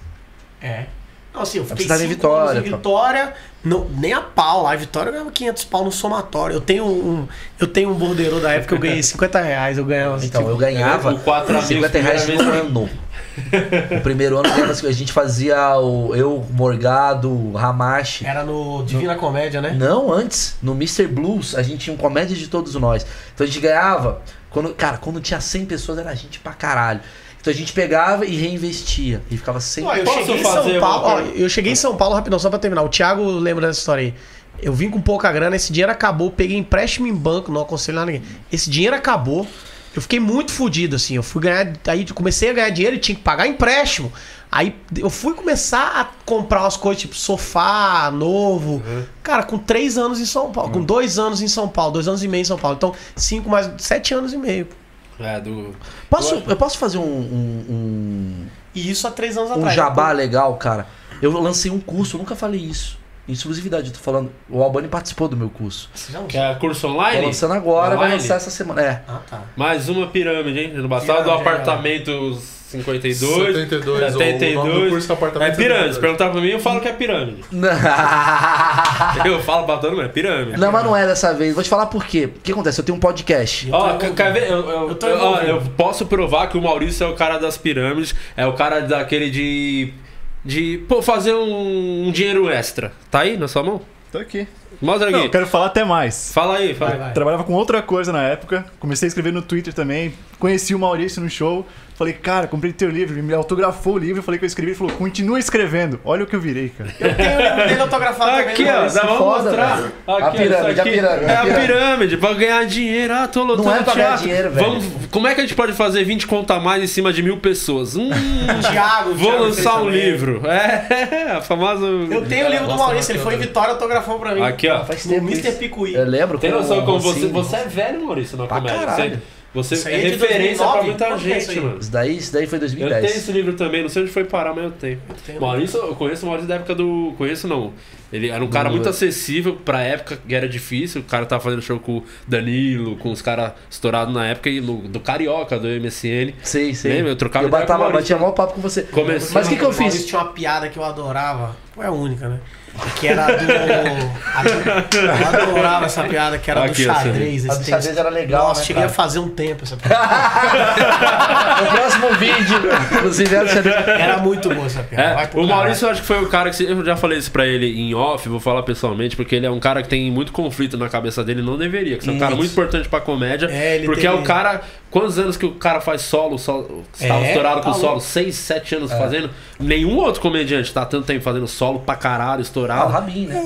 É. Não, assim, eu fiquei tava em cinco Vitória, anos em. Vitória, não, nem a pau lá. Em Vitória eu ganhava 500 pau no somatório. Eu tenho um, eu tenho um bordeiro da época que eu ganhei 50 reais. Eu ganhava Então, eu ganhava O quatro amigos, 50 reais no ano. O primeiro ano ganhava- a gente fazia o eu, Morgado, Hamashi. Era no Divina Comédia, né? Não, antes, no Mr. Blues, a gente tinha um comédia de todos nós. Então a gente ganhava. Quando, cara, quando tinha 100 pessoas era gente pra caralho. Então a gente pegava e reinvestia. E ficava sem. Ó, eu Posso cheguei em fazer São Paulo. Ó, eu cheguei em São Paulo rapidão, só pra terminar. O Thiago lembra dessa história aí. Eu vim com pouca grana, esse dinheiro acabou, peguei empréstimo em banco, não aconselho nada a ninguém. Esse dinheiro acabou. Eu fiquei muito fodido, assim. Eu fui ganhar. Aí comecei a ganhar dinheiro e tinha que pagar empréstimo. Aí eu fui começar a comprar umas coisas, tipo sofá novo. Cara, com três anos em São Paulo. Com dois anos em São Paulo, dois anos e meio em São Paulo. Então, cinco mais. sete anos e meio. É, do. Posso, eu posso fazer um, um, um, E isso há três anos um atrás. jabá legal, cara? Eu lancei um curso, eu nunca falei isso. Em exclusividade, eu tô falando. O Albani participou do meu curso. Que é curso online? Tô lançando agora, vai Online? lançar essa semana. É. Ah, tá. Mais uma pirâmide, hein? No passado do Pirâmide, apartamento 52. 72, o nome do 72. curso é apartamento É pirâmide. 72. Se perguntar pra mim, eu falo que é pirâmide. Eu falo pra todo mundo, é pirâmide. Não, mas não é dessa vez. Vou te falar por quê. O que acontece? Eu tenho um podcast. Ó, quer- quer ver? Eu, eu, Eu tô eu- ó, envolvido. eu posso provar que o Maurício é o cara das pirâmides, é o cara daquele de. De pô, fazer um, um dinheiro extra. Tá aí na sua mão? Tô aqui. Mostra Não, aqui. eu quero falar até mais. Fala aí, fala vai. Trabalhava com outra coisa na época, comecei a escrever no Twitter também, conheci o Maurício no show, falei, cara, comprei teu livro, ele me autografou o livro, falei que eu escrevi, ele falou, continua escrevendo. Olha o que eu virei, cara. Eu tenho o livro dele autografado também. Aqui, né? ó, dá, vamos mostrar. velho. Aqui, A pirâmide, aqui a pirâmide, É a pirâmide. pra ganhar dinheiro. Ah, tô lotando Não é pra ganhar dinheiro, velho. Vamos, como é que a gente pode fazer 20 conta a mais em cima de mil pessoas? Hum, Thiago, o vou Thiago lançar um também. livro. É, a famosa. Eu tenho o livro do Maurício, ele foi em Vitória autografou pra mim. Aqui, ó. Faz No tempo Mr. Picuí. Eu lembro. Tem com noção como você, Rocinho. você é velho, Maurício, na Pra comédia. caralho. Você, Isso é é referência 2009, pra muita é isso gente, aí? mano. Isso daí, isso daí foi Eu tenho 2010. esse livro também, não sei onde foi parar, mas eu tenho. tenho. Maurício, eu conheço o Maurício da época do. Conheço não. Ele era um cara Do- muito acessível pra época que era difícil. O cara tava fazendo show com o Danilo, com os caras estourados na época e no- do Carioca, do MSN. Sei, sei. Lembra? Eu trocava eu batava, Maurício. batia maior papo com você. Comecei- Mas o que, que eu Maurício fiz? tinha uma piada que eu adorava. Não é a única, né? Que era do. a do- eu adorava essa piada, que era Aqui, do xadrez. A esse do texto. xadrez era legal, Nossa, né, cheguei cara? a fazer um tempo essa piada. No próximo vídeo, inclusive, era xadrez. Era muito boa essa piada. É, o. Maurício eu acho que foi o cara que. Eu já falei isso pra ele em off, vou falar pessoalmente, porque ele é um cara que tem muito conflito na cabeça dele, não deveria. Que é um cara Muito. importante pra comédia. É, ele porque teve- é o cara. Quantos anos que o cara faz solo? solo estava É, estourado com tá solo? louco. Seis, sete anos fazendo. Nenhum outro comediante tá tanto tempo fazendo solo pra caralho, Ah, o. Rabin, né?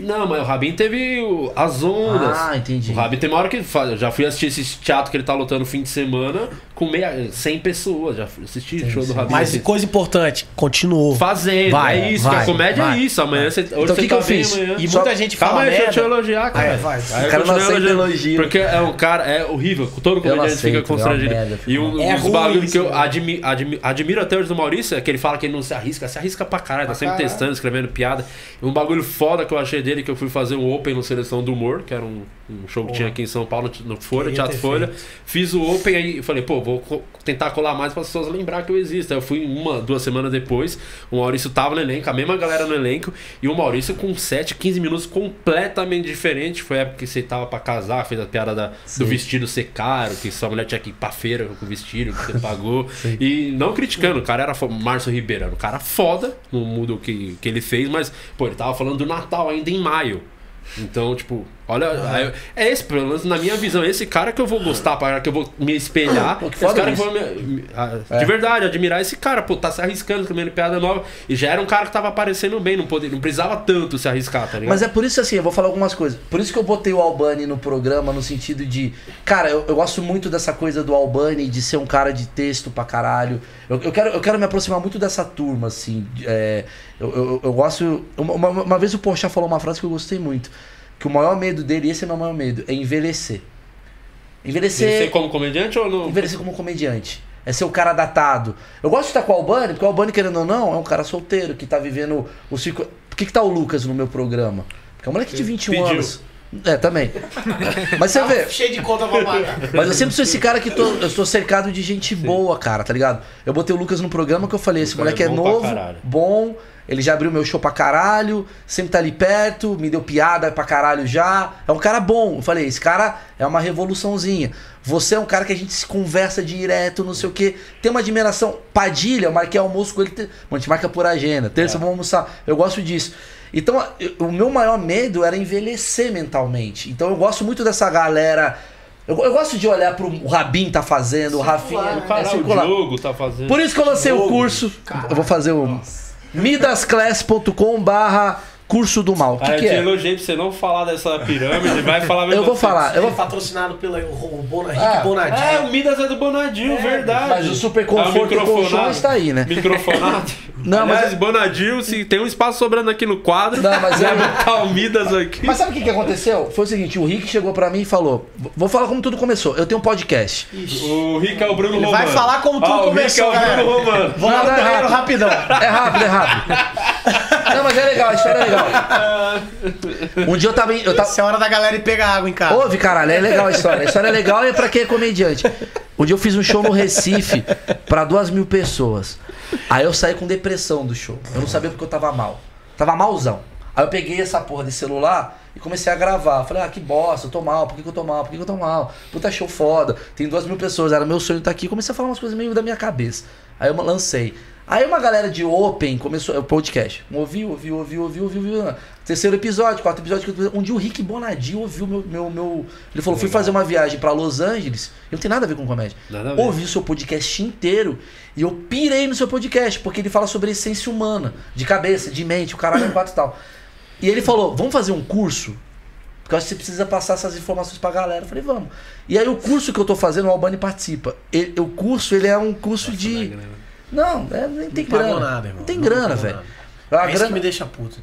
Não, mas o Rabin teve o- as ondas. Ah, entendi. O Rabin tem uma hora que ele faz. Eu já fui assistir esse teatro que ele tá lutando no fim de semana com meia, 100 pessoas. Já fui assistir o show do Rabin. Mas assim. coisa importante, continuou. Fazendo, Vai, é isso, vai, que a comédia vai, é isso. Amanhã você. Hoje Então, você o que que tá eu bem, fiz? amanhã. E Só- muita gente Calma fala aí, deixa eu te elogiar, cara. Vai, vai. Aí O eu cara não aceita elogio. Porque é um cara, é horrível. Todo Eu comediante fica é constrangido. e um É dos bagulhos que eu né? admi, admi- admiro até hoje do Maurício é que ele fala que ele não se arrisca. Se arrisca pra caralho, tá sempre testando, escrevendo piada. Um bagulho foda que eu achei dele, que eu fui fazer um open no Seleção do Humor, que era um, um show que tinha aqui em São Paulo, no Folha, Queria Teatro Folha. feito. Fiz o Open aí, falei, pô, vou co- tentar colar mais para as pessoas lembrar que eu existo. Aí eu fui uma, duas semanas depois, o Maurício tava no elenco, a mesma galera no elenco, e o Maurício com 7, 15 minutos completamente diferente. Foi a época que você tava pra casar, fez a piada da- do vestido ser caro, que sua mulher tinha que ir pra feira com o vestido que você pagou. e não criticando, o cara era Márcio Ribeiro, era um cara foda, não muda o que, que ele fez, mas, pô, ele tava falando do Natal ainda em maio. Então, tipo, olha, aí- é esse, pelo menos na minha visão, é esse cara que eu vou gostar, para que eu vou me espelhar. Pô, que esse cara que isso. me- ah, de verdade, admirar esse cara, pô, tá se arriscando, comendo piada nova. E já era um cara que tava aparecendo bem, não, poder, não precisava tanto se arriscar, tá ligado? Mas é por isso assim, eu vou falar algumas coisas. Por isso que eu botei o Albani no programa, no sentido de. Cara, eu, eu gosto muito dessa coisa do Albani, de ser um cara de texto pra caralho. Eu, eu quero, eu quero me aproximar muito dessa turma, assim. é, eu, eu, eu gosto. Uma, uma- uma vez o Porchat falou uma frase que eu gostei muito. Que o maior medo dele, esse é o meu maior medo, é envelhecer. Envelhecer. Você como comediante ou não? envelhecer como comediante. É ser o cara datado. Eu gosto de estar com o Albani, porque o Albani, querendo ou não, é um cara solteiro que tá vivendo o ciclo. Por que, que tá o Lucas no meu programa? Porque é um moleque de 21 Pediu. anos. É, também. Mas você vê, Cheio de conta pra pagar. mas eu sempre sou esse cara que tô, eu estou cercado de gente boa, cara, tá ligado? Eu botei o Lucas no programa que eu falei, esse Lucas moleque é é, bom pra novo, bom, ele já abriu meu show pra caralho, sempre tá ali perto, me deu piada pra caralho já. É um cara bom. Eu falei, esse cara é uma revoluçãozinha. Você é um cara que a gente se conversa direto, não sei o quê. Tem uma admiração. Padilha, eu marquei almoço com ele. te- Bom, a gente marca por agenda. Terça vamos almoçar. Eu gosto disso. Então, o meu maior medo era envelhecer mentalmente. Então, eu gosto muito dessa galera. Eu, eu gosto de olhar pro o Rabin tá fazendo, o Rafinha. O é, cara, o circular. Diogo tá fazendo. Por isso que eu lancei o curso. Eu vou fazer o midasclass.com barra curso do mal. Que, Cara, que eu te é? elogiei pra você não falar dessa pirâmide, vai falar mesmo Eu vou assim. falar. Eu vou... é patrocinado pelo o Bona, Rick Ah, Bonadinho. É, o Midas é do Bonadil, verdade. Mas o super Ah, conforto e microfonado. colchões tá aí, né? Microfonado. Não, mas- Aliás, Bonadil, se tem um espaço sobrando aqui no quadro, Não, mas vai é- botar o Midas aqui. Mas sabe o que, que aconteceu? Foi o seguinte, o Rick chegou pra mim e falou: Vou falar como tudo começou. Eu tenho um podcast. O Rick é o Bruno Ele Romano. vai falar como tudo ah, começou, O Rick é o. Bruno Romano. Vou lá no é rapidão. É rápido, é rápido. Não, mas é legal, a história é legal. Um dia eu tava. Eu tava... Essa é a hora da galera ir pegar água em casa. Ouve, caralho, é legal a história. A história é legal e é pra quem é comediante. Um dia eu fiz um show no Recife pra duas mil pessoas. Aí eu saí com depressão do show. Eu não sabia porque eu tava mal. Tava malzão. Aí eu peguei essa porra de celular e comecei a gravar. Falei, ah, que bosta, eu tô mal, por que, que eu tô mal, por que, que eu tô mal? Puta show foda, tem duas mil pessoas, era meu sonho estar aqui. Comecei a falar umas coisas meio da minha cabeça. Aí eu lancei. Aí uma galera de Open começou, o podcast. Ouviu, ouviu, ouviu, ouviu, ouviu, ouviu. Terceiro episódio, quarto episódio. Um dia o Rick Bonadil ouviu meu. meu, meu... Ele falou: fui fazer uma viagem pra Los Angeles. Eu não tem nada a ver com comédia. Nada. Ouvi o seu podcast inteiro e eu pirei no seu podcast, porque ele fala sobre essência humana, de cabeça, de mente, o caralho é quatro e tal. E ele falou: vamos fazer um curso? Porque eu acho que você precisa passar essas informações pra galera. Eu falei, vamos. E aí o curso que eu tô fazendo, o Albani participa. Ele- o curso, ele é um curso de. Não, é, nem tem Não grana. nada, irmão. Não tem Não grana, velho. A É isso grana- que me deixa puto.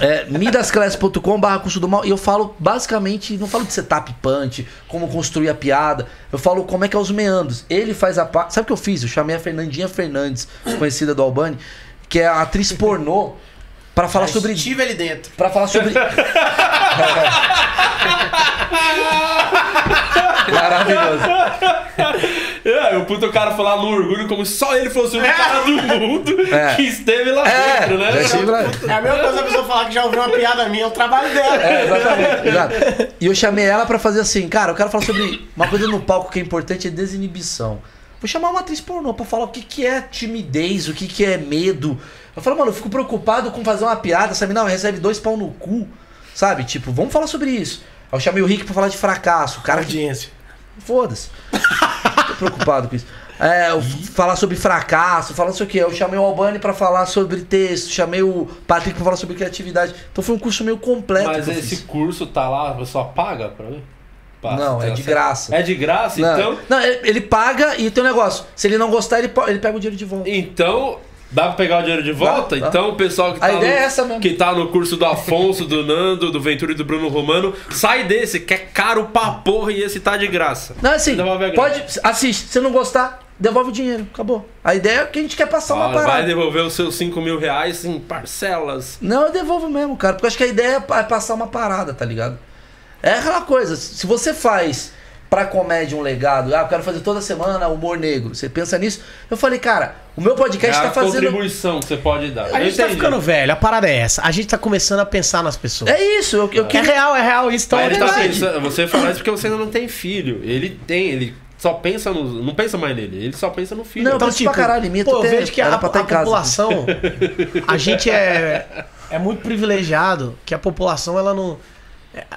é, midasclass.com barra curso do mal e eu falo basicamente, não falo de setup punch, como construir a piada, eu falo como é que é os meandros. Ele faz a parte. Sabe o que eu fiz? Eu chamei a Fernandinha Fernandes, conhecida do Albani, que é a atriz pornô, pra falar sobre. Estive ali dentro. Pra falar sobre. Maravilhoso. É, o puto cara lá no orgulho como se só ele fosse o cara do mundo É. que esteve lá É, dentro, né? já estive lá. É a mesma coisa a pessoa falar que já ouviu uma piada minha, é o trabalho dela. É, exatamente. exato. E eu chamei ela pra fazer assim, cara, eu quero falar sobre uma coisa no palco que é importante, é desinibição. Vou chamar uma atriz pornô pra falar o que, que é timidez, o que, que é medo. Eu falo, mano, eu fico preocupado com fazer uma piada, sabe? Não, recebe dois pau no cu, sabe? Tipo, vamos falar sobre isso. Aí eu chamei o Rick pra falar de fracasso, o cara que Audiência. Foda-se. Preocupado com isso. É, falar sobre fracasso, falar não sei o que. Eu chamei o Albani pra falar sobre texto, chamei o Patrick pra falar sobre criatividade. Então foi um curso meio completo. Mas esse fiz. curso tá lá, a pessoa paga pra ver? Passa, Não, é tem de acesso. graça. É de graça? Não, Então, não, ele paga e tem um negócio. Se ele não gostar, ele, ele pega o dinheiro de volta. então dá pra pegar o dinheiro de volta? Dá, dá. Então o pessoal que A tá, ideia no, é essa mesmo. que tá no curso do Afonso, do Nando, do Ventura e do Bruno Romano, sai desse, que é caro pra porra e esse tá de graça. Não, assim, pode. Assiste. Se não gostar, devolve o dinheiro. Acabou. A ideia é que a gente quer passar uma Olha, parada. vai devolver os seus 5 mil reais em parcelas. Não, eu devolvo mesmo, cara. Porque eu acho que a ideia é é passar uma parada, tá ligado? É aquela coisa, se você faz pra comédia um legado, ah, eu quero fazer toda semana humor negro, você pensa nisso? Eu falei, cara, o meu É podcast a tá fazendo. contribuição que você pode dar. A Eu gente tá entendi. ficando velho, a parada é essa. A gente tá começando a pensar nas pessoas. É isso, eu, eu É queria. real, é real. Isso então é tá verdade. pensando- você fala isso porque você ainda não tem filho. Ele tem, ele só pensa no. Não pensa mais nele, ele só pensa no filho. Não, Então, tipo, pra caralho, em mim, pô, eu vejo que a, a tá em casa. população, a gente é, é muito privilegiado, que a população, ela não...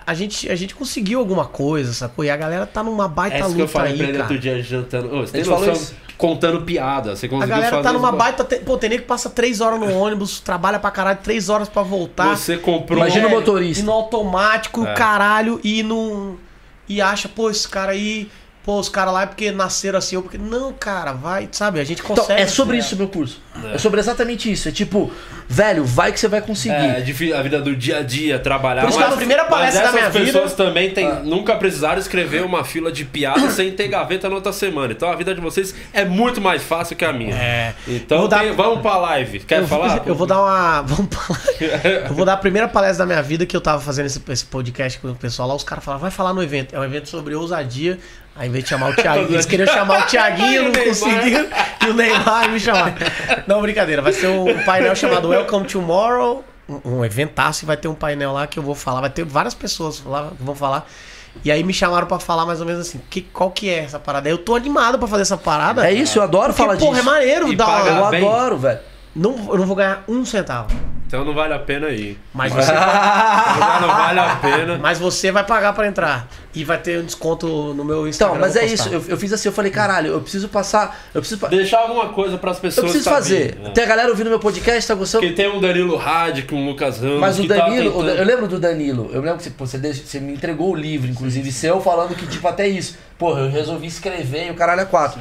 A gente, a gente conseguiu alguma coisa, sacou? E a galera tá numa baita É isso que eu luta falei pra aí, ele outro cara. dia jantando. Ô, você tem noção? isso? Contando piada. Você A conseguiu galera fazer tá numa baita... te- Pô, tem nego que passa três horas no ônibus, trabalha pra caralho, três horas pra voltar. Você comprou. Imagina o É, motorista. E no automático, É. caralho, e não. E acha, pô, esse cara aí. Pô, os caras lá é porque nasceram assim, ou porque. Não, cara, vai, sabe? A gente Então, consegue. é sobre isso o meu curso. É. sobre exatamente isso. É tipo, velho, vai que você vai conseguir. É, difí- a vida do dia a dia, trabalhar. Por isso que Mas- a primeira palestra mas da minha vida- pessoas também tem, Ah. nunca precisaram escrever uma fila de piada sem ter gaveta na outra semana. Então a vida de vocês é muito mais fácil que a minha. É. Então dar- tem- vamos pra live. Quer eu, falar? Eu vou dar uma. Vamos falar. eu vou dar a primeira palestra da minha vida que eu tava fazendo esse, esse podcast com o pessoal lá. Os caras falaram, vai falar no evento. É um evento sobre ousadia. Aí, ao invés de chamar o Thiago, eles queriam chamar o Thiaguinho, não conseguiram. E o Neymar me chamar. Não, brincadeira. Vai ser um painel chamado Welcome Tomorrow. Um, eventaço e vai ter um painel lá que eu vou falar. Vai ter várias pessoas lá que vão falar. E aí me chamaram pra falar mais ou menos assim, que, qual que é essa parada? Eu tô animado pra fazer essa parada. É isso, eu adoro Porque, falar porra, disso. é maneiro E uma... Eu bem. adoro, velho. Não, eu não vou ganhar um centavo. Então não vale a pena ir. Mas você, Já não vale a pena. mas você vai pagar pra entrar. E vai ter um desconto no meu Instagram. Então, mas eu é isso. Eu, eu fiz assim, eu falei, caralho, eu preciso passar. Eu preciso. Deixar alguma coisa pras Eu pessoas. preciso saberem, fazer. né? Tem a galera ouvindo meu podcast, tá gostando? Porque tem um Danilo Hadi com o Lucas Ramos. Mas o tá Danilo, o tentando- eu lembro do Danilo, eu lembro que você, pô, você, me entregou o livro, inclusive seu, falando que, tipo, até isso. Porra, eu resolvi escrever e o caralho é quatro.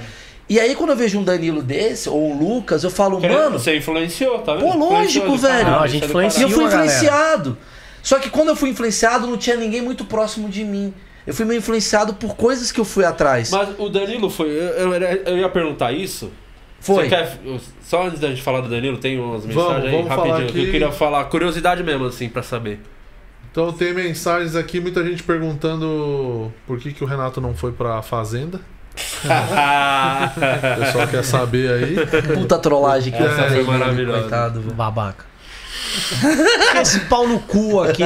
E aí, quando eu vejo um Danilo desse, ou um Lucas, eu falo, mano, Você influenciou, tá vendo? Pô, lógico, Influenciou velho. Não, a gente é do influencia. E eu fui influenciado. Só que quando eu fui influenciado, não tinha ninguém muito próximo de mim. Eu fui meio influenciado por coisas que eu fui atrás. Mas o Danilo foi. Eu, eu- eu ia perguntar isso. Foi. Você quer, só antes da gente falar do Danilo, tem umas mensagens Vamos, aí vamos falar rapidinho. que. Eu queria falar, curiosidade mesmo, assim, pra saber. Então tem mensagens aqui, muita gente perguntando por que, que o Renato não foi pra Fazenda. O pessoal quer saber aí. Puta trollagem que Essa eu falei, foi mano, maravilhosa. Coitado. Babaca. Esse pau no cu aqui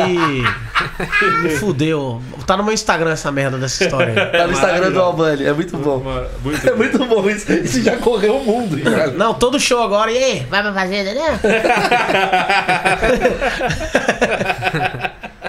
me fudeu. Tá no meu Instagram essa merda dessa história aí. Tá no Instagram do Albani, é muito bom. Muito É muito bom isso. Isso já correu o mundo. já. Não, todo show agora. E aí, vai pra fazenda, né?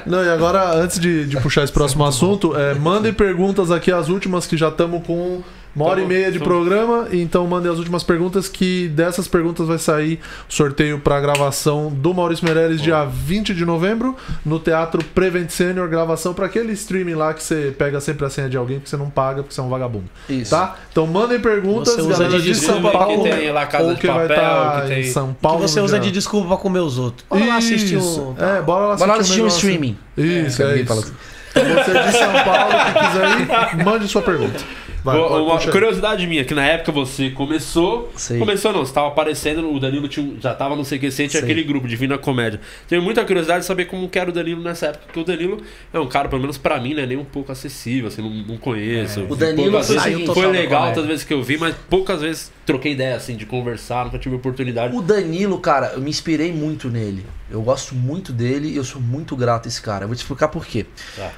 Não, e agora, antes de, de puxar esse próximo assunto, é, mandem perguntas aqui, as últimas que já estamos com uma hora e Tamo- meia de programa. Então mandem as últimas perguntas, que dessas perguntas vai sair o sorteio para gravação do Maurício Meirelles, dia 20 de novembro, no Teatro Prevent Senior. Gravação para aquele streaming lá que você pega sempre a senha de alguém que você não paga porque você é um vagabundo. Isso. Tá? Então mandem perguntas, Você usa galera de de São Paulo. que tem lá Casa ou de que vai Papel, estar que tem- em São Que Paulo. você no usa de desculpa pra comer os outros. Bora lá assistir Isso. um. É, bora lá Bora lá assistir assistir um negócio. streaming. Isso, É, é, isso. fala- Então você é de São Paulo que quiser ir, mande sua pergunta. Vai, Uma- curiosidade minha, que na época você começou. Sei. Começou não, você tava aparecendo, o Danilo tinha, já tava no CQC, tinha aquele grupo Divina Comédia. Tenho muita curiosidade de saber como que era o Danilo nessa época, porque o Danilo é um cara, pelo menos pra mim, né, nem um pouco acessível, assim, não, não conheço. O Danilo poucas vezes saiu foi legal, comédia. outras vezes que eu vi, mas poucas vezes troquei ideia, assim, de conversar, nunca tive oportunidade. O Danilo, cara, eu me inspirei muito nele. Eu gosto muito dele e eu sou muito grato a esse cara. Eu vou te explicar por quê. Tá.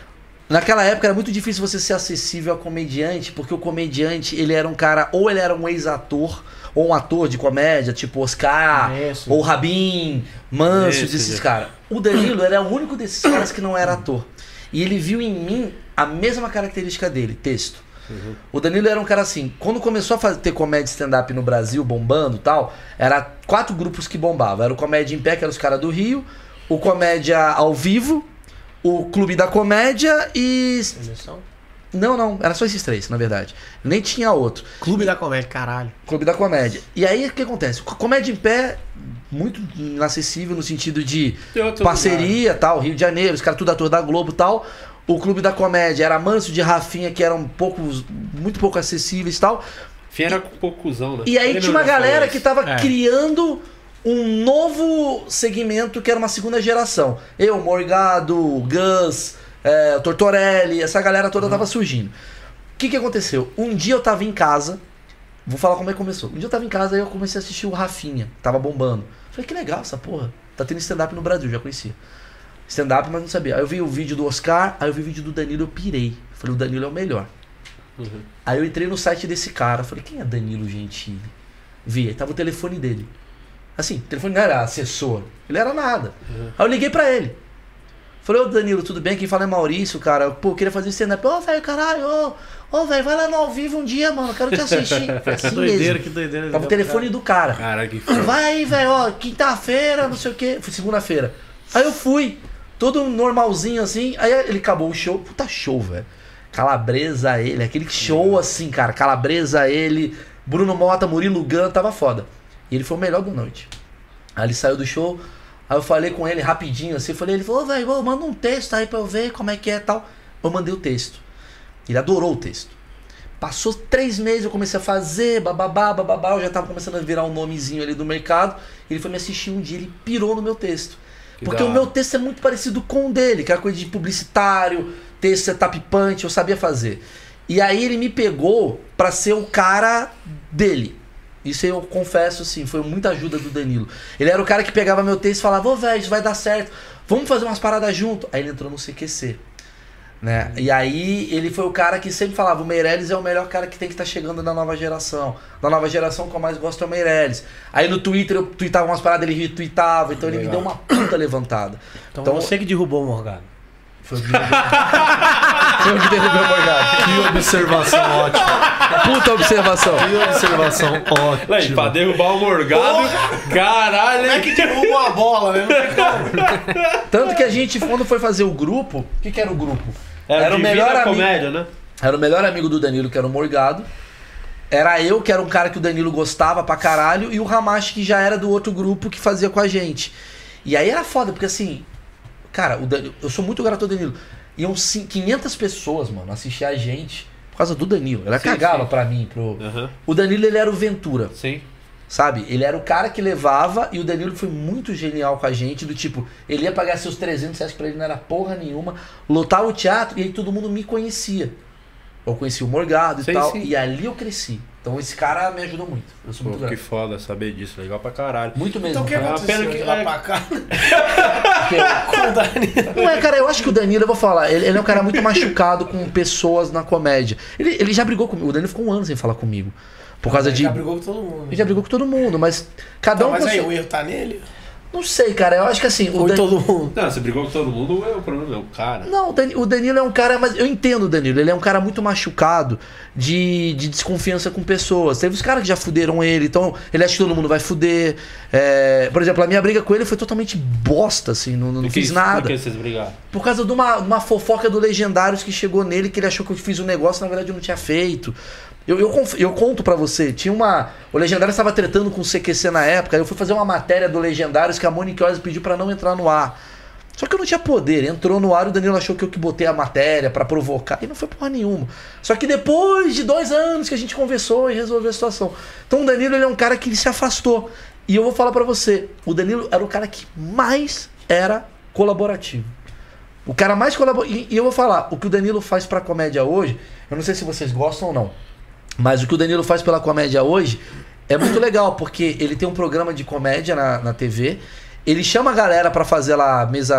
Naquela época era muito difícil você ser acessível a comediante, porque o comediante, ele era um cara, ou ele era um ex-ator, ou um ator de comédia, tipo Oscar, Isso. ou Rabin, Manso, Esse, desses esse. caras. O Danilo era o único desses caras que não era ator. E ele viu em mim a mesma característica dele, texto. O Danilo era um cara assim, quando começou a fazer, ter comédia stand-up no Brasil, bombando e tal, era quatro grupos que bombavam. Era o Comédia em Pé, que eram os caras do Rio, o Comédia ao Vivo, o Clube da Comédia e... Não, não, era só esses três, na verdade. Nem tinha outro. Clube da Comédia, caralho. Clube da Comédia. E aí, o que acontece? Comédia em Pé, muito inacessível no sentido de Tem outro parceria tal, Rio de Janeiro, os caras tudo ator da Globo e tal. O Clube da Comédia era Manso de Rafinha, que eram poucos, muito pouco acessíveis e tal. Fim era um pouco cuzão, né? E aí Ele tinha uma galera que tava É. criando um novo segmento que era uma segunda geração. Eu, Morgado, Gus, é, Tortorelli, essa galera toda tava surgindo. O que que aconteceu? Um dia eu tava em casa, vou falar como é que começou. Um dia eu tava em casa e eu comecei a assistir o Rafinha, tava bombando. Falei, que legal essa porra. Tá tendo stand-up no Brasil, já conhecia. Stand-up, mas não sabia. Aí eu vi o vídeo do Oscar, aí eu vi o vídeo do Danilo, eu pirei. Falei, o Danilo é o melhor. Aí eu entrei no site desse cara, falei, quem é Danilo Gentili? Vi, aí tava o telefone dele. Assim, o telefone não era assessor, ele era nada. Aí eu liguei pra ele. Falei, ô Danilo, tudo bem? Quem fala é Maurício, cara. Pô, eu queria fazer stand-up. Ô, velho, caralho, ô, ô, velho, vai lá no ao vivo um dia, mano. Quero te assistir. Falei, Que assim doideira, mesmo. que doideira. Tava o telefone do cara. Cara, que Vai aí, velho, ó, quinta-feira, não sei o que. Foi segunda-feira. Aí eu fui, todo normalzinho assim. Aí ele acabou o show. Puta show, velho. Calabresa ele, aquele show assim, cara. Calabresa ele, Bruno Mota, Murilo Gun, tava foda. E ele foi o melhor da noite. Aí ele saiu do show. Aí eu falei com ele rapidinho assim. Falei, ele falou, velho, manda um texto aí pra eu ver como é que é e tal. Eu mandei o texto. Ele adorou o texto. Passou três meses, eu comecei a fazer, bababá, bababá, eu já tava começando a virar um nomezinho ali do mercado. Ele foi me assistir um dia, ele pirou no meu texto. Que Porque da o meu texto é muito parecido com o dele, que era coisa de publicitário, texto setup punch, eu sabia fazer. E aí ele me pegou pra ser o cara dele. Isso eu confesso, sim, foi muita ajuda do Danilo. Ele era o cara que pegava meu texto e falava, ô velho, isso vai dar certo, vamos fazer umas paradas junto. Aí ele entrou no CQC. Né? E aí ele foi o cara que sempre falava, o Meirelles é o melhor cara que tem que estar chegando na nova geração. Da nova geração o que eu mais gosto é o Meirelles. Aí no Twitter eu tweetava umas paradas, ele retweetava, então ele me deu uma puta levantada. Então, Então- você que derrubou o Morgado. Foi o Foi o que derrubou o Morgado. Que observação ótima. Puta observação. Que observação Aí, pra ótima. derrubar o Morgado, caralho. É que derrubou a bola, né? Como. Tanto que a gente, quando foi fazer o grupo, o que, que era o grupo? Era, o Divina melhor amigo. comédia, né? Era o melhor amigo do Danilo, que era o Morgado. Era eu, que era um cara que o Danilo gostava pra caralho, e o Ramache, que já era do outro grupo que fazia com a gente. E aí era foda, porque assim, cara, o Danilo, eu sou muito grato ao Danilo. Iam cin- 500 pessoas, mano, assistir a gente por causa do Danilo. Ela Sim, cagava sim. pra mim. Pro... Aham, O Danilo, ele era o Ventura. sim. Sabe? Ele era o cara que levava e o Danilo foi muito genial com a gente, do tipo, ele ia pagar seus 300 reais pra ele, não era porra nenhuma, lotar o teatro e aí todo mundo me conhecia. Eu conheci o Morgado e Sim, tal, sim. e ali eu cresci. Então esse cara me ajudou muito. Eu sou Pô, muito que grato. foda saber disso, legal pra caralho. Muito mesmo. Então o que aconteceu pena que- lá é- pra cá com o Dani? Não é, cara, eu acho que o Danilo, eu vou falar, ele, ele é um cara muito machucado com pessoas na comédia. Ele, ele já brigou comigo, o Danilo ficou um ano sem falar comigo. Por causa de. Já brigou com todo mundo. Ele já brigou com todo mundo, mas cada Então, um. mas aí, o erro tá nele? Não sei, cara, eu acho que assim. o Dan- todo mundo? Não, você brigou com todo mundo, é o problema é o cara. Não, o Dani- o Danilo é um cara, mas eu entendo o Danilo, ele é um cara muito machucado de, de desconfiança com pessoas. Teve os caras que já fuderam ele, então ele acha que todo mundo vai fuder. É, por exemplo, a minha briga com ele foi totalmente bosta, assim, não, não fiz nada. Por que vocês brigaram? Por causa de uma, uma fofoca do Legendários que chegou nele, que ele achou que eu fiz um negócio, na verdade eu não tinha feito. Eu, eu, eu conto pra você, tinha uma. O Legendário estava tretando com o CQC na época, eu fui fazer uma matéria do Legendários que a Monique Oz pediu pra não entrar no ar. Só que eu não tinha poder, entrou no ar e o Danilo achou que eu que botei a matéria pra provocar, e não foi porra nenhuma. Só que depois de dois anos que a gente conversou e resolveu a situação. Então o Danilo ele é um cara que se afastou. E eu vou falar pra você, o Danilo era o cara que mais era colaborativo. O cara mais colabora. E, e eu vou falar, o que o Danilo faz pra comédia hoje, eu não sei se vocês gostam ou não, mas o que o Danilo faz pela comédia hoje é muito legal, porque ele tem um programa de comédia na, na TV. Ele chama a galera pra fazer lá a mesa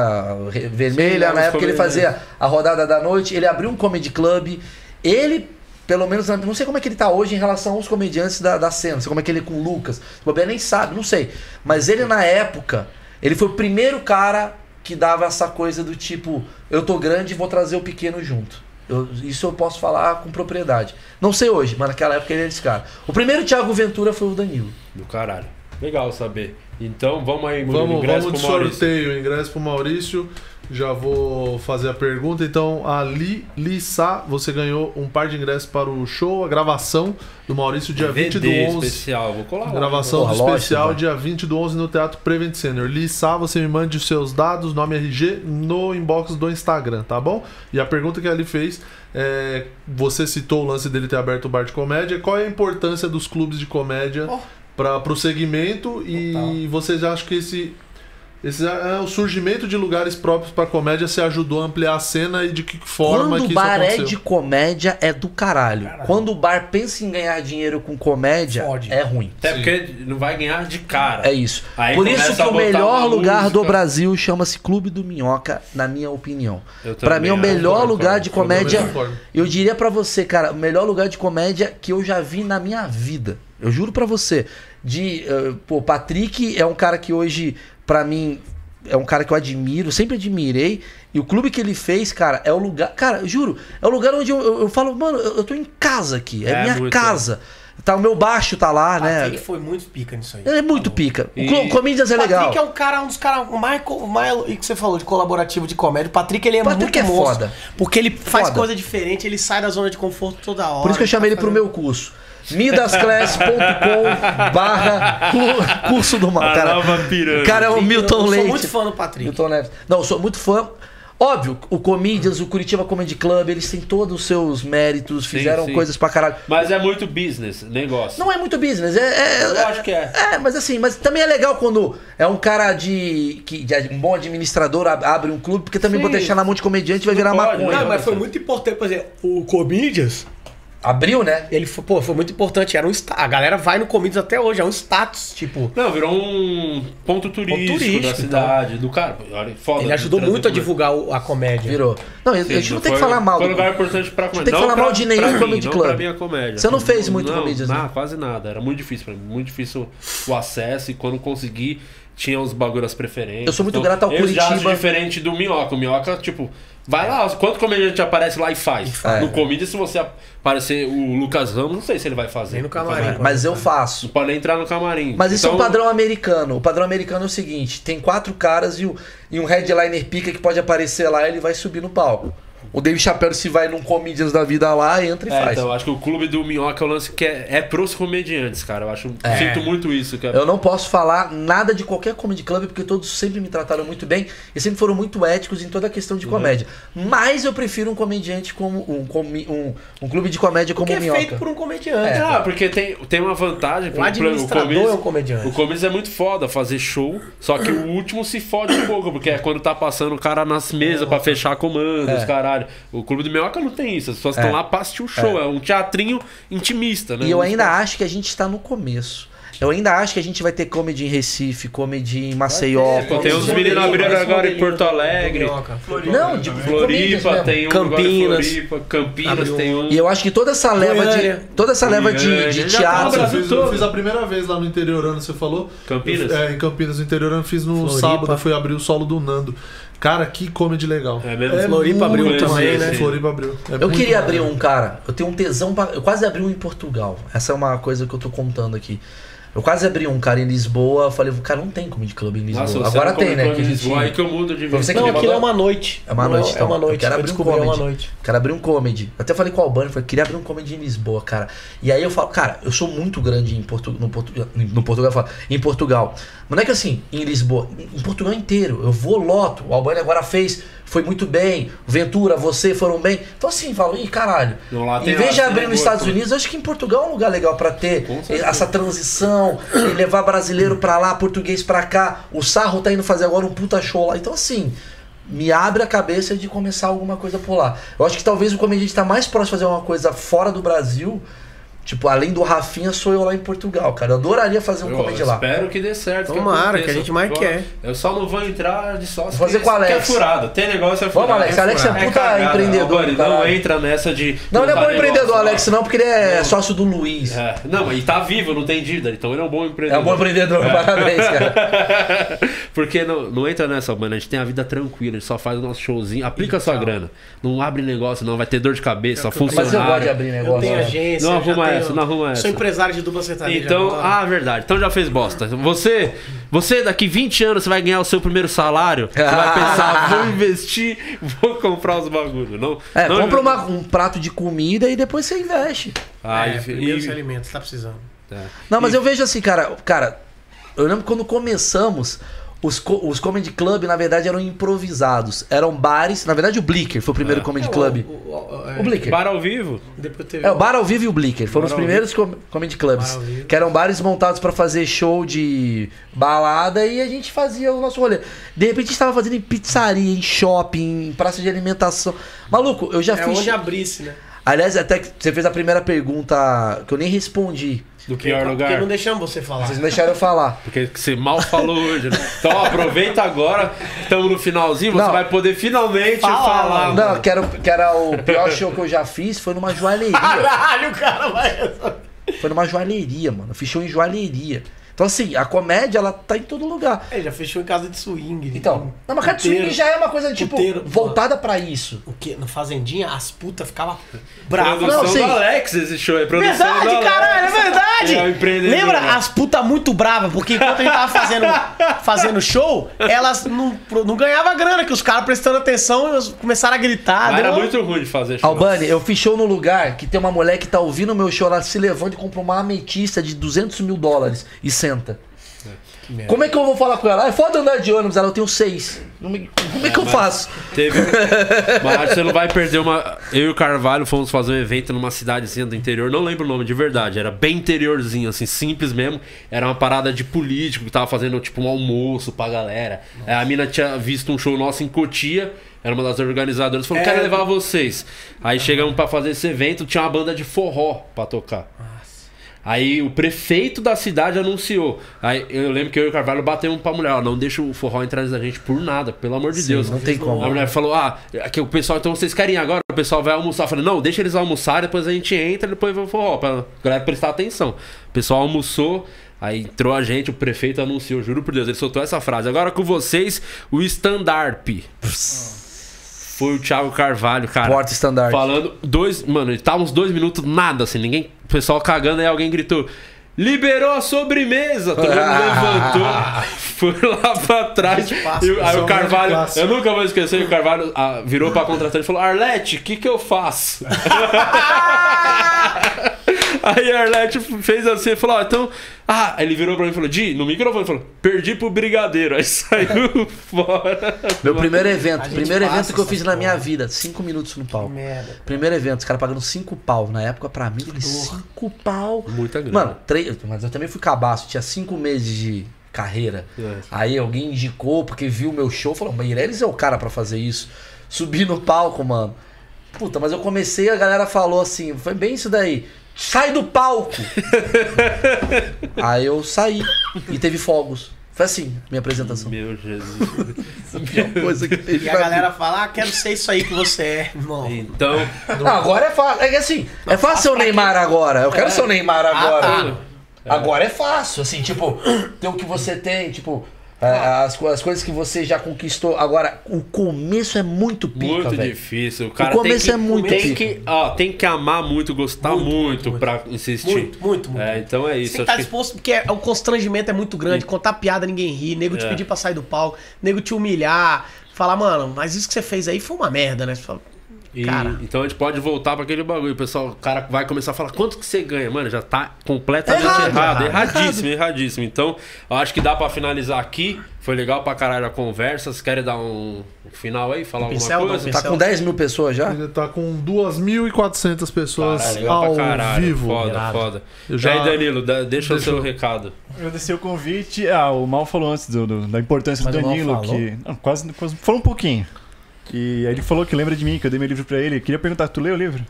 vermelha, Sim, na época ele fazia a rodada da noite, ele abriu um comedy club. Ele, pelo menos, não sei como é que ele tá hoje em relação aos comediantes da, da cena, não sei como é que ele é com o Lucas. O Bobeira nem sabe, não sei. Mas ele, na época, ele foi o primeiro cara que dava essa coisa do tipo, eu tô grande e vou trazer o pequeno junto. Eu- isso eu posso falar com propriedade. Não sei hoje, mas naquela época ele era esse cara. O primeiro Thiago Ventura foi o Danilo. Do caralho. Legal saber. Então, vamos aí, Murilo, Vamos, ingresso vamos de sorteio, ingresso pro Maurício. Já vou fazer a pergunta. Então, a Li, Li Sá, você ganhou um par de ingressos para o show, a gravação do Maurício, dia 20 do VD 11. especial, vou colar lá. Gravação do lógico, especial, vai. dia 20 do 11 no Teatro Prevent Senior. Li Sá, você me mande os seus dados, nome RG, no inbox do Instagram, tá bom? E a pergunta que ele fez é: você citou o lance dele ter aberto o bar de comédia. Qual é a importância dos clubes de comédia Oh. para o segmento? E Total. vocês acham que esse Esse é, é o surgimento de lugares próprios pra comédia se ajudou a ampliar a cena e de que forma Quando que o isso bar é de comédia, é do caralho. Quando o bar pensa em ganhar dinheiro com comédia, Fode. é ruim. Até porque não vai ganhar de cara. É isso. Aí Por isso que o melhor lugar do música. Brasil chama-se Clube do Minhoca, na minha opinião. Pra mim, é o melhor lugar de comédia. concordo. Eu diria pra você, cara, o melhor lugar de comédia que eu já vi na minha vida. Eu juro pra você. De, eh, pô, Patrick é um cara que hoje, pra mim, é um cara que eu admiro, sempre admirei. E o clube que ele fez, cara, é o lugar. Cara, eu juro, é o lugar onde eu, eu, eu falo, mano, eu, eu tô em casa aqui. É, É minha muito, casa. Tá, o meu baixo tá lá, Patrick né? foi muito pica nisso aí. Ele é muito pica. O E- Clo- Comedians é legal. Patrick é um cara, um dos caras mais, mais. E que você falou de colaborativo de comédia. O Patrick, ele é Patrick muito é monstro. foda. Porque ele faz Foda. coisa diferente, ele sai da zona de conforto toda hora. Por isso que eu chamei ele tá pro fazendo- meu curso. midasclass.com barra cu- curso do mal. Cara, o cara é o Eu Milton sou Leite. muito fã do Patrick. Milton Neves. Não, eu sou muito fã. Óbvio, o Comedians, o Curitiba Comedy Club, eles têm todos os seus méritos, Sim, fizeram sim. coisas pra caralho. Mas é muito business, negócio. Não é muito business, é. é Eu acho que é. É, mas assim, mas também é legal quando é um cara de. que de- um bom administrador ab- abre um clube, porque também Sim. vou deixar na mão de comediante vai virar pode, maconha. Não, mas foi muito importante, por exemplo, o Comedians, Abriu, né? ele foi, pô, foi muito importante. Era um A galera vai no Comedians até hoje, é um status, tipo. Não, virou um ponto turístico, turístico, da cidade, do cara. Olha, foda. Ele ajudou muito a divulgar o- a comédia. Virou. Não, a Sim, gente não tem que falar mal. Foi um lugar importante pra comédia. tem que Não falar pra- mal de nenhum pra mim, comedy não club. pra minha comédia. Você não fez muito não, comedians, Não, né? quase nada. Era muito difícil pra mim. Muito difícil o acesso e quando consegui, tinha os bagulho das preferências. Então, Eu sou muito grato ao eu já acho Curitiba. diferente do Minhoca. O Minhoca, tipo, vai lá, quanto comediante aparece lá e faz. faz. No comídia, se você aparecer o Lucas Ramos, não sei se ele vai fazer. Nem no camarim. Mas eu faço. Não pode entrar no camarim. Mas isso é um Então, padrão americano. O padrão americano é o seguinte: tem quatro caras e, o- e um headliner pica que pode aparecer lá ele vai subir no palco. O Dave Chappelle, se vai num Comedians da vida lá, entra e É, faz. então, eu acho que o clube do Minhoca é o lance que é, é pros comediantes, cara. Eu acho. É. Sinto muito isso, cara. Eu não posso falar nada de qualquer comedy club porque todos sempre me trataram muito bem e sempre foram muito éticos em toda a questão de Uhum. comédia. Mas eu prefiro um comediante como um, um, um clube de comédia como Porque o é Minhoca. feito por um comediante. Ah, porque tem, tem uma vantagem. O administrador é um comediante. O Comedians é muito foda fazer show, só que o último se fode um pouco, porque é quando tá passando o cara nas mesas pra fechar comandos, É. caralho. O Clube do Minhoca não tem isso, as pessoas estão É. lá pra assistir o show, é. um teatrinho intimista, né? E eu ainda acho que a gente está no começo. Eu ainda acho que a gente vai ter comedy em Recife, comedy em Maceió. Tem uns meninos abrindo agora em Porto Alegre. Não, de Floripa tem um Campinas. Floripa, Campinas tem um. E eu acho que toda essa leva de toda essa leva de, de tá Eu teatro. Fiz, eu todo. fiz a primeira vez lá no interiorano, você falou? Campinas? É, em Campinas, no interiorano, fiz no sábado, fui abrir o solo do Nando. Cara, que comedy legal. É mesmo? Floripa abriu muito também, né? Floripa abriu. É Eu queria maneiro. abrir um, cara. Eu tenho um tesão pra... Eu quase abri um em Portugal. Essa é uma coisa que eu tô contando aqui. Eu quase abri um, cara, em Lisboa. Eu falei, cara, não tem comedy club em Lisboa. Nossa, Agora tem, né? Que em. Lisboa, aí que eu mudo de você que Não, aquilo é uma noite. É uma noite, É então. uma Eu noite. quero Eu abrir um é uma comedy. noite. Quero abrir um comedy. Eu até falei com o Albani, falei, queria abrir um comedy em Lisboa, cara. E aí eu falo, cara, eu sou muito grande em Portu no, Portu no Portugal, eu falo, em Portugal. Mas não é que assim, em Lisboa, em Portugal inteiro, eu vou loto. O Albani agora fez, foi muito bem. Ventura, você foram bem. Então assim, falo, ih, caralho. Em vez de abrir nos Estados Unidos, eu acho que em Portugal é um lugar legal pra ter essa transição, e levar brasileiro pra lá, português pra cá. O Sarro tá indo fazer agora um puta show lá. Então assim, me abre a cabeça de começar alguma coisa por lá. Eu acho que talvez o comediante tá mais próximo de fazer uma coisa fora do Brasil. Tipo, além do Rafinha, sou eu lá em Portugal, cara. Eu adoraria fazer um Eu comedy lá. espero que dê certo. Tomara, aconteça. que a gente mais quer. Eu só não vou entrar de sócio. Vou fazer que- com o Alex. Que é furado. Tem negócio é furado. Vamos, Alex. Alex é puta cagada. empreendedor, Agora, não entra nessa de. Não, ele é bom empreendedor, lá. Alex, não, porque ele é sócio do Luiz. É, não, mas e tá vivo, não tem dívida, então ele é um bom É empreendedor. um bom empreendedor, parabéns, cara. Porque não, não entra nessa, mano. A gente tem a vida tranquila, a gente só faz o nosso showzinho, aplica a sua grana. Não abre negócio, não vai ter dor de cabeça, Mas eu gosto de abrir negócio. né? Não já arruma essa, não arruma essa. Sou empresário de dupla sertaneja. Então, agora. ah, verdade. Então já fez bosta. Você, você daqui 20 anos você vai ganhar o seu primeiro salário. Você vai pensar, vou investir, vou comprar os bagulhos. Não, É, não compra uma- um prato de comida e depois você investe. Ah, é, e- primeiro e- se alimenta, tá precisando. é. Não, mas E- eu vejo assim, cara, cara, eu lembro quando começamos, Os, co- os comedy club, na verdade, eram improvisados. Eram bares. Na verdade, o Blicker foi o primeiro comedy club. O, o, o, O Blicker. Bar ao vivo. Depois teve É, o Bar ao Vivo e o Blicker foram os Bar ao primeiros com- comedy clubs. Que eram bares montados pra fazer show de balada e a gente fazia o nosso rolê. De repente a gente tava fazendo em pizzaria, em shopping, em praça de alimentação. Maluco, eu já É fiz. onde abrisse, né? Aliás, até que você fez a primeira pergunta que eu nem respondi. Do pior Porque lugar. não deixamos você falar. Vocês não deixaram eu falar. Porque você mal falou hoje, né? Então aproveita agora, estamos no finalzinho, você Não. vai poder finalmente Fala, falar. mano. Não, que era, que era o pior show que eu já fiz, foi numa joalheria. Caralho, o cara vai. Foi numa joalheria, mano. Eu fiz show em joalheria. Então, assim, a comédia, ela tá em todo lugar. É, já fechou em casa de swing. Então, não, mas cara de swing já é uma coisa, tipo, Puteiro. voltada pra isso. O quê? Na Fazendinha, as putas ficavam bravas. Produção Não, sim. do Alex esse show, é produção Verdade, caralho, é verdade! É o empreendedor, Lembra as putas muito bravas, porque enquanto a gente tava fazendo, fazendo show, elas não, não ganhavam grana, que os caras prestando atenção começaram a gritar. Mas era uma- muito ruim de fazer show. Albani, eu fiz show no lugar que tem uma mulher que tá ouvindo o meu show, ela se levanta e compra uma ametista de 200 mil dólares e senta. Merda. Como é que eu vou falar com ela? Ah, É foda andar de ônibus, ela eu tenho seis. Como é que eu faço? Teve. Mas você não vai perder uma. Eu e o Carvalho fomos fazer um evento numa cidadezinha do interior, não lembro o nome de verdade, era bem interiorzinho, assim, simples mesmo. Era uma parada de político que tava fazendo tipo um almoço pra galera. Aí a mina tinha visto um show nosso em Cotia, era uma das organizadoras, falou: É. quero levar vocês. Aí chegamos pra fazer esse evento, tinha uma banda de forró pra tocar. Aí o prefeito da cidade anunciou. Aí eu lembro que eu e o Carvalho batemos pra mulher, ó, não deixa o forró entrar da gente por nada, pelo amor de Deus. não tem como. A mulher falou: Ah, aqui o pessoal, então vocês querem ir agora? O pessoal vai almoçar. Eu falei: Não, deixa eles almoçar, depois a gente entra, depois vai o forró, pra galera prestar atenção. O pessoal almoçou. Aí entrou a gente, o prefeito anunciou, juro por Deus, ele soltou essa frase. Agora com vocês, o stand-up. Foi o Thiago Carvalho, cara. Porta estandarte. Falando dois. Mano, ele tava uns dois minutos, nada assim, ninguém. O pessoal cagando, aí alguém gritou. Liberou a sobremesa! Todo mundo levantou, foi lá pra trás. Gente, E o- aí o Carvalho, eu nunca vou esquecer, o Carvalho ah, virou pra contratante e falou: Arlete, o que que eu faço? Aí a Arlete fez assim falou: Ó, então. Ah, aí ele virou pra mim e falou: Di, no microfone, falou: Perdi pro brigadeiro. Aí saiu fora. Meu primeiro evento, primeiro evento que eu fiz na minha porra. vida, cinco minutos no palco. Merda. Primeiro evento, os caras pagando cinco pau. Na época, pra mim, falei, cinco pau. Muita grana. Mano, três, mas eu também fui cabaço, tinha cinco meses de carreira. É. Aí alguém indicou, porque viu o meu show, falou, Meirelles é o cara pra fazer isso. Subi no palco, mano. Puta, mas eu comecei, a galera falou assim, foi bem isso daí. Sai do palco! Aí eu saí e teve fogos. Foi assim, minha apresentação. Meu Jesus. Coisa que teve E a galera fala, ah, quero ser isso aí que você é, irmão. Então. Não, agora é fácil. É que assim, é fácil ser o Neymar agora. Eu quero ser o Neymar agora. tá. Agora é fácil, assim, tipo, ter o que você tem, tipo, é, as, co- as coisas que você já conquistou. Agora, o começo é muito pica, Muito velho. difícil. O cara começo tem que, é muito tem pica. que, ó, tem que amar muito, gostar Muito, muito, muito, pra insistir. Muito, muito, muito. É, então é Você isso. tem que estar acho que- disposto, porque é- o constrangimento é muito grande. Contar piada, ninguém ri. Nego te É. pedir pra sair do palco. Nego te humilhar. Falar, mano, mas isso que você fez aí foi uma merda, né? Você fala, E- Cara. então a gente pode voltar pra aquele bagulho. O pessoal, o cara vai começar a falar quanto que você ganha. Mano, já tá completamente Errado, errado. errado. Erradíssimo, erradíssimo. Então, eu acho que dá pra finalizar aqui. Foi legal pra caralho a conversa. Vocês querem dar um final aí? Falar alguma pincel, um coisa? pincel. Tá com 10 mil pessoas já? Ele tá com 2.400 pessoas Caralho, legal ao pra caralho. vivo. Foda, Irado. foda. Eu Já... já- aí, Danilo, dá- deixa, o Deixa seu eu- recado. Agradecer o convite. Ah, o Mal falou antes do- do- da importância Mas do Danilo, que. Não, quase, quase. Falou um pouquinho. E aí ele falou que lembra de mim, que eu dei meu livro pra ele. Queria perguntar, tu leu o livro?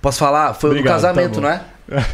Posso falar? Foi o do Obrigado, casamento, tá não é?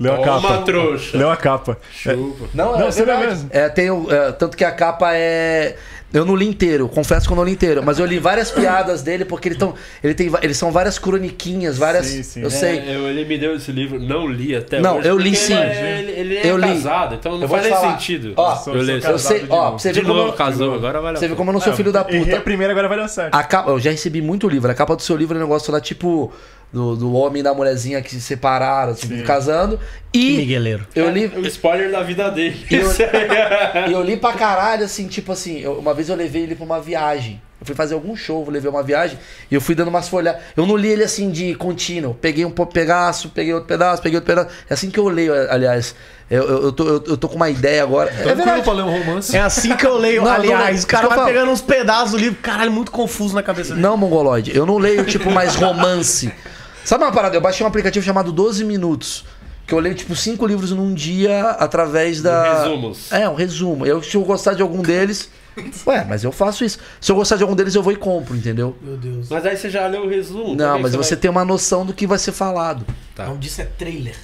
Leu a Toma, capa. trouxa. Leu a capa. Chupa. Não, Não, é leu verdade. mesmo. É, tem é, tanto que a capa é. Eu não li inteiro, confesso que eu não li inteiro, mas eu li várias piadas dele, porque ele tão, ele tem, eles são várias croniquinhas, várias. Sim, sim. Eu É, sei. Eu- ele me deu esse livro, não li até Não, hoje. eu li sim. Ele, é- ele, ele é Eu li. casado, então não Eu vou faz nem sentido. Ó, eu li. sou Eu casado sei, de ó, você De como, novo, eu- casou, agora vai lá. você vê como eu não sou filho da Errei a puta. primeira, agora vai dar certo. A capa, eu já recebi muito livro. A capa do seu livro é um negócio lá, tipo, do, do homem e da mulherzinha que se separaram, assim, Sim. casando. que E migueleiro. eu li, O spoiler da vida dele. E eu- e eu li pra caralho, assim, tipo assim, eu- uma vez eu levei ele pra uma viagem. Eu fui fazer algum show, vou levar uma viagem, e eu fui dando umas folhadas. Eu não li ele assim de contínuo. Peguei um pedaço, peguei outro pedaço, peguei outro pedaço. É assim que eu leio, aliás. Eu, eu, eu tô, eu, eu tô com uma ideia agora. É Tranquilo verdade. pra ler um romance. É assim que eu leio, Não, aliás. não, o cara vai pegando uns pedaços do livro, caralho, muito confuso na cabeça dele. Não, mongoloide. Eu não leio, tipo, mais romance. Sabe uma parada? Eu baixei um aplicativo chamado 12 Minutos. Que eu leio, tipo, cinco livros num dia através da. Resumos. É, um resumo. Eu, se eu gostar de algum deles. Ué, mas eu faço isso. Se eu gostar de algum deles, eu vou e compro, entendeu? Meu Deus. Mas aí você já leu o resumo. Não, mas você vai- tem uma noção do que vai ser falado. Tá. O nome disso é trailer.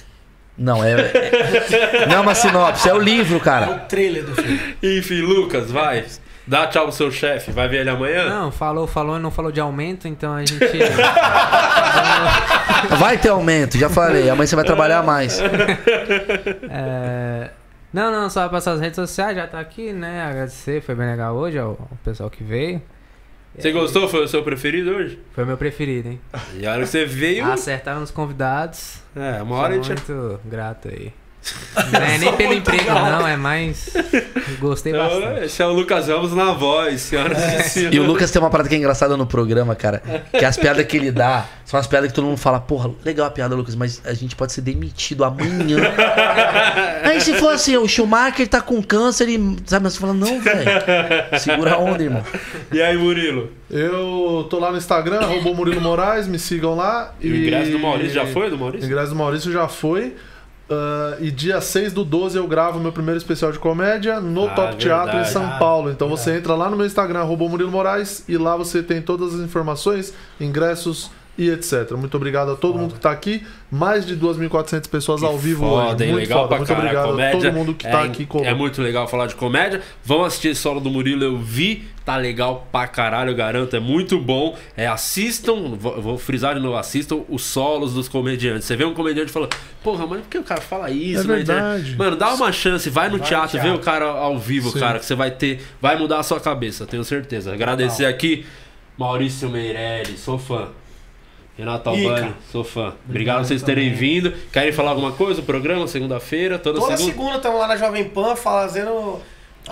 Não, é. é- Não é uma sinopse, é o livro, É cara. o trailer do filme. Enfim, Lucas, vai. Dá tchau pro seu chefe. Vai ver ele amanhã? Não, falou, falou e não falou de aumento, então a gente. Vai ter aumento, já falei. Amanhã você vai trabalhar mais. É, Não, não, só passar as redes sociais, já tá aqui, né? Agradecer, foi bem legal hoje ao, pessoal que veio. Você gostou? Foi o seu preferido hoje? Foi o meu preferido, hein? E a hora que você veio. Acertaram os convidados. É, uma hora a gente. muito grato aí. Não é nem pelo emprego, não, é mais. Gostei bastante. Esse é o Lucas Ramos na voz, senhoras e senhores. E o Lucas tem uma parada que é engraçada no programa, cara. Que as piadas que ele dá são as piadas que todo mundo fala, porra, legal a piada, Lucas, mas a gente pode ser demitido amanhã. Aí se for assim, o Schumacher tá com câncer e. Sabe, mas você fala, não, velho. Segura a onda, irmão. E aí, Murilo? Eu tô lá no Instagram, arroba Murilo Moraes, me sigam lá. E o ingresso do Maurício já foi, do O Maurício? ingresso do Maurício já foi. Ah, e dia 6 do 12 eu gravo meu primeiro especial de comédia no Ah, Top Teatro em verdade. São Paulo. Então você entra lá no meu Instagram, arroba Murilo Moraes, e lá você tem todas as informações, ingressos e etc. Muito obrigado a todo mundo que tá aqui. Mais de 2.400 pessoas ao vivo Foda, hoje. hein? Muito legal foda. Muito caralho. obrigado comédia a todo mundo que tá é, aqui É comigo. muito legal falar de comédia. Vão assistir solo do Murilo, eu vi. Tá legal pra caralho, eu garanto. É muito bom. É, assistam, vou, vou frisar de novo, assistam os solos dos comediantes. Você vê um comediante e fala, porra, mas por que o cara fala isso? É na internet?" verdade. Mano, dá uma chance, vai no Vai no teatro, vê teatro. o cara ao vivo, Sim. cara, que você vai ter. Vai mudar a sua cabeça, tenho certeza. Agradecer aqui, Maurício Meirelles, sou fã. Renato. Albani, sou fã. Obrigado por vocês terem vindo. Querem falar alguma coisa? O programa, segunda-feira, toda, Toda segunda. segunda estamos lá na Jovem Pan fazendo.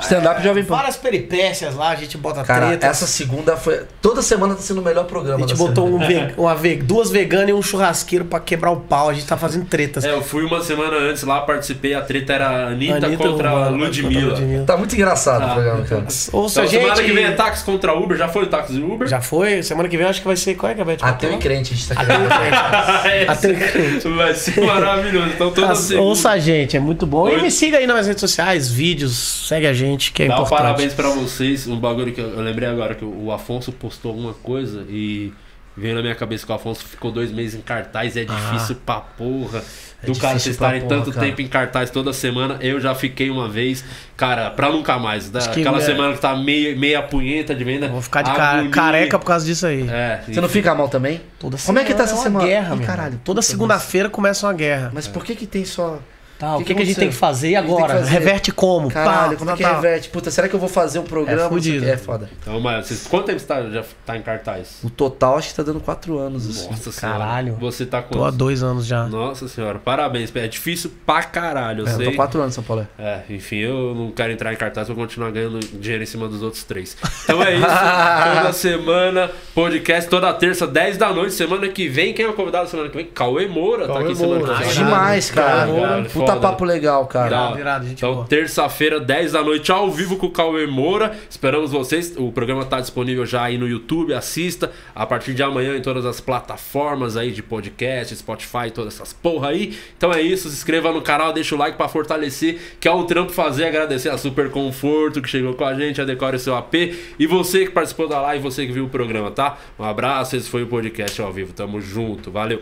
Stand-up Jovem Pan. Várias peripécias lá, a gente bota Cara, treta. essa segunda foi. Toda semana tá sendo o melhor A programa gente da botou semana. um ve- uma ve- duas veganas e um churrasqueiro pra quebrar o pau. A gente tá fazendo tretas. É, eu fui uma semana antes lá, participei, a treta era a Anitta, Anitta contra a Ludmilla. a Ludmilla. Tá muito engraçado Ah. o programa, cara. Ouça, Então, semana gente. que vem é táxi contra Uber, já foi o táxi Uber? Já foi? Semana que vem eu acho que vai ser. Qual é que é a Beth? Ateu e crente, a gente tá querendo. crente. Ateu e crente. Vai ser maravilhoso. Então toda As-. Ouça a gente, é muito bom. Oi. E me siga aí nas redes sociais, vídeos, segue a gente, que é Dá um importante. parabéns pra vocês. Um bagulho que eu, eu lembrei agora, que o, o Afonso postou alguma coisa e veio na minha cabeça que o Afonso ficou dois meses em cartaz. É difícil pra porra. É do cara vocês estarem porra, tanto cara. tempo em cartaz toda semana. Eu já fiquei uma vez, cara, pra nunca mais. Da, aquela é, semana que tá meia, meia punheta de venda. Vou ficar de agonia. careca por causa disso aí. É, Você não fica mal também? Toda Como é que tá essa uma semana? guerra, Ih, caralho. Toda segunda-feira começa uma guerra. Mas por que que tem só. Tá, o que que, que que a gente tem que fazer e que que agora? fazer? Reverte como? Caralho, Pá, como é tá, que tá. reverte? Puta, será que eu vou fazer um programa? É fudido. que. É foda. Então, mas vocês, quanto tempo você tá, já tá em cartaz? O total acho que tá dando 4 anos. Assim. Nossa senhora. Caralho. Você tá com. Tô há dois anos já. Nossa senhora, parabéns. É difícil pra caralho, eu É, eu sei. tô 4 anos, São Paulo. É, enfim, eu não quero entrar em cartaz, vou continuar ganhando dinheiro em cima dos outros três. Então é isso. toda semana, podcast, toda terça, 10 da noite. Semana que vem, quem é o convidado semana que vem? Cauê Moura tá Cauê aqui semana Moura. que Ah, vem. Demais, cara. Caralho, Puta foda. papo legal, cara. Irado, irado, gente Então, terça-feira, 10 da noite, ao vivo com o Cauê Moura. Esperamos vocês. O programa tá disponível já aí no YouTube. Assista a partir de amanhã em todas as plataformas aí de podcast, Spotify, todas essas porra aí. Então é isso. Se inscreva no canal, deixa o like pra fortalecer, que é um trampo fazer. Agradecer a Super Conforto que chegou com a gente, a Decore seu AP. E você que participou da live, você que viu o programa, tá? Um abraço. Esse foi o podcast ao vivo. Tamo junto. Valeu.